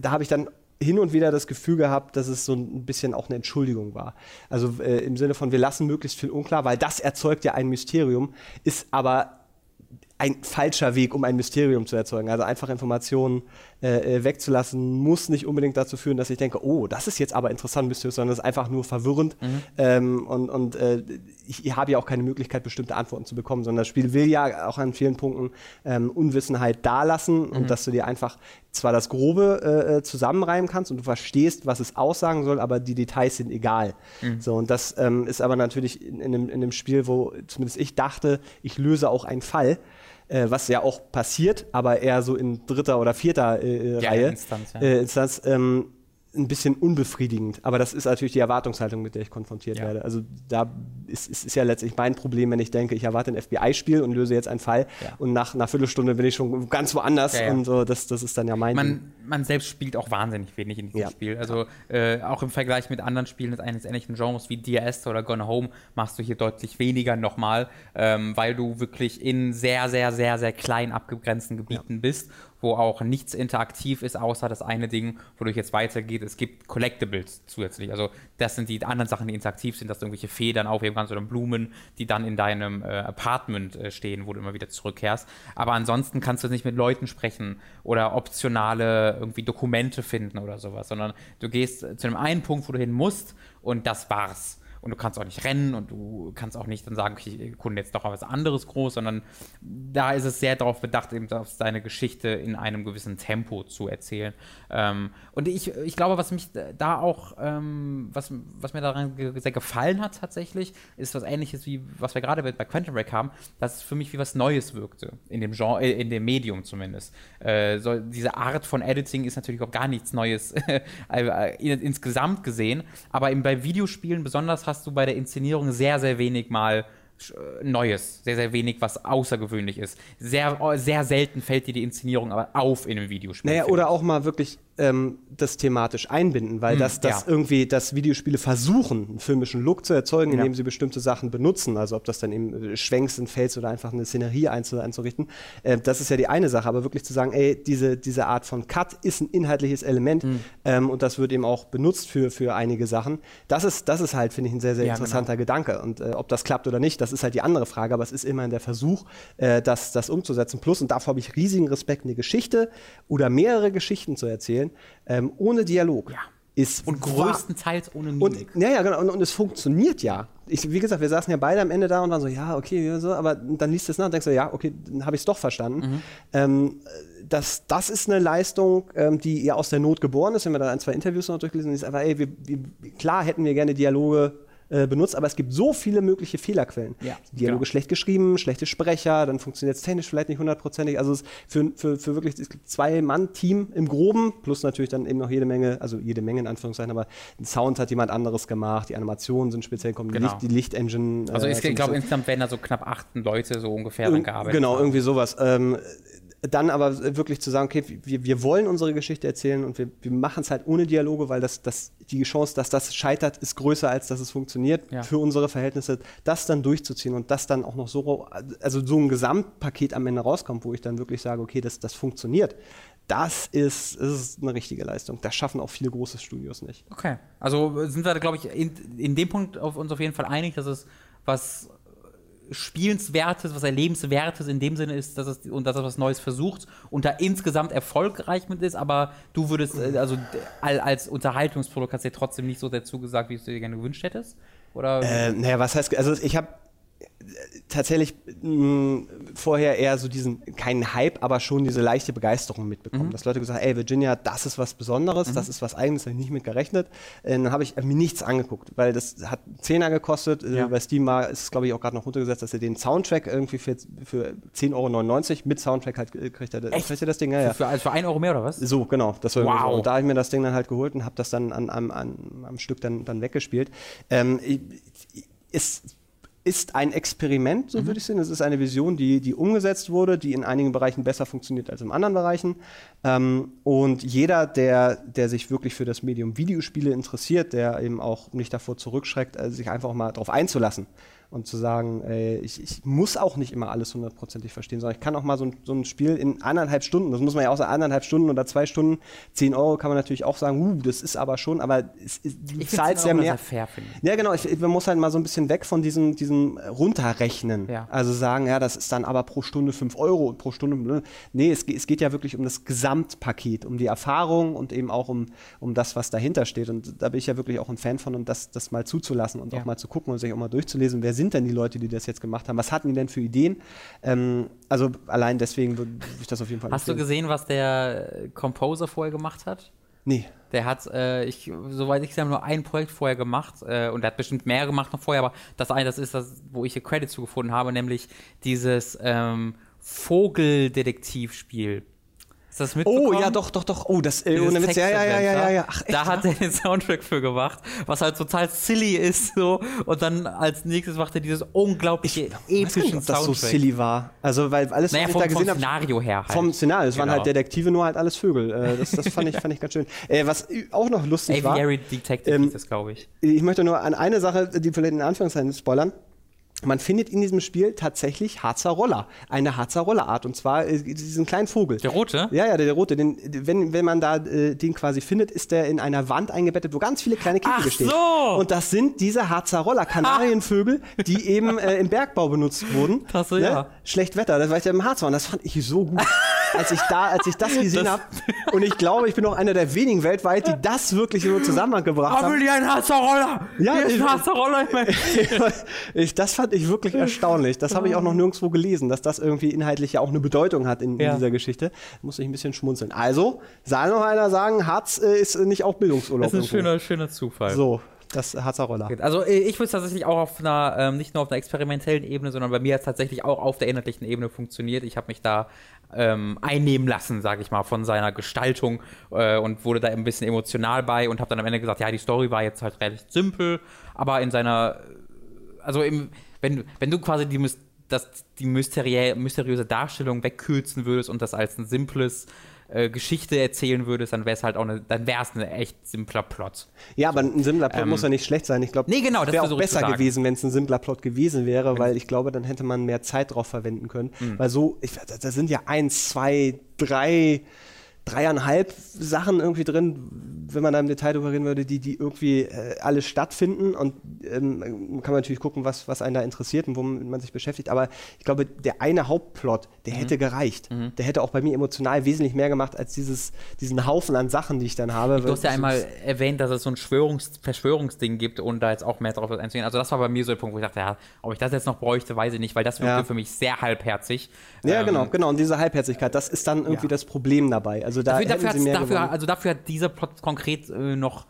da habe ich dann hin und wieder das Gefühl gehabt, dass es so ein bisschen auch eine Entschuldigung war. Also äh, im Sinne von, wir lassen möglichst viel unklar, weil das erzeugt ja ein Mysterium, ist aber ein falscher Weg, um ein Mysterium zu erzeugen. Also einfach Informationen äh, äh, wegzulassen, muss nicht unbedingt dazu führen, dass ich denke, oh, das ist jetzt aber interessant, mysteriös, sondern es ist einfach nur verwirrend. Mhm. Ähm, und und äh, ich, ich habe ja auch keine Möglichkeit, bestimmte Antworten zu bekommen, sondern das Spiel will ja auch an vielen Punkten ähm, Unwissenheit dalassen mhm. und dass du dir einfach zwar das Grobe äh, äh, zusammenreimen kannst und du verstehst, was es aussagen soll, aber die Details sind egal. Mhm. So, und das ähm, ist aber natürlich in, in, einem, in einem Spiel, wo zumindest ich dachte, ich löse auch einen Fall äh, was ja auch passiert, aber eher so in dritter oder vierter äh, ja, Reihe. Instanz, ja. äh, Instanz ähm, ein bisschen unbefriedigend. Aber das ist natürlich die Erwartungshaltung, mit der ich konfrontiert ja. werde. Also da ist, ist, ist, ja letztlich mein Problem, wenn ich denke, ich erwarte ein FBI-Spiel und löse jetzt einen Fall ja. und nach einer Viertelstunde bin ich schon ganz woanders ja, und so, das, das ist dann ja mein man, man selbst spielt auch wahnsinnig wenig in diesem Spiel. Also äh, auch im Vergleich mit anderen Spielen eines ähnlichen Genres wie DRS oder Gone Home machst du hier deutlich weniger nochmal, ähm, weil du wirklich in sehr, sehr, sehr, sehr klein abgegrenzten Gebieten bist wo auch nichts interaktiv ist, außer das eine Ding, wodurch jetzt weitergeht. Es gibt Collectibles zusätzlich. Also das sind die anderen Sachen, die interaktiv sind, dass du irgendwelche Federn aufheben kannst oder Blumen, die dann in deinem äh, Apartment äh, stehen, wo du immer wieder zurückkehrst. Aber ansonsten kannst du nicht mit Leuten sprechen oder optionale irgendwie Dokumente finden oder sowas, sondern du gehst zu einem einen Punkt, wo du hin musst und das war's und du kannst auch nicht rennen und du kannst auch nicht dann sagen, okay, kunde jetzt doch was anderes groß, sondern da ist es sehr darauf bedacht, eben seine Geschichte in einem gewissen Tempo zu erzählen. Ähm, und ich, ich glaube, was mich da auch, ähm, was, was mir daran sehr gefallen hat tatsächlich, ist was ähnliches wie, was wir gerade bei Quantum Break haben, dass es für mich wie was Neues wirkte, in dem Genre, äh, in dem Medium zumindest. Äh, so, diese Art von Editing ist natürlich auch gar nichts Neues äh, insgesamt gesehen, aber eben bei Videospielen besonders hast du bei der Inszenierung sehr, sehr wenig mal äh, Neues, sehr, sehr wenig, was außergewöhnlich ist. Sehr, sehr selten fällt dir die Inszenierung aber auf in einem Videospiel. Naja, oder auch mal wirklich ähm, das thematisch einbinden, weil hm, das, das ja. irgendwie, dass Videospiele versuchen, einen filmischen Look zu erzeugen, indem ja. sie bestimmte Sachen benutzen, also ob das dann eben äh, Schwenks sind, Fels oder einfach eine Szenerie einzurichten, äh, das ist ja die eine Sache, aber wirklich zu sagen, ey, diese, diese Art von Cut ist ein inhaltliches Element hm. ähm, und das wird eben auch benutzt für, für einige Sachen, das ist, das ist halt, finde ich, ein sehr, sehr ja, interessanter genau. Gedanke und äh, ob das klappt oder nicht, das ist halt die andere Frage, aber es ist immerhin der Versuch, äh, das, das umzusetzen. Plus, und davor habe ich riesigen Respekt, eine Geschichte oder mehrere Geschichten zu erzählen, ähm, ohne Dialog. Ja. Ist und größtenteils ohne Mimik. Und, ja, ja, genau. Und, und, es funktioniert ja. Ich, wie gesagt, wir saßen ja beide am Ende da und waren so, ja, okay, so, aber dann liest du es nach und denkst du, ja, okay, dann habe ich es doch verstanden. Mhm. Ähm, das, das ist eine Leistung, ähm, die ja aus der Not geboren ist. Wenn wir da ein, zwei Interviews noch durchgelesen ist einfach, ey, wir, wir, klar hätten wir gerne Dialoge äh, benutzt, aber es gibt so viele mögliche Fehlerquellen. Ja, Dialoge genau. schlecht geschrieben, schlechte Sprecher, dann funktioniert es technisch vielleicht nicht hundertprozentig. Also es für, für, für wirklich zwei Mann-Team im Groben, plus natürlich dann eben noch jede Menge, also jede Menge in Anführungszeichen, aber den Sound hat jemand anderes gemacht, die Animationen sind speziell kommen, genau. die, Licht, Lichtengine. Also äh, ich glaube, so insgesamt werden da so knapp acht Leute so ungefähr dran gearbeitet. Genau, irgendwie sowas. Ähm, dann aber wirklich zu sagen, okay, wir, wir wollen unsere Geschichte erzählen und wir, wir machen es halt ohne Dialoge, weil das, das, die Chance, dass das scheitert, ist größer, als dass es funktioniert ja. für unsere Verhältnisse. Das dann durchzuziehen und das dann auch noch so, also so ein Gesamtpaket am Ende rauskommt, wo ich dann wirklich sage, okay, das, das funktioniert. Das ist, das ist eine richtige Leistung. Das schaffen auch viele große Studios nicht. Okay. Also sind wir, glaube ich, in, in dem Punkt auf uns auf jeden Fall einig, dass es was Spielenswertes, was Erlebenswertes in dem Sinne ist, dass es und dass es was Neues versucht und da insgesamt erfolgreich mit ist, aber du würdest, äh, also als Unterhaltungsprodukt hast du dir trotzdem nicht so sehr zugesagt, wie du dir gerne gewünscht hättest? Oder? Äh, naja, was heißt, also ich habe tatsächlich mh, vorher eher so diesen, keinen Hype, aber schon diese leichte Begeisterung mitbekommen. Mhm. Dass Leute gesagt haben, ey, Virginia, das ist was Besonderes, mhm. das ist was Eigenes, habe ich nicht mit gerechnet. Äh, dann habe ich mir nichts angeguckt, weil das hat 10er gekostet. Äh, ja. bei Steam war, ist es, glaube ich, auch gerade noch runtergesetzt, dass er den Soundtrack irgendwie für, für 10,99 Euro mit Soundtrack halt kriegt. Er, kriegt er das Ding, ja, ja. Für, also für 1 Euro mehr oder was? So, genau. Das war wow. so. Und da habe ich mir das Ding dann halt geholt und habe das dann an, an, an, am Stück dann, dann weggespielt. Ähm, ist ist ein Experiment, so mhm. würde ich sehen. Es ist eine Vision, die, die umgesetzt wurde, die in einigen Bereichen besser funktioniert als in anderen Bereichen. Ähm, und jeder, der, der sich wirklich für das Medium Videospiele interessiert, der eben auch nicht davor zurückschreckt, also sich einfach mal darauf einzulassen und zu sagen, ey, ich, ich, muss auch nicht immer alles hundertprozentig verstehen, sondern ich kann auch mal so ein, so ein, Spiel in anderthalb Stunden, das muss man ja auch sagen, anderthalb Stunden oder zwei Stunden, zehn Euro kann man natürlich auch sagen, uh, das ist aber schon, aber es, es, du ich zahlst ja mehr. Fair, ja, genau, ich, man muss halt mal so ein bisschen weg von diesem, diesem Runterrechnen. Ja. Also sagen, ja, das ist dann aber pro Stunde fünf Euro und pro Stunde, ne? nee, es, es geht ja wirklich um das Gesamtpaket, um die Erfahrung und eben auch um, um das, was dahinter steht. Und da bin ich ja wirklich auch ein Fan von, und das, das mal zuzulassen und ja. auch mal zu gucken und sich auch mal durchzulesen, wer sind denn die Leute, die das jetzt gemacht haben? Was hatten die denn für Ideen? Ähm, also allein deswegen würde ich das auf jeden Fall Hast empfehlen. du gesehen, was der Composer vorher gemacht hat? Nee. Der hat, äh, ich, soweit ich sehe, nur ein Projekt vorher gemacht äh, und er hat bestimmt mehr gemacht noch vorher, aber das eine, das ist das, wo ich hier Credit zugefunden habe, nämlich dieses ähm, Vogeldetektivspiel. Ist das mitbekommen? Oh, ja, doch, doch, doch. Oh, das, äh, ohne Witz, ja, ja, ja, ja, ja. Ach, echt, da hat er den Soundtrack für gemacht, was halt total silly ist, so. Und dann als nächstes macht er dieses unglaubliche, ich epische nicht, ob das so silly war. Also, weil alles, naja, was vom, ich da gesehen habe. Vom Szenario her halt. Vom Szenario. Es genau. waren halt. Detektive, nur halt alles Vögel. Äh, das, das fand ich, fand ich ganz schön. Äh, was auch noch lustig Aviary war. Aviary Detective ähm, ist das, glaube ich. Ich möchte nur an eine Sache, die vielleicht in Anführungszeichen spoilern man findet in diesem Spiel tatsächlich Harzer Roller, eine Harzer Rollerart und zwar äh, diesen kleinen Vogel. Der rote? Ja, ja, der, der rote. Den, wenn, wenn man da äh, den quasi findet, ist der in einer Wand eingebettet, wo ganz viele kleine Käfige stehen. so! Und das sind diese Harzer Roller, Kanarienvögel, die eben äh, im Bergbau benutzt wurden. Das so, ne? ja. Schlecht Wetter, das war ich ja im Harz und das fand ich so gut. als ich da, als ich das gesehen habe. Und ich glaube, ich bin auch einer der wenigen weltweit, die das wirklich so zusammengebracht haben. Aber die ein Harzer Roller! Ja, Hier ist ein Harzer Roller. ich, das fand ich wirklich erstaunlich. Das habe ich auch noch nirgendwo gelesen, dass das irgendwie inhaltlich ja auch eine Bedeutung hat in, in ja. dieser Geschichte. Da muss ich ein bisschen schmunzeln. Also, soll noch einer sagen, Harz äh, ist nicht auch Bildungsurlaub. Das ist ein schöner, schöner Zufall. So, das Harzer Roller. Also äh, ich würde es tatsächlich auch auf einer, ähm, nicht nur auf einer experimentellen Ebene, sondern bei mir hat es tatsächlich auch auf der inhaltlichen Ebene funktioniert. Ich habe mich da ähm, einnehmen lassen, sage ich mal, von seiner Gestaltung äh, und wurde da ein bisschen emotional bei und habe dann am Ende gesagt, ja, die Story war jetzt halt relativ simpel, aber in seiner, also im, wenn, wenn du quasi die, das, die mysteriöse Darstellung wegkürzen würdest und das als ein simples äh, Geschichte erzählen würdest, dann wäre es halt auch eine, dann wäre es ein echt simpler Plot. Ja, aber ein simpler Plot ähm, muss ja nicht schlecht sein. Ich glaube, nee, genau, wäre auch besser gewesen, wenn es ein simpler Plot gewesen wäre, weil ich glaube, dann hätte man mehr Zeit drauf verwenden können. Mhm. Weil so, ich, da sind ja eins, zwei, drei dreieinhalb Sachen irgendwie drin, wenn man da im Detail drüber reden würde, die, die irgendwie äh, alles stattfinden. Und ähm, kann man natürlich gucken, was, was einen da interessiert und womit man sich beschäftigt. Aber ich glaube, der eine Hauptplot, der mhm. hätte gereicht. Mhm. Der hätte auch bei mir emotional wesentlich mehr gemacht als dieses, diesen Haufen an Sachen, die ich dann habe. Du hast ja einmal erwähnt, dass es so ein Schwörungs Verschwörungsding gibt und da jetzt auch mehr drauf einzugehen. Also das war bei mir so der Punkt, wo ich dachte, ja, ob ich das jetzt noch bräuchte, weiß ich nicht, weil das wirkte ja. für mich sehr halbherzig. Ja, ähm, genau, genau. Und diese Halbherzigkeit, das ist dann irgendwie ja. das Problem dabei. Also da dafür, dafür, dafür, also dafür hat dieser Plot konkret äh, noch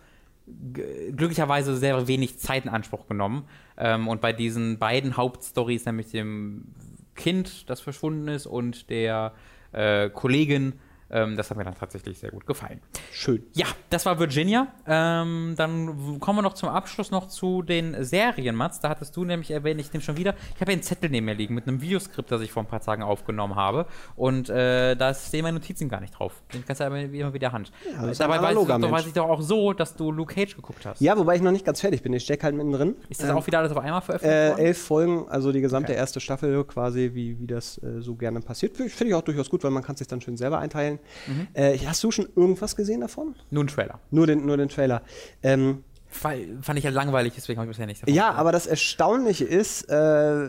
glücklicherweise sehr wenig Zeit in Anspruch genommen. Ähm, und bei diesen beiden Hauptstories, nämlich dem Kind, das verschwunden ist, und der äh, Kollegin, ähm, das hat mir dann tatsächlich sehr gut gefallen. Schön. Ja, das war Virginia. Ähm, dann kommen wir noch zum Abschluss noch zu den Serien, Mats. Da hattest du nämlich erwähnt, ich nehme schon wieder, ich habe ja einen Zettel neben mir liegen mit einem Videoskript, das ich vor ein paar Tagen aufgenommen habe. Und äh, da stehen meine Notizen gar nicht drauf. Den kannst du aber immer wieder Hand. Ja, Dabei weiß, doch, weiß ich doch auch so, dass du Luke Cage geguckt hast. Ja, wobei ich noch nicht ganz fertig bin. Ich stecke halt mittendrin. Ist das ähm, auch wieder alles auf einmal veröffentlicht äh, worden? Elf Folgen, also die gesamte okay. erste Staffel quasi, wie, wie das äh, so gerne passiert. Finde ich auch durchaus gut, weil man kann sich dann schön selber einteilen. Mhm. Äh, hast du schon irgendwas gesehen davon? Nur einen Trailer. Nur den, nur den Trailer. Ähm, Fand ich ja langweilig, deswegen habe ich bisher nicht davon Ja, aber das Erstaunliche ist, äh,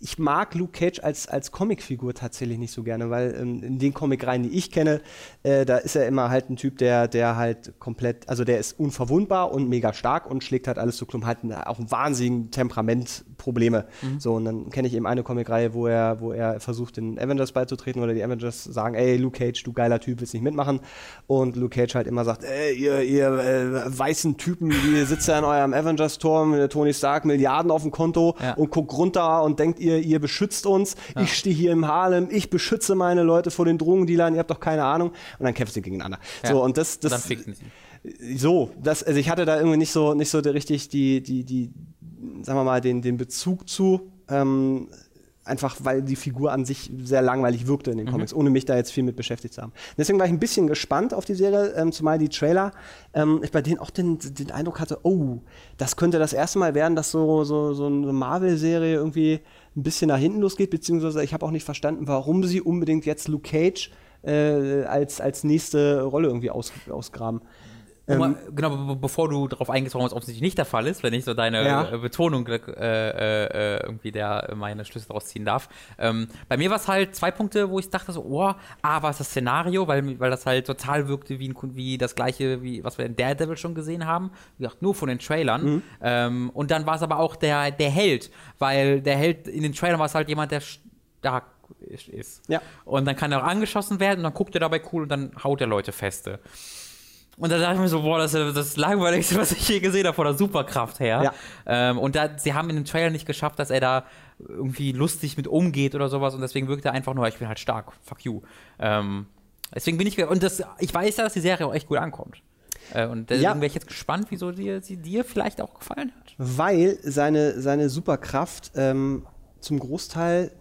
ich mag Luke Cage als, als Comicfigur tatsächlich nicht so gerne, weil ähm, in den Comicreihen, die ich kenne, äh, da ist er immer halt ein Typ, der, der halt komplett, also der ist unverwundbar und mega stark und schlägt halt alles zu Klump, halt auch ein wahnsinnigen Temperamentprobleme. Mhm. So, und dann kenne ich eben eine Comicreihe, wo er, wo er versucht, den Avengers beizutreten oder die Avengers sagen, ey, Luke Cage, du geiler Typ, willst nicht mitmachen. Und Luke Cage halt immer sagt, ey, ihr, ihr äh, weißen Typen, die sitzt ja in eurem Avengers-Turm, Tony Stark, Milliarden auf dem Konto ja. und guckt runter und denkt, ihr, ihr beschützt uns, ja. ich stehe hier im Harlem, ich beschütze meine Leute vor den Drogendealern, ihr habt doch keine Ahnung. Und dann kämpft sie gegeneinander. Ja. So, und das, das. dann ficken sie. So, das, also ich hatte da irgendwie nicht so, nicht so richtig die, die, die, sagen wir mal, den, den Bezug zu. Ähm, einfach weil die Figur an sich sehr langweilig wirkte in den mhm. Comics, ohne mich da jetzt viel mit beschäftigt zu haben. Deswegen war ich ein bisschen gespannt auf die Serie, ähm, zumal die Trailer, ähm, ich bei denen auch den, den Eindruck hatte, oh, das könnte das erste Mal werden, dass so, so, so eine Marvel-Serie irgendwie ein bisschen nach hinten losgeht, beziehungsweise ich habe auch nicht verstanden, warum sie unbedingt jetzt Luke Cage äh, als, als nächste Rolle irgendwie aus, ausgraben. Ähm, genau, bevor du darauf eingehst, warum es offensichtlich nicht der Fall ist, wenn ich so deine ja. Äh, Betonung äh, äh, irgendwie der meine Schlüsse daraus ziehen darf. Ähm, bei mir war es halt zwei Punkte, wo ich dachte so, oh, A, war es das Szenario, weil, weil das halt total wirkte wie, ein, wie das gleiche, wie was wir in Daredevil schon gesehen haben. Wie gesagt, nur von den Trailern. Mhm. Ähm, und dann war es aber auch der, der Held, weil der Held in den Trailern war es halt jemand, der stark ist. Ja. Und dann kann er auch angeschossen werden und dann guckt er dabei cool und dann haut er Leute feste. Und da dachte ich mir so, boah, das ist das Langweiligste, was ich je gesehen habe, von der Superkraft her. Ja. Ähm, und da, sie haben in dem Trailer nicht geschafft, dass er da irgendwie lustig mit umgeht oder sowas. Und deswegen wirkt er einfach nur, ich bin halt stark, fuck you. Ähm, deswegen bin ich, und das, ich weiß ja, dass die Serie auch echt gut ankommt. Äh, und deswegen ja. wäre ich jetzt gespannt, wieso dir, sie dir vielleicht auch gefallen hat. Weil seine, seine Superkraft ähm, zum Großteil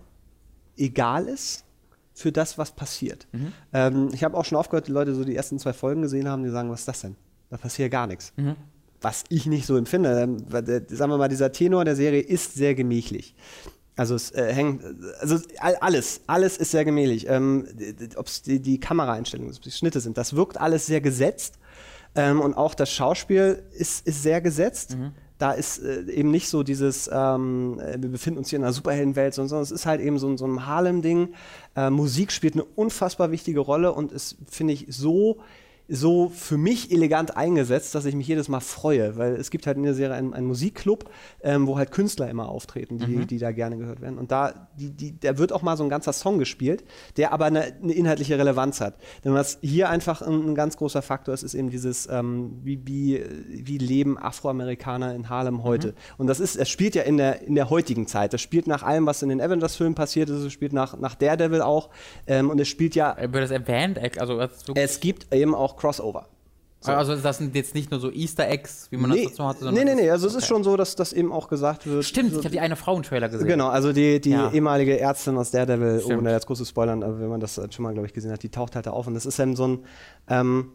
egal ist für das, was passiert. Mhm. Ähm, ich habe auch schon aufgehört, die Leute so die ersten zwei Folgen gesehen haben, die sagen, was ist das denn? Da passiert gar nichts. Mhm. Was ich nicht so empfinde. Ähm, sagen wir mal, dieser Tenor der Serie ist sehr gemächlich. Also es äh, hängt, also alles, alles ist sehr gemächlich. Ähm, ob es die, die Kameraeinstellungen, die Schnitte sind, das wirkt alles sehr gesetzt. Ähm, und auch das Schauspiel ist, ist sehr gesetzt. Mhm da ist äh, eben nicht so dieses, ähm, äh, wir befinden uns hier in einer Superheldenwelt, sondern es ist halt eben so, so ein Harlem-Ding. Äh, Musik spielt eine unfassbar wichtige Rolle und ist, finde ich, so so für mich elegant eingesetzt, dass ich mich jedes Mal freue, weil es gibt halt in der Serie einen, einen Musikclub, ähm, wo halt Künstler immer auftreten, die, mhm. die da gerne gehört werden. Und da, die, die, da wird auch mal so ein ganzer Song gespielt, der aber eine, eine inhaltliche Relevanz hat. Denn was hier einfach ein, ein ganz großer Faktor ist, ist eben dieses, ähm, wie, wie, wie leben Afroamerikaner in Harlem heute. Mhm. Und das ist, es spielt ja in der, in der heutigen Zeit. Das spielt nach allem, was in den Avengers-Filmen passiert ist, es spielt nach, nach Daredevil auch. Ähm, und es spielt ja. Wird das erwähnt? Also, es gibt eben auch Crossover. So. Also das sind jetzt nicht nur so Easter Eggs, wie man nee, das dazu hatte, sondern. Nee, nee, nee. Also es ist schon so, dass das eben auch gesagt wird. Stimmt, so ich habe die eine Frauentrailer gesehen. Genau, also die, die ja. ehemalige Ärztin aus Daredevil, Stimmt. ohne jetzt große Spoilern, aber wenn man das schon mal, glaube ich, gesehen hat, die taucht halt da auf. Und das ist dann so ein. Ähm,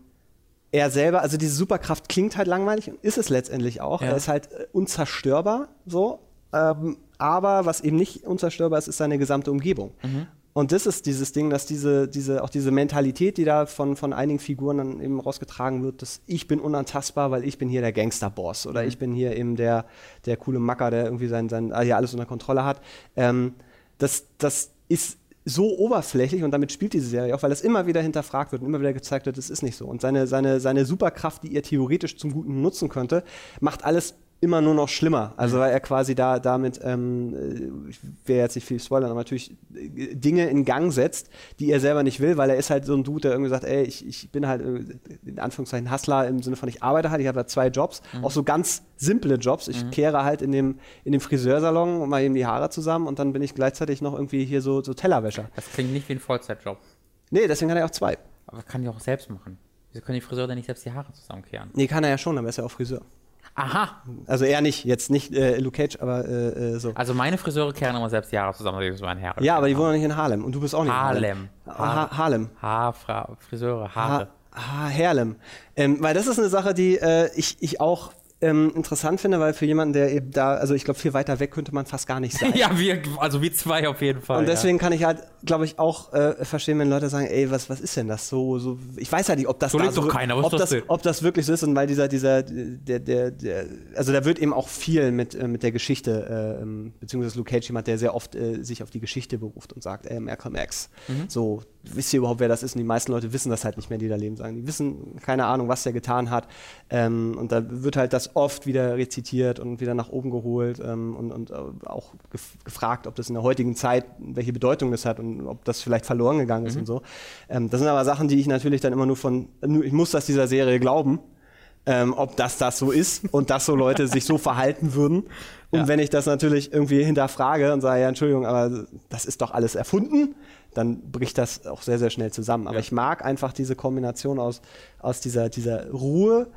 er selber, also diese Superkraft klingt halt langweilig und ist es letztendlich auch. Ja. Er ist halt äh, unzerstörbar, so. Ähm, aber was eben nicht unzerstörbar ist, ist seine gesamte Umgebung. Mhm. Und das ist dieses Ding, dass diese, diese, auch diese Mentalität, die da von, von einigen Figuren dann eben rausgetragen wird, dass ich bin unantastbar, weil ich bin hier der Gangsterboss oder mhm. ich bin hier eben der, der coole Macker, der irgendwie sein, sein ah, hier alles unter Kontrolle hat. Ähm, das, das ist so oberflächlich und damit spielt diese Serie auch, weil das immer wieder hinterfragt wird und immer wieder gezeigt wird, das ist nicht so. Und seine, seine, seine Superkraft, die ihr theoretisch zum Guten nutzen könnte, macht alles immer nur noch schlimmer. Also weil er quasi da damit, ähm, äh, ich will jetzt nicht viel spoilern, aber natürlich äh, Dinge in Gang setzt, die er selber nicht will, weil er ist halt so ein Dude, der irgendwie sagt, ey, ich, ich bin halt äh, in Anführungszeichen Hustler im Sinne von ich arbeite halt, ich habe da zwei Jobs, mhm. auch so ganz simple Jobs. Ich mhm. kehre halt in dem, in dem Friseursalon und mal eben die Haare zusammen und dann bin ich gleichzeitig noch irgendwie hier so, so Tellerwäscher. Das klingt nicht wie ein Vollzeitjob. Nee, deswegen hat er auch zwei. Aber kann die auch selbst machen. Wieso können die Friseure denn nicht selbst die Haare zusammenkehren? Nee, kann er ja schon, aber er ist ja auch Friseur. Aha. Also er nicht, jetzt nicht äh, Luke Cage, aber äh, äh so. Also meine Friseure kehren immer selbst Jahre zusammen, ist mein Herr. Ja, aber die wohnen nicht in Harlem und du bist auch nicht Harlem. in Harlem. Ha Harlem. Haarfra Friseure, Haare. Ha ha Harlem. Ähm, weil das ist eine Sache, die äh, ich, ich auch ähm, interessant finde, weil für jemanden, der eben da, also ich glaube, viel weiter weg könnte man fast gar nicht sein. ja, wir, also wir zwei auf jeden Fall. Und deswegen ja. kann ich halt, glaube ich, auch äh, verstehen, wenn Leute sagen, ey, was, was ist denn das so, so ich weiß ja nicht, ob das so da so, doch keiner, was ob, das, das ob das wirklich so ist und weil dieser, dieser, der, der, der, also da wird eben auch viel mit, äh, mit der Geschichte, äh, ähm, beziehungsweise Luke Cage jemand, der sehr oft äh, sich auf die Geschichte beruft und sagt, ey, Malcolm X, mhm. so, wisst ihr überhaupt, wer das ist? Und die meisten Leute wissen das halt nicht mehr, die da leben, sagen, die wissen keine Ahnung, was der getan hat ähm, und da wird halt das oft wieder rezitiert und wieder nach oben geholt ähm, und, und äh, auch gef gefragt, ob das in der heutigen Zeit, welche Bedeutung das hat und ob das vielleicht verloren gegangen ist mhm. und so. Ähm, das sind aber Sachen, die ich natürlich dann immer nur von, ich muss das dieser Serie glauben, ähm, ob das das so ist und dass so Leute sich so verhalten würden. Und ja. wenn ich das natürlich irgendwie hinterfrage und sage, ja, Entschuldigung, aber das ist doch alles erfunden, dann bricht das auch sehr, sehr schnell zusammen. Aber ja. ich mag einfach diese Kombination aus, aus dieser, dieser Ruhe,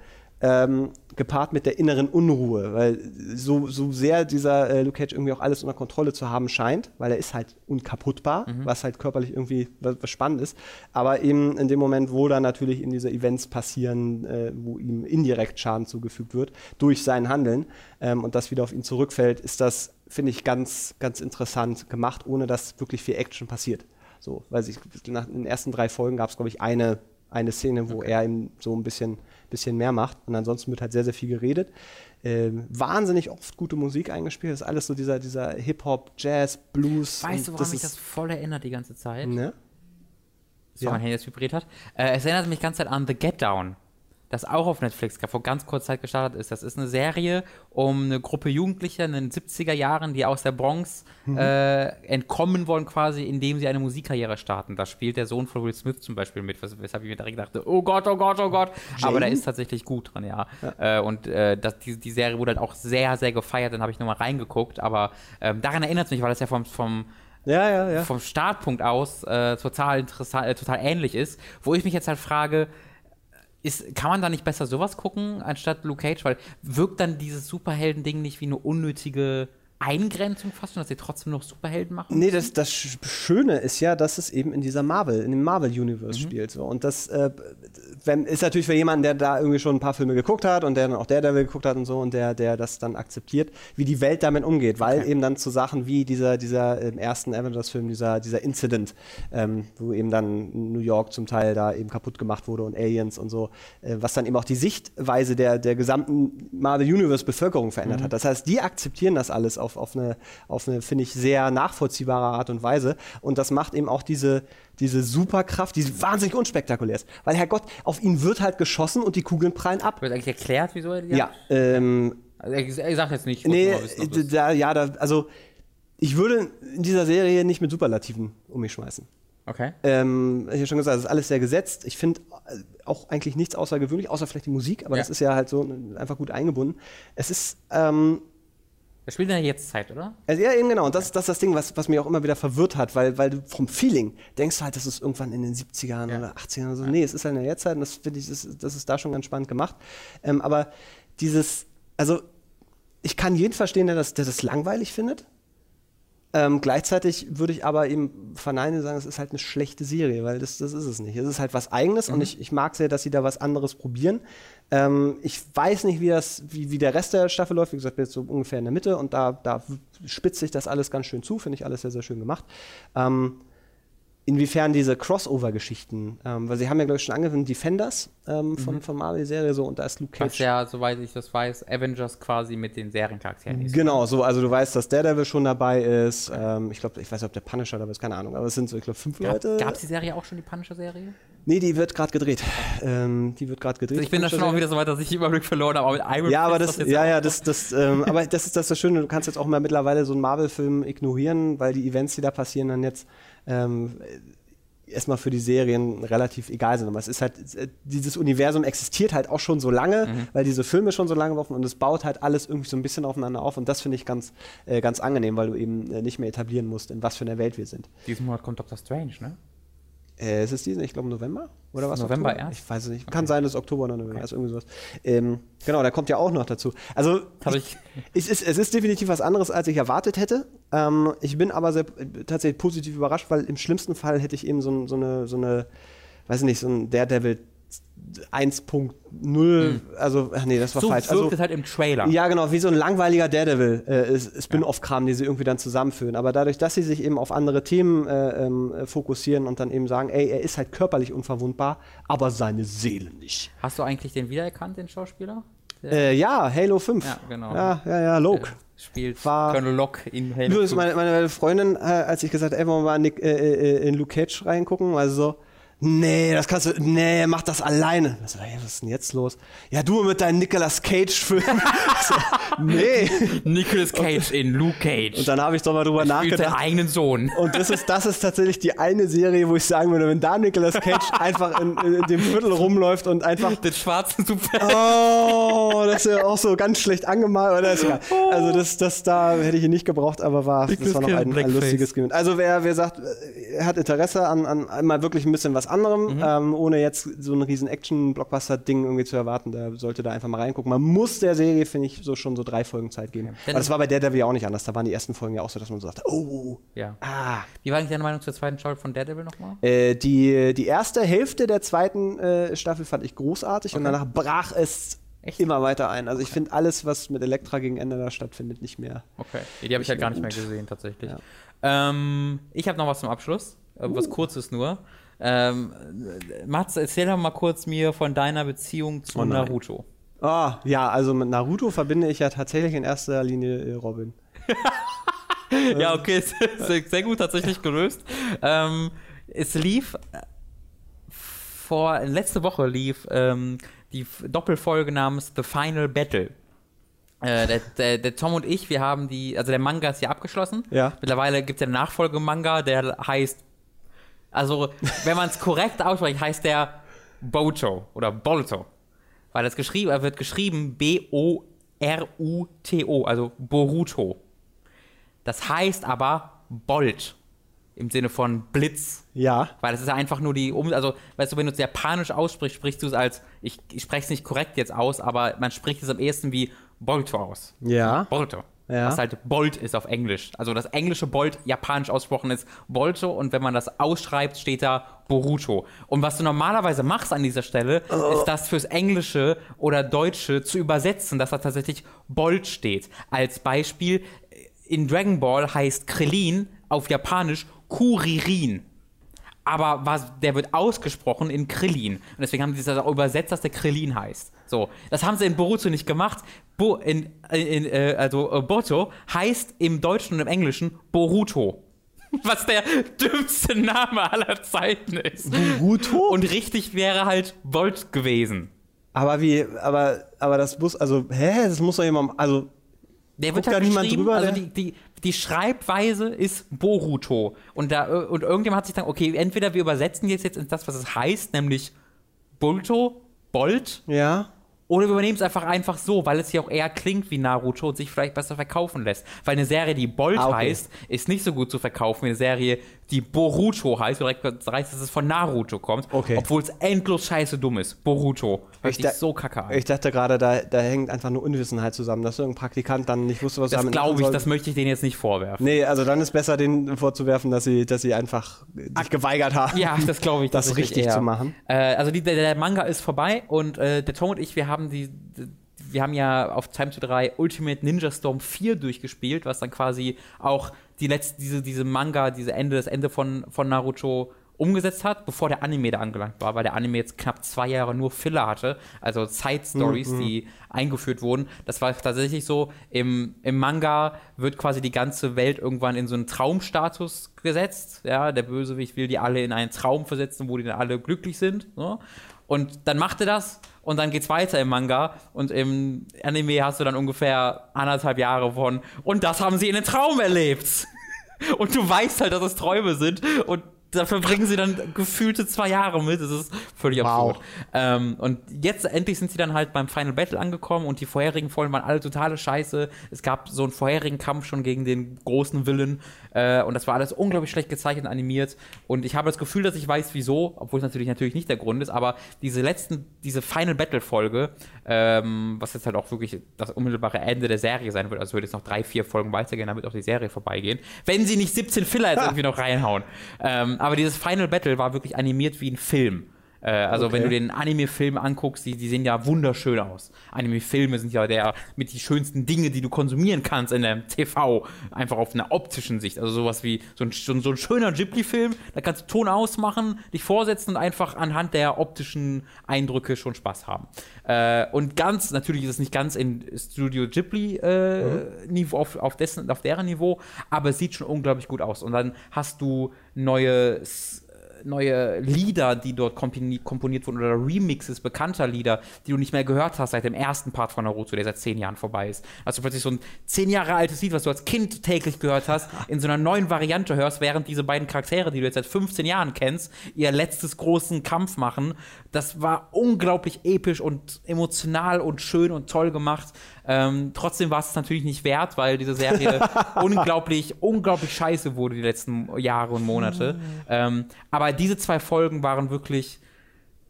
ähm, gepaart mit der inneren Unruhe, weil so, so sehr dieser äh, Luke Cage irgendwie auch alles unter Kontrolle zu haben scheint, weil er ist halt unkaputtbar, mhm. was halt körperlich irgendwie was, was, spannend ist, aber eben in dem Moment, wo dann natürlich in diese Events passieren, äh, wo ihm indirekt Schaden zugefügt wird durch sein Handeln ähm, und das wieder auf ihn zurückfällt, ist das, finde ich, ganz, ganz interessant gemacht, ohne dass wirklich viel Action passiert. So, weil sich nach den ersten drei Folgen gab es, glaube ich, eine, eine Szene, wo okay. er ihm so ein bisschen bisschen mehr macht. Und ansonsten wird halt sehr, sehr viel geredet. Ähm, wahnsinnig oft gute Musik eingespielt. Das ist alles so dieser, dieser Hip-Hop, Jazz, Blues. Weißt du, woran mich das voll erinnert die ganze Zeit? Ne? Das war mein Handy, das vibriert hat. Äh, es erinnert mich die ganze Zeit an The Get Down das auch auf Netflix vor ganz kurzer Zeit gestartet ist. Das ist eine Serie um eine Gruppe Jugendlicher in den 70er Jahren, die aus der Bronx mhm. äh, entkommen wollen quasi, indem sie eine Musikkarriere starten. Da spielt der Sohn von Will Smith zum Beispiel mit, weshalb ich mir direkt dachte, oh Gott, oh Gott, oh Gott. Jane? Aber der ist tatsächlich gut dran, ja. ja. Äh, und äh, das, die, die, Serie wurde halt auch sehr, sehr gefeiert. Dann habe ich nochmal reingeguckt. Aber ähm, daran erinnert es mich, weil das ja vom, vom ja, ja, ja. vom Startpunkt aus äh, total interessant, äh, total ähnlich ist, wo ich mich jetzt halt frage, ist, kann man da nicht besser sowas gucken, anstatt Luke Cage? Weil wirkt dann dieses Superhelden-Ding nicht wie eine unnötige Eingrenzung fast schon, dass sie trotzdem noch Superhelden machen? Nee, das, das Schöne ist ja, dass es eben in dieser Marvel, in dem Marvel-Universe mhm. spielt. So. Und das äh, wenn, ist natürlich für jemanden, der da irgendwie schon ein paar Filme geguckt hat und der dann auch Daredevil geguckt hat und so und der, der das dann akzeptiert, wie die Welt damit umgeht. Weil okay. eben dann zu Sachen wie dieser, dieser im ersten Avengers-Film, dieser, dieser Incident, ähm, wo eben dann New York zum Teil da eben kaputt gemacht wurde und Aliens und so, äh, was dann eben auch die Sichtweise der, der gesamten Marvel-Universe-Bevölkerung verändert mhm. hat. Das heißt, die akzeptieren das alles auf, auf eine, auf eine finde ich, sehr nachvollziehbare Art und Weise. Und das macht eben auch diese, diese Superkraft, die wahnsinnig unspektakulär ist. Weil, Herrgott, auf ihn wird halt geschossen und die Kugeln prallen ab. Wird eigentlich erklärt, wieso er die Ja, ähm, also er sagt jetzt nicht. Nee, wissen, da, ja, da, also ich würde in dieser Serie nicht mit Superlativen um mich schmeißen. Okay. Ähm, ich habe schon gesagt, es ist alles sehr gesetzt. Ich finde äh, auch eigentlich nichts außergewöhnlich, außer vielleicht die Musik, aber ja. das ist ja halt so einfach gut eingebunden. Es ist ähm, das spielt in der Jetztzeit, oder? Also, ja, eben genau. Und das, das ist das Ding, was, was mich auch immer wieder verwirrt hat, weil, weil du vom Feeling denkst halt, das ist irgendwann in den 70ern ja. oder 80ern oder so. Ja. Nee, es ist halt in der Jetztzeit und das finde ich, das, das ist da schon ganz spannend gemacht. Ähm, aber dieses, also ich kann jeden verstehen, der das, der das langweilig findet. Ähm, gleichzeitig würde ich aber eben verneinen und sagen, es ist halt eine schlechte Serie, weil das, das ist es nicht. Es ist halt was Eigenes mhm. und ich, ich mag sehr, dass sie da was anderes probieren. Ähm, ich weiß nicht, wie, das, wie, wie der Rest der Staffel läuft. Wie gesagt, bin jetzt so ungefähr in der Mitte und da, da spitzt sich das alles ganz schön zu. Finde ich alles sehr, sehr schön gemacht. Ähm, inwiefern diese Crossover-Geschichten, ähm, weil sie haben ja, glaube ich, schon angefangen, Defenders ähm, von, mhm. von Marvel-Serie so und da ist Luke Cage. Was ja, soweit ich das weiß, Avengers quasi mit den Seriencharakteren ist. Genau, so, also du weißt, dass Daredevil schon dabei ist. Ähm, ich glaube, ich weiß nicht, ob der Punisher dabei ist, keine Ahnung, aber es sind so, ich glaube, fünf Gab, Leute. Gab es die Serie auch schon, die Punisher-Serie? Nee, die wird gerade gedreht. Ähm, die wird gerade gedreht. Also ich bin da schon auch wieder so weit, dass ich Überblick verloren habe, aber mit einem Ja, aber das, das ja, ja, das, das, ähm, aber das ist das, das Schöne, du kannst jetzt auch mal mittlerweile so einen Marvel-Film ignorieren, weil die Events, die da passieren, dann jetzt ähm, erstmal für die Serien relativ egal sind. Aber es ist halt, dieses Universum existiert halt auch schon so lange, mhm. weil diese Filme schon so lange laufen und es baut halt alles irgendwie so ein bisschen aufeinander auf und das finde ich ganz, äh, ganz angenehm, weil du eben äh, nicht mehr etablieren musst, in was für einer Welt wir sind. Diesen Monat kommt Doctor Strange, ne? Äh, ist es diesen? Ich glaube November? Oder was? November erst? Ich weiß es nicht. Okay. Kann sein, dass Oktober oder November okay. ist, irgendwie sowas. Ähm, genau, der kommt ja auch noch dazu. Also, ich, ich, es, ist, es ist definitiv was anderes, als ich erwartet hätte. Ähm, ich bin aber sehr, tatsächlich positiv überrascht, weil im schlimmsten Fall hätte ich eben so, so, eine, so eine, weiß nicht, so ein Daredevil 1.0, hm. also, ach nee, das war so falsch. So also, wirkt es halt im Trailer. Ja, genau, wie so ein langweiliger Daredevil äh, Spin-off-Kram, die sie irgendwie dann zusammenführen. Aber dadurch, dass sie sich eben auf andere Themen äh, ähm, fokussieren und dann eben sagen, ey, er ist halt körperlich unverwundbar, aber seine Seele nicht. Hast du eigentlich den wiedererkannt, den Schauspieler? Äh, ja, Halo 5. Ja, genau. Ja, ja, ja, Loke. Äh, spielt war, Colonel Locke in Halo Übrigens, meine, meine Freundin, äh, als ich gesagt habe, ey, wollen wir mal in, äh, äh, in Luke Cage reingucken, also so, nee, das kannst du, nee, mach das alleine. Ich so, hey, was ist denn jetzt los? Ja, du mit deinem Nicolas Cage-Film. so, nee. Nicolas Cage in Luke Cage. Und dann habe ich doch mal drüber nachgedacht. seinen eigenen Sohn. Und das ist, das ist tatsächlich die eine Serie, wo ich sagen würde, wenn da Nicolas Cage einfach in, in, dem Viertel rumläuft und einfach. Den schwarzen Super. Oh, das ist ja auch so ganz schlecht angemalt. Oder ist Also, das, das da hätte ich ihn nicht gebraucht, aber war, das war noch ein, ein lustiges Game. Also, wer, wer sagt, er hat Interesse an, an mal wirklich ein bisschen was anderem, mhm. ähm, ohne jetzt so ein riesen Action-Blockbuster-Ding irgendwie zu erwarten. Da sollte da einfach mal reingucken. Man muss der Serie, finde ich, so schon so drei Folgen Zeit geben. Okay. Aber das war bei Daredevil ja auch nicht anders. Da waren die ersten Folgen ja auch so, dass man so sagte, oh, ja. ah. Wie war eigentlich deine Meinung zur zweiten Staffel von Daredevil nochmal? Äh, die, die erste Hälfte der zweiten äh, Staffel fand ich großartig okay. und danach brach es Echt? immer weiter ein. Also okay. ich finde alles, was mit Elektra gegen Ende da stattfindet, nicht mehr. Okay, die habe ich halt gar nicht gut. mehr gesehen tatsächlich. Ja. Ähm, ich habe noch was zum Abschluss, äh, was uh. kurzes nur. Ähm, Mats, erzähl doch mal kurz mir von deiner Beziehung zu oh Naruto. Ah, oh, ja, also mit Naruto verbinde ich ja tatsächlich in erster Linie äh, Robin. ja, okay, sehr, gut tatsächlich gelöst. Ähm, es lief äh, vor, letzte Woche lief ähm, die Doppelfolge namens The Final Battle. Äh, der, der, der, Tom und ich, wir haben die, also der Manga ist ja abgeschlossen. Ja. Mittlerweile gibt es ja einen Nachfolgemanga, der heißt also, wenn man es korrekt ausspricht, heißt der Boto oder Bolto. Weil das geschrieben, er wird geschrieben B-O-R-U-T-O, also Boruto. Das heißt aber Bolt. Im Sinne von Blitz. Ja. Weil das ist ja einfach nur die, also, weißt du, wenn du es japanisch aussprichst, sprichst du es als, ich, ich spreche es nicht korrekt jetzt aus, aber man spricht es am ehesten wie Bolto aus. Ja. Bolto ja. was halt Bolt ist auf Englisch. Also das englische Bolt japanisch ausgesprochen ist Bolto und wenn man das ausschreibt, steht da Boruto. Und was du normalerweise machst an dieser Stelle, oh. ist das fürs Englische oder Deutsche zu übersetzen, dass da tatsächlich Bolt steht. Als Beispiel, in Dragon Ball heißt Krillin auf Japanisch Kuririn aber was, der wird ausgesprochen in Krillin. Und deswegen haben sie das übersetzt, dass der Krillin heißt. So, das haben sie in Boruto nicht gemacht. Bo, in, in, äh, also äh, Boto heißt im Deutschen und im Englischen Boruto. Was der dümmste Name aller Zeiten ist. Boruto? Und richtig wäre halt Bolt gewesen. Aber wie, aber, aber das muss, also, hä, das muss doch jemand, also, der wird halt da niemand drüber. Also die, die, die Schreibweise ist Boruto. Und, da, und irgendjemand hat sich dann, okay, entweder wir übersetzen jetzt, jetzt in das, was es heißt, nämlich Bulto, Bolt. Ja. Oder wir übernehmen es einfach einfach so, weil es hier auch eher klingt wie Naruto und sich vielleicht besser verkaufen lässt. Weil eine Serie, die Bolt ah, okay. heißt, ist nicht so gut zu verkaufen wie eine Serie, die Boruto heißt, direkt heißt, dass es von Naruto kommt. Okay. Obwohl es endlos scheiße dumm ist. Boruto. Hört sich so kacke an. Ich dachte gerade, da, da hängt einfach nur Unwissenheit zusammen, dass irgendein Praktikant dann nicht wusste, was er damit Das glaube ich, das möchte ich denen jetzt nicht vorwerfen. Nee, also dann ist besser, denen vorzuwerfen, dass sie, dass sie einfach sich geweigert haben. Ja, das glaube ich. Das richtig eher. zu machen. Äh, also die, der, der, Manga ist vorbei und äh, der Tom und ich, wir haben die wir haben ja auf Time to 3 Ultimate Ninja Storm 4 durchgespielt, was dann quasi auch die letzte, diese, diese Manga, diese Ende, das Ende von, von Naruto umgesetzt hat, bevor der Anime da angelangt war, weil der Anime jetzt knapp zwei Jahre nur Filler hatte, also Side-Stories, mhm. die eingeführt wurden. Das war tatsächlich so, im, im Manga wird quasi die ganze Welt irgendwann in so einen Traumstatus gesetzt. Ja, der Bösewicht will die alle in einen Traum versetzen, wo die dann alle glücklich sind. So. Und dann macht er das und dann geht's weiter im Manga und im Anime hast du dann ungefähr anderthalb Jahre von und das haben sie in einem Traum erlebt. Und du weißt halt, dass es Träume sind und da verbringen sie dann gefühlte zwei Jahre mit. Das ist völlig absurd. Wow. Ähm, und jetzt endlich sind sie dann halt beim Final Battle angekommen und die vorherigen Folgen waren alle totale Scheiße. Es gab so einen vorherigen Kampf schon gegen den großen Willen äh, und das war alles unglaublich schlecht gezeichnet, animiert. Und ich habe das Gefühl, dass ich weiß, wieso, obwohl es natürlich natürlich nicht der Grund ist, aber diese letzten, diese Final Battle Folge, ähm, was jetzt halt auch wirklich das unmittelbare Ende der Serie sein wird, also wird jetzt noch drei, vier Folgen weitergehen, damit auch die Serie vorbeigehen, wenn sie nicht 17 Filler jetzt irgendwie noch reinhauen. Ähm, aber dieses Final Battle war wirklich animiert wie ein Film. Äh, also okay. wenn du den Anime-Film anguckst, die, die sehen ja wunderschön aus. Anime-Filme sind ja der mit die schönsten Dinge, die du konsumieren kannst in der TV, einfach auf einer optischen Sicht. Also sowas wie so ein, so ein schöner Ghibli-Film, da kannst du Ton ausmachen, dich vorsetzen und einfach anhand der optischen Eindrücke schon Spaß haben. Äh, und ganz, natürlich ist es nicht ganz in Studio Ghibli-Niveau, äh, mhm. auf, auf, dessen, auf deren Niveau, aber es sieht schon unglaublich gut aus. Und dann hast du neue neue Lieder, die dort komponiert wurden oder Remixes bekannter Lieder, die du nicht mehr gehört hast seit dem ersten Part von Naruto, der seit zehn Jahren vorbei ist. Also plötzlich so ein zehn Jahre altes Lied, was du als Kind täglich gehört hast, in so einer neuen Variante hörst, während diese beiden Charaktere, die du jetzt seit 15 Jahren kennst, ihr letztes großen Kampf machen. Das war unglaublich episch und emotional und schön und toll gemacht. Ähm, trotzdem war es natürlich nicht wert, weil diese Serie unglaublich, unglaublich scheiße wurde die letzten Jahre und Monate. ähm, aber diese zwei Folgen waren wirklich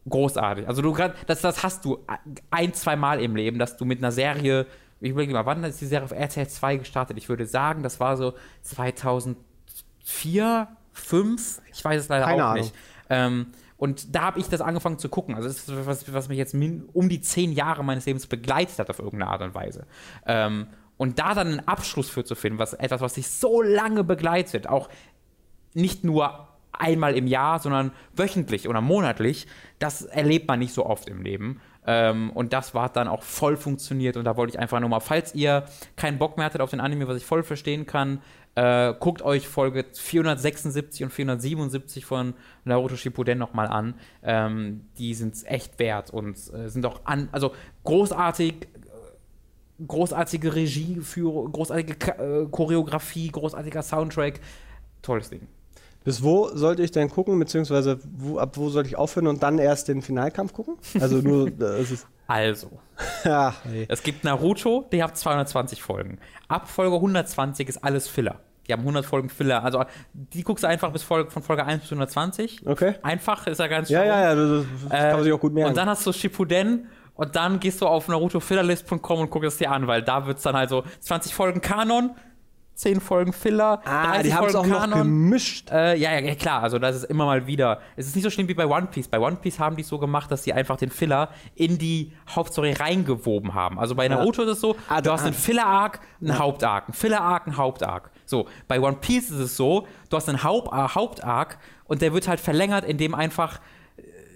großartig. Also du das, das hast du ein, zwei Mal im Leben, dass du mit einer Serie, ich überlege mal, wann ist die Serie auf RTL 2 gestartet? Ich würde sagen, das war so 2004, 2005, ich weiß es leider Keine auch Ahnung. nicht. Ähm, und da habe ich das angefangen zu gucken. Also das ist was, was mich jetzt um die zehn Jahre meines Lebens begleitet hat auf irgendeine Art und Weise. Ähm, und da dann einen Abschluss für zu finden, was etwas, was sich so lange begleitet, auch nicht nur einmal im Jahr, sondern wöchentlich oder monatlich, das erlebt man nicht so oft im Leben. Ähm, und das war dann auch voll funktioniert. Und da wollte ich einfach nur mal, falls ihr keinen Bock mehr hattet auf den Anime, was ich voll verstehen kann, äh, guckt euch Folge 476 und 477 von Naruto Shippuden nochmal an. Ähm, die sind echt wert und äh, sind auch an, also großartig, großartige Regie, für großartige äh, Choreografie, großartiger Soundtrack. Tolles Ding. Bis wo sollte ich denn gucken, beziehungsweise wo, ab wo sollte ich aufhören und dann erst den Finalkampf gucken? Also nur, es ist also, Ach, hey. es gibt Naruto, die hat 220 Folgen. Ab Folge 120 ist alles Filler. Die haben 100 Folgen Filler. Also, die guckst du einfach bis Folge, von Folge 1 bis 120. Okay. Einfach, ist ja ganz schön. Ja, ja, ja, das, das äh, kann man sich auch gut merken. Und dann hast du Shippuden und dann gehst du auf narutofillerlist.com und guckst es dir an, weil da wird es dann halt so 20 Folgen Kanon, 10 Folgen Filler. Ah, die haben es auch Kanon. noch gemischt. Äh, ja, ja, klar. Also das ist immer mal wieder. Es ist nicht so schlimm wie bei One Piece. Bei One Piece haben die es so gemacht, dass sie einfach den Filler in die Hauptstory reingewoben haben. Also bei Naruto ja. ist es so, ah, du hast einen Filler-Arc, einen. Haupt-Arc, einen Filler-Arc, einen Haupt-Arc. So, bei One Piece ist es so, du hast einen Haupt-Arc und der wird halt verlängert, indem einfach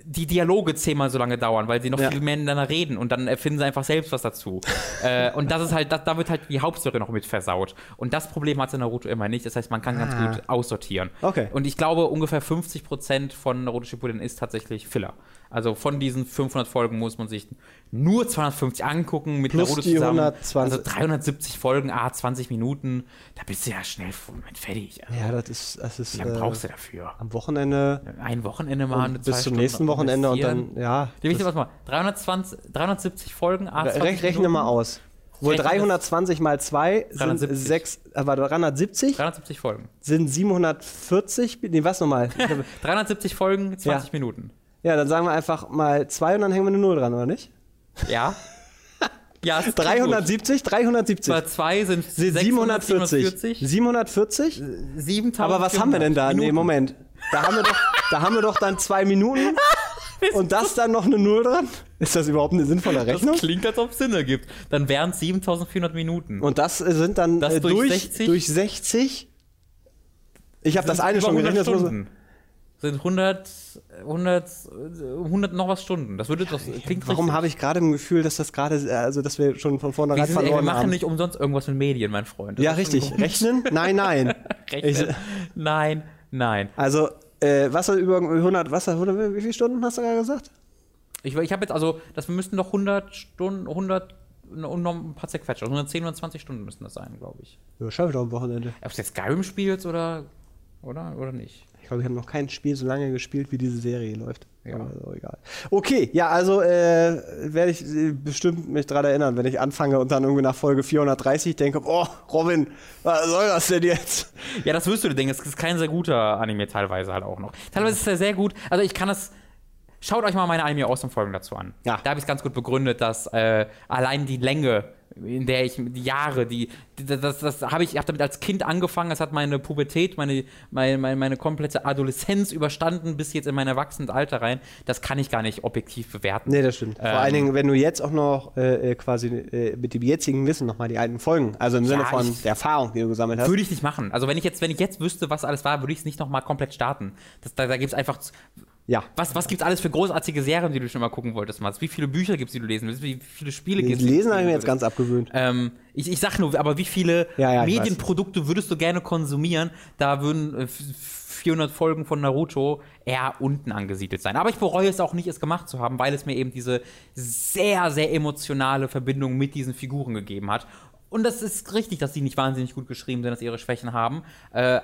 die Dialoge zehnmal so lange dauern, weil sie noch ja. viel mehr miteinander reden und dann erfinden sie einfach selbst was dazu. äh, und das ist halt, das, da wird halt die Hauptstory noch mit versaut. Und das Problem hat Naruto immer nicht. Das heißt, man kann ah. ganz gut aussortieren. Okay. Und ich glaube, ungefähr 50% von Naruto Shippuden ist tatsächlich Filler. Also von diesen 500 Folgen muss man sich nur 250 angucken mit Plus Naruto zusammen. 120. Also 370 Folgen, ah, 20 Minuten, da bist du ja schnell fertig. Also ja, das ist, das ist. Wie lange äh, brauchst du dafür? Am Wochenende. Ein Wochenende mal. bis zum Stunden nächsten Wochenende und dann, ja. Ich was mal. 320, 370 Folgen, ah, Rech, Rechne mal aus. Wohl 320 mal 2 sind 6, aber 370? 370 Folgen. Sind 740, nee, was nochmal? 370 Folgen, 20 ja. Minuten. Ja, dann sagen wir einfach mal 2 und dann hängen wir eine 0 dran, oder nicht? Ja. Ja, 370, 370. Mal 2 sind 740. 740? 7000. Aber was haben wir denn da? Minuten. Nee, Moment. Da haben wir doch, da haben wir doch dann 2 Minuten. und das dann noch eine Null dran? Ist das überhaupt eine sinnvolle Rechnung? Das klingt, als ob es Sinn ergibt. Dann wären es 7400 Minuten. Und das sind dann das äh, durch, durch 60? Durch 60? Ich habe das eine schon gerechnet. Sind 100, 100, 100 noch was Stunden. Das würde doch klingt Warum habe ich gerade im Gefühl, dass das gerade, also dass wir schon von vornherein verloren haben? Wir machen haben. nicht umsonst irgendwas mit Medien, mein Freund. Das ja, richtig. Rechnen? Nein, nein. Rechnen? Ich, nein, nein. Also äh, Wasser über 100, Wasser, wie viele Stunden hast du gerade gesagt? Ich, ich habe jetzt also, das wir müssten doch 100 Stunden, 100 und noch ein paar zerquetscht. 110, 120 Stunden müssten das sein, glaube ich. Ja, schaffe ich doch am Wochenende. Ob du jetzt Skyrim spielst oder, oder, oder nicht? Ich glaube, ich habe noch kein Spiel so lange gespielt, wie diese Serie läuft. Ja. Also, egal. Okay, ja, also äh, werde ich äh, bestimmt mich daran erinnern, wenn ich anfange und dann irgendwie nach Folge 430 denke, oh, Robin, was soll das denn jetzt? Ja, das wirst du dir denken. Es ist kein sehr guter Anime teilweise halt auch noch. Teilweise ist er sehr gut. Also ich kann das. Schaut euch mal meine Anime Awesome Folgen dazu an. Ja. Da habe ich es ganz gut begründet, dass äh, allein die Länge in der ich die Jahre, die, das, das, das habe ich, habe damit als Kind angefangen, das hat meine Pubertät, meine, meine, meine, meine komplette Adoleszenz überstanden, bis jetzt in mein Erwachsenenalter rein. Das kann ich gar nicht objektiv bewerten. Nee, das stimmt. Ähm, Vor allen Dingen, wenn du jetzt auch noch äh, äh, quasi äh, mit dem jetzigen Wissen nochmal die alten Folgen, also im ja, Sinne von ich, der Erfahrung, die du gesammelt hast. Würde ich nicht machen. Also wenn ich jetzt, wenn ich jetzt wüsste, was alles war, würde ich es nicht nochmal komplett starten. Das, da da gibt es einfach ja. Was, was gibt es alles für großartige Serien, die du schon mal gucken wolltest, Mats? Wie viele Bücher gibt es, die du lesen willst? Wie viele Spiele gibt es? Lesen habe ich mir jetzt ganz abgewöhnt. Ähm, ich, ich sag nur, aber wie viele ja, ja, Medienprodukte würdest du gerne konsumieren? Da würden äh, 400 Folgen von Naruto eher unten angesiedelt sein. Aber ich bereue es auch nicht, es gemacht zu haben, weil es mir eben diese sehr, sehr emotionale Verbindung mit diesen Figuren gegeben hat. Und das ist richtig, dass sie nicht wahnsinnig gut geschrieben sind, dass sie ihre Schwächen haben. Äh,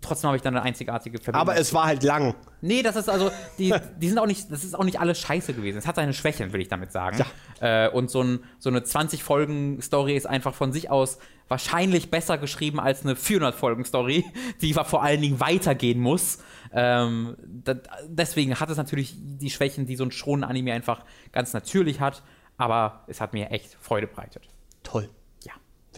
trotzdem habe ich dann eine einzigartige Verbindung. Aber es war halt lang. Nee, das ist also, die, die sind auch nicht, das ist auch nicht alles scheiße gewesen. Es hat seine Schwächen, will ich damit sagen. Ja. Äh, und so, ein, so eine 20-Folgen-Story ist einfach von sich aus wahrscheinlich besser geschrieben als eine 400-Folgen-Story, die vor allen Dingen weitergehen muss. Ähm, das, deswegen hat es natürlich die Schwächen, die so ein Schonen-Anime einfach ganz natürlich hat. Aber es hat mir echt Freude bereitet. Toll.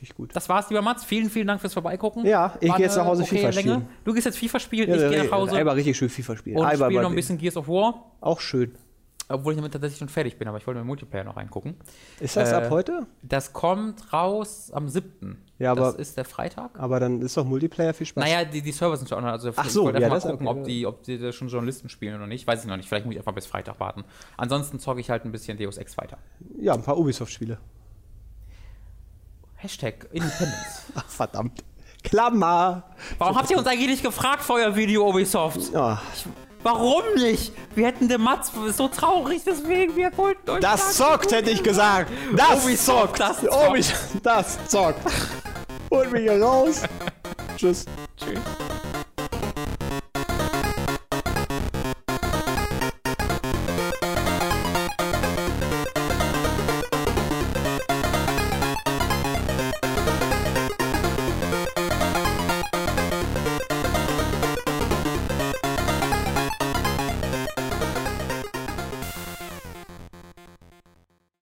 Ich gut. Das war's, lieber Mats. Vielen, vielen Dank fürs Vorbeigucken. Ja, ich gehe jetzt nach Hause okay FIFA Länge. spielen. Du gehst jetzt FIFA spielen, ja, ich gehe nach Hause. Alba richtig schön FIFA spielen. Und spiele noch ein bisschen Gears of War. Auch schön. Obwohl ich damit tatsächlich schon fertig bin, aber ich wollte mir Multiplayer noch reingucken. Ist das äh, ab heute? Das kommt raus am 7. Ja, aber, das ist der Freitag. Aber dann ist doch Multiplayer viel Spaß. Naja, die, die Server sind schon. Also Ach so, ich wollte ja, mal gucken, okay, ob, die, ob die schon Journalisten spielen oder nicht. Weiß ich noch nicht. Vielleicht muss ich einfach bis Freitag warten. Ansonsten zocke ich halt ein bisschen Deus Ex weiter. Ja, ein paar Ubisoft-Spiele. Hashtag Independence. Ach, verdammt. Klammer. Warum habt ihr uns eigentlich nicht gefragt vor euer Video, Ubisoft? Ja. Ich, warum nicht? Wir hätten den Mats so traurig, deswegen wir wollten euch. Das zockt, hätte ich gesagt. Das Ubisoft, zockt. Das zockt. Ubisoft, das zockt. Holt mich hier raus. Tschüss. Tschüss.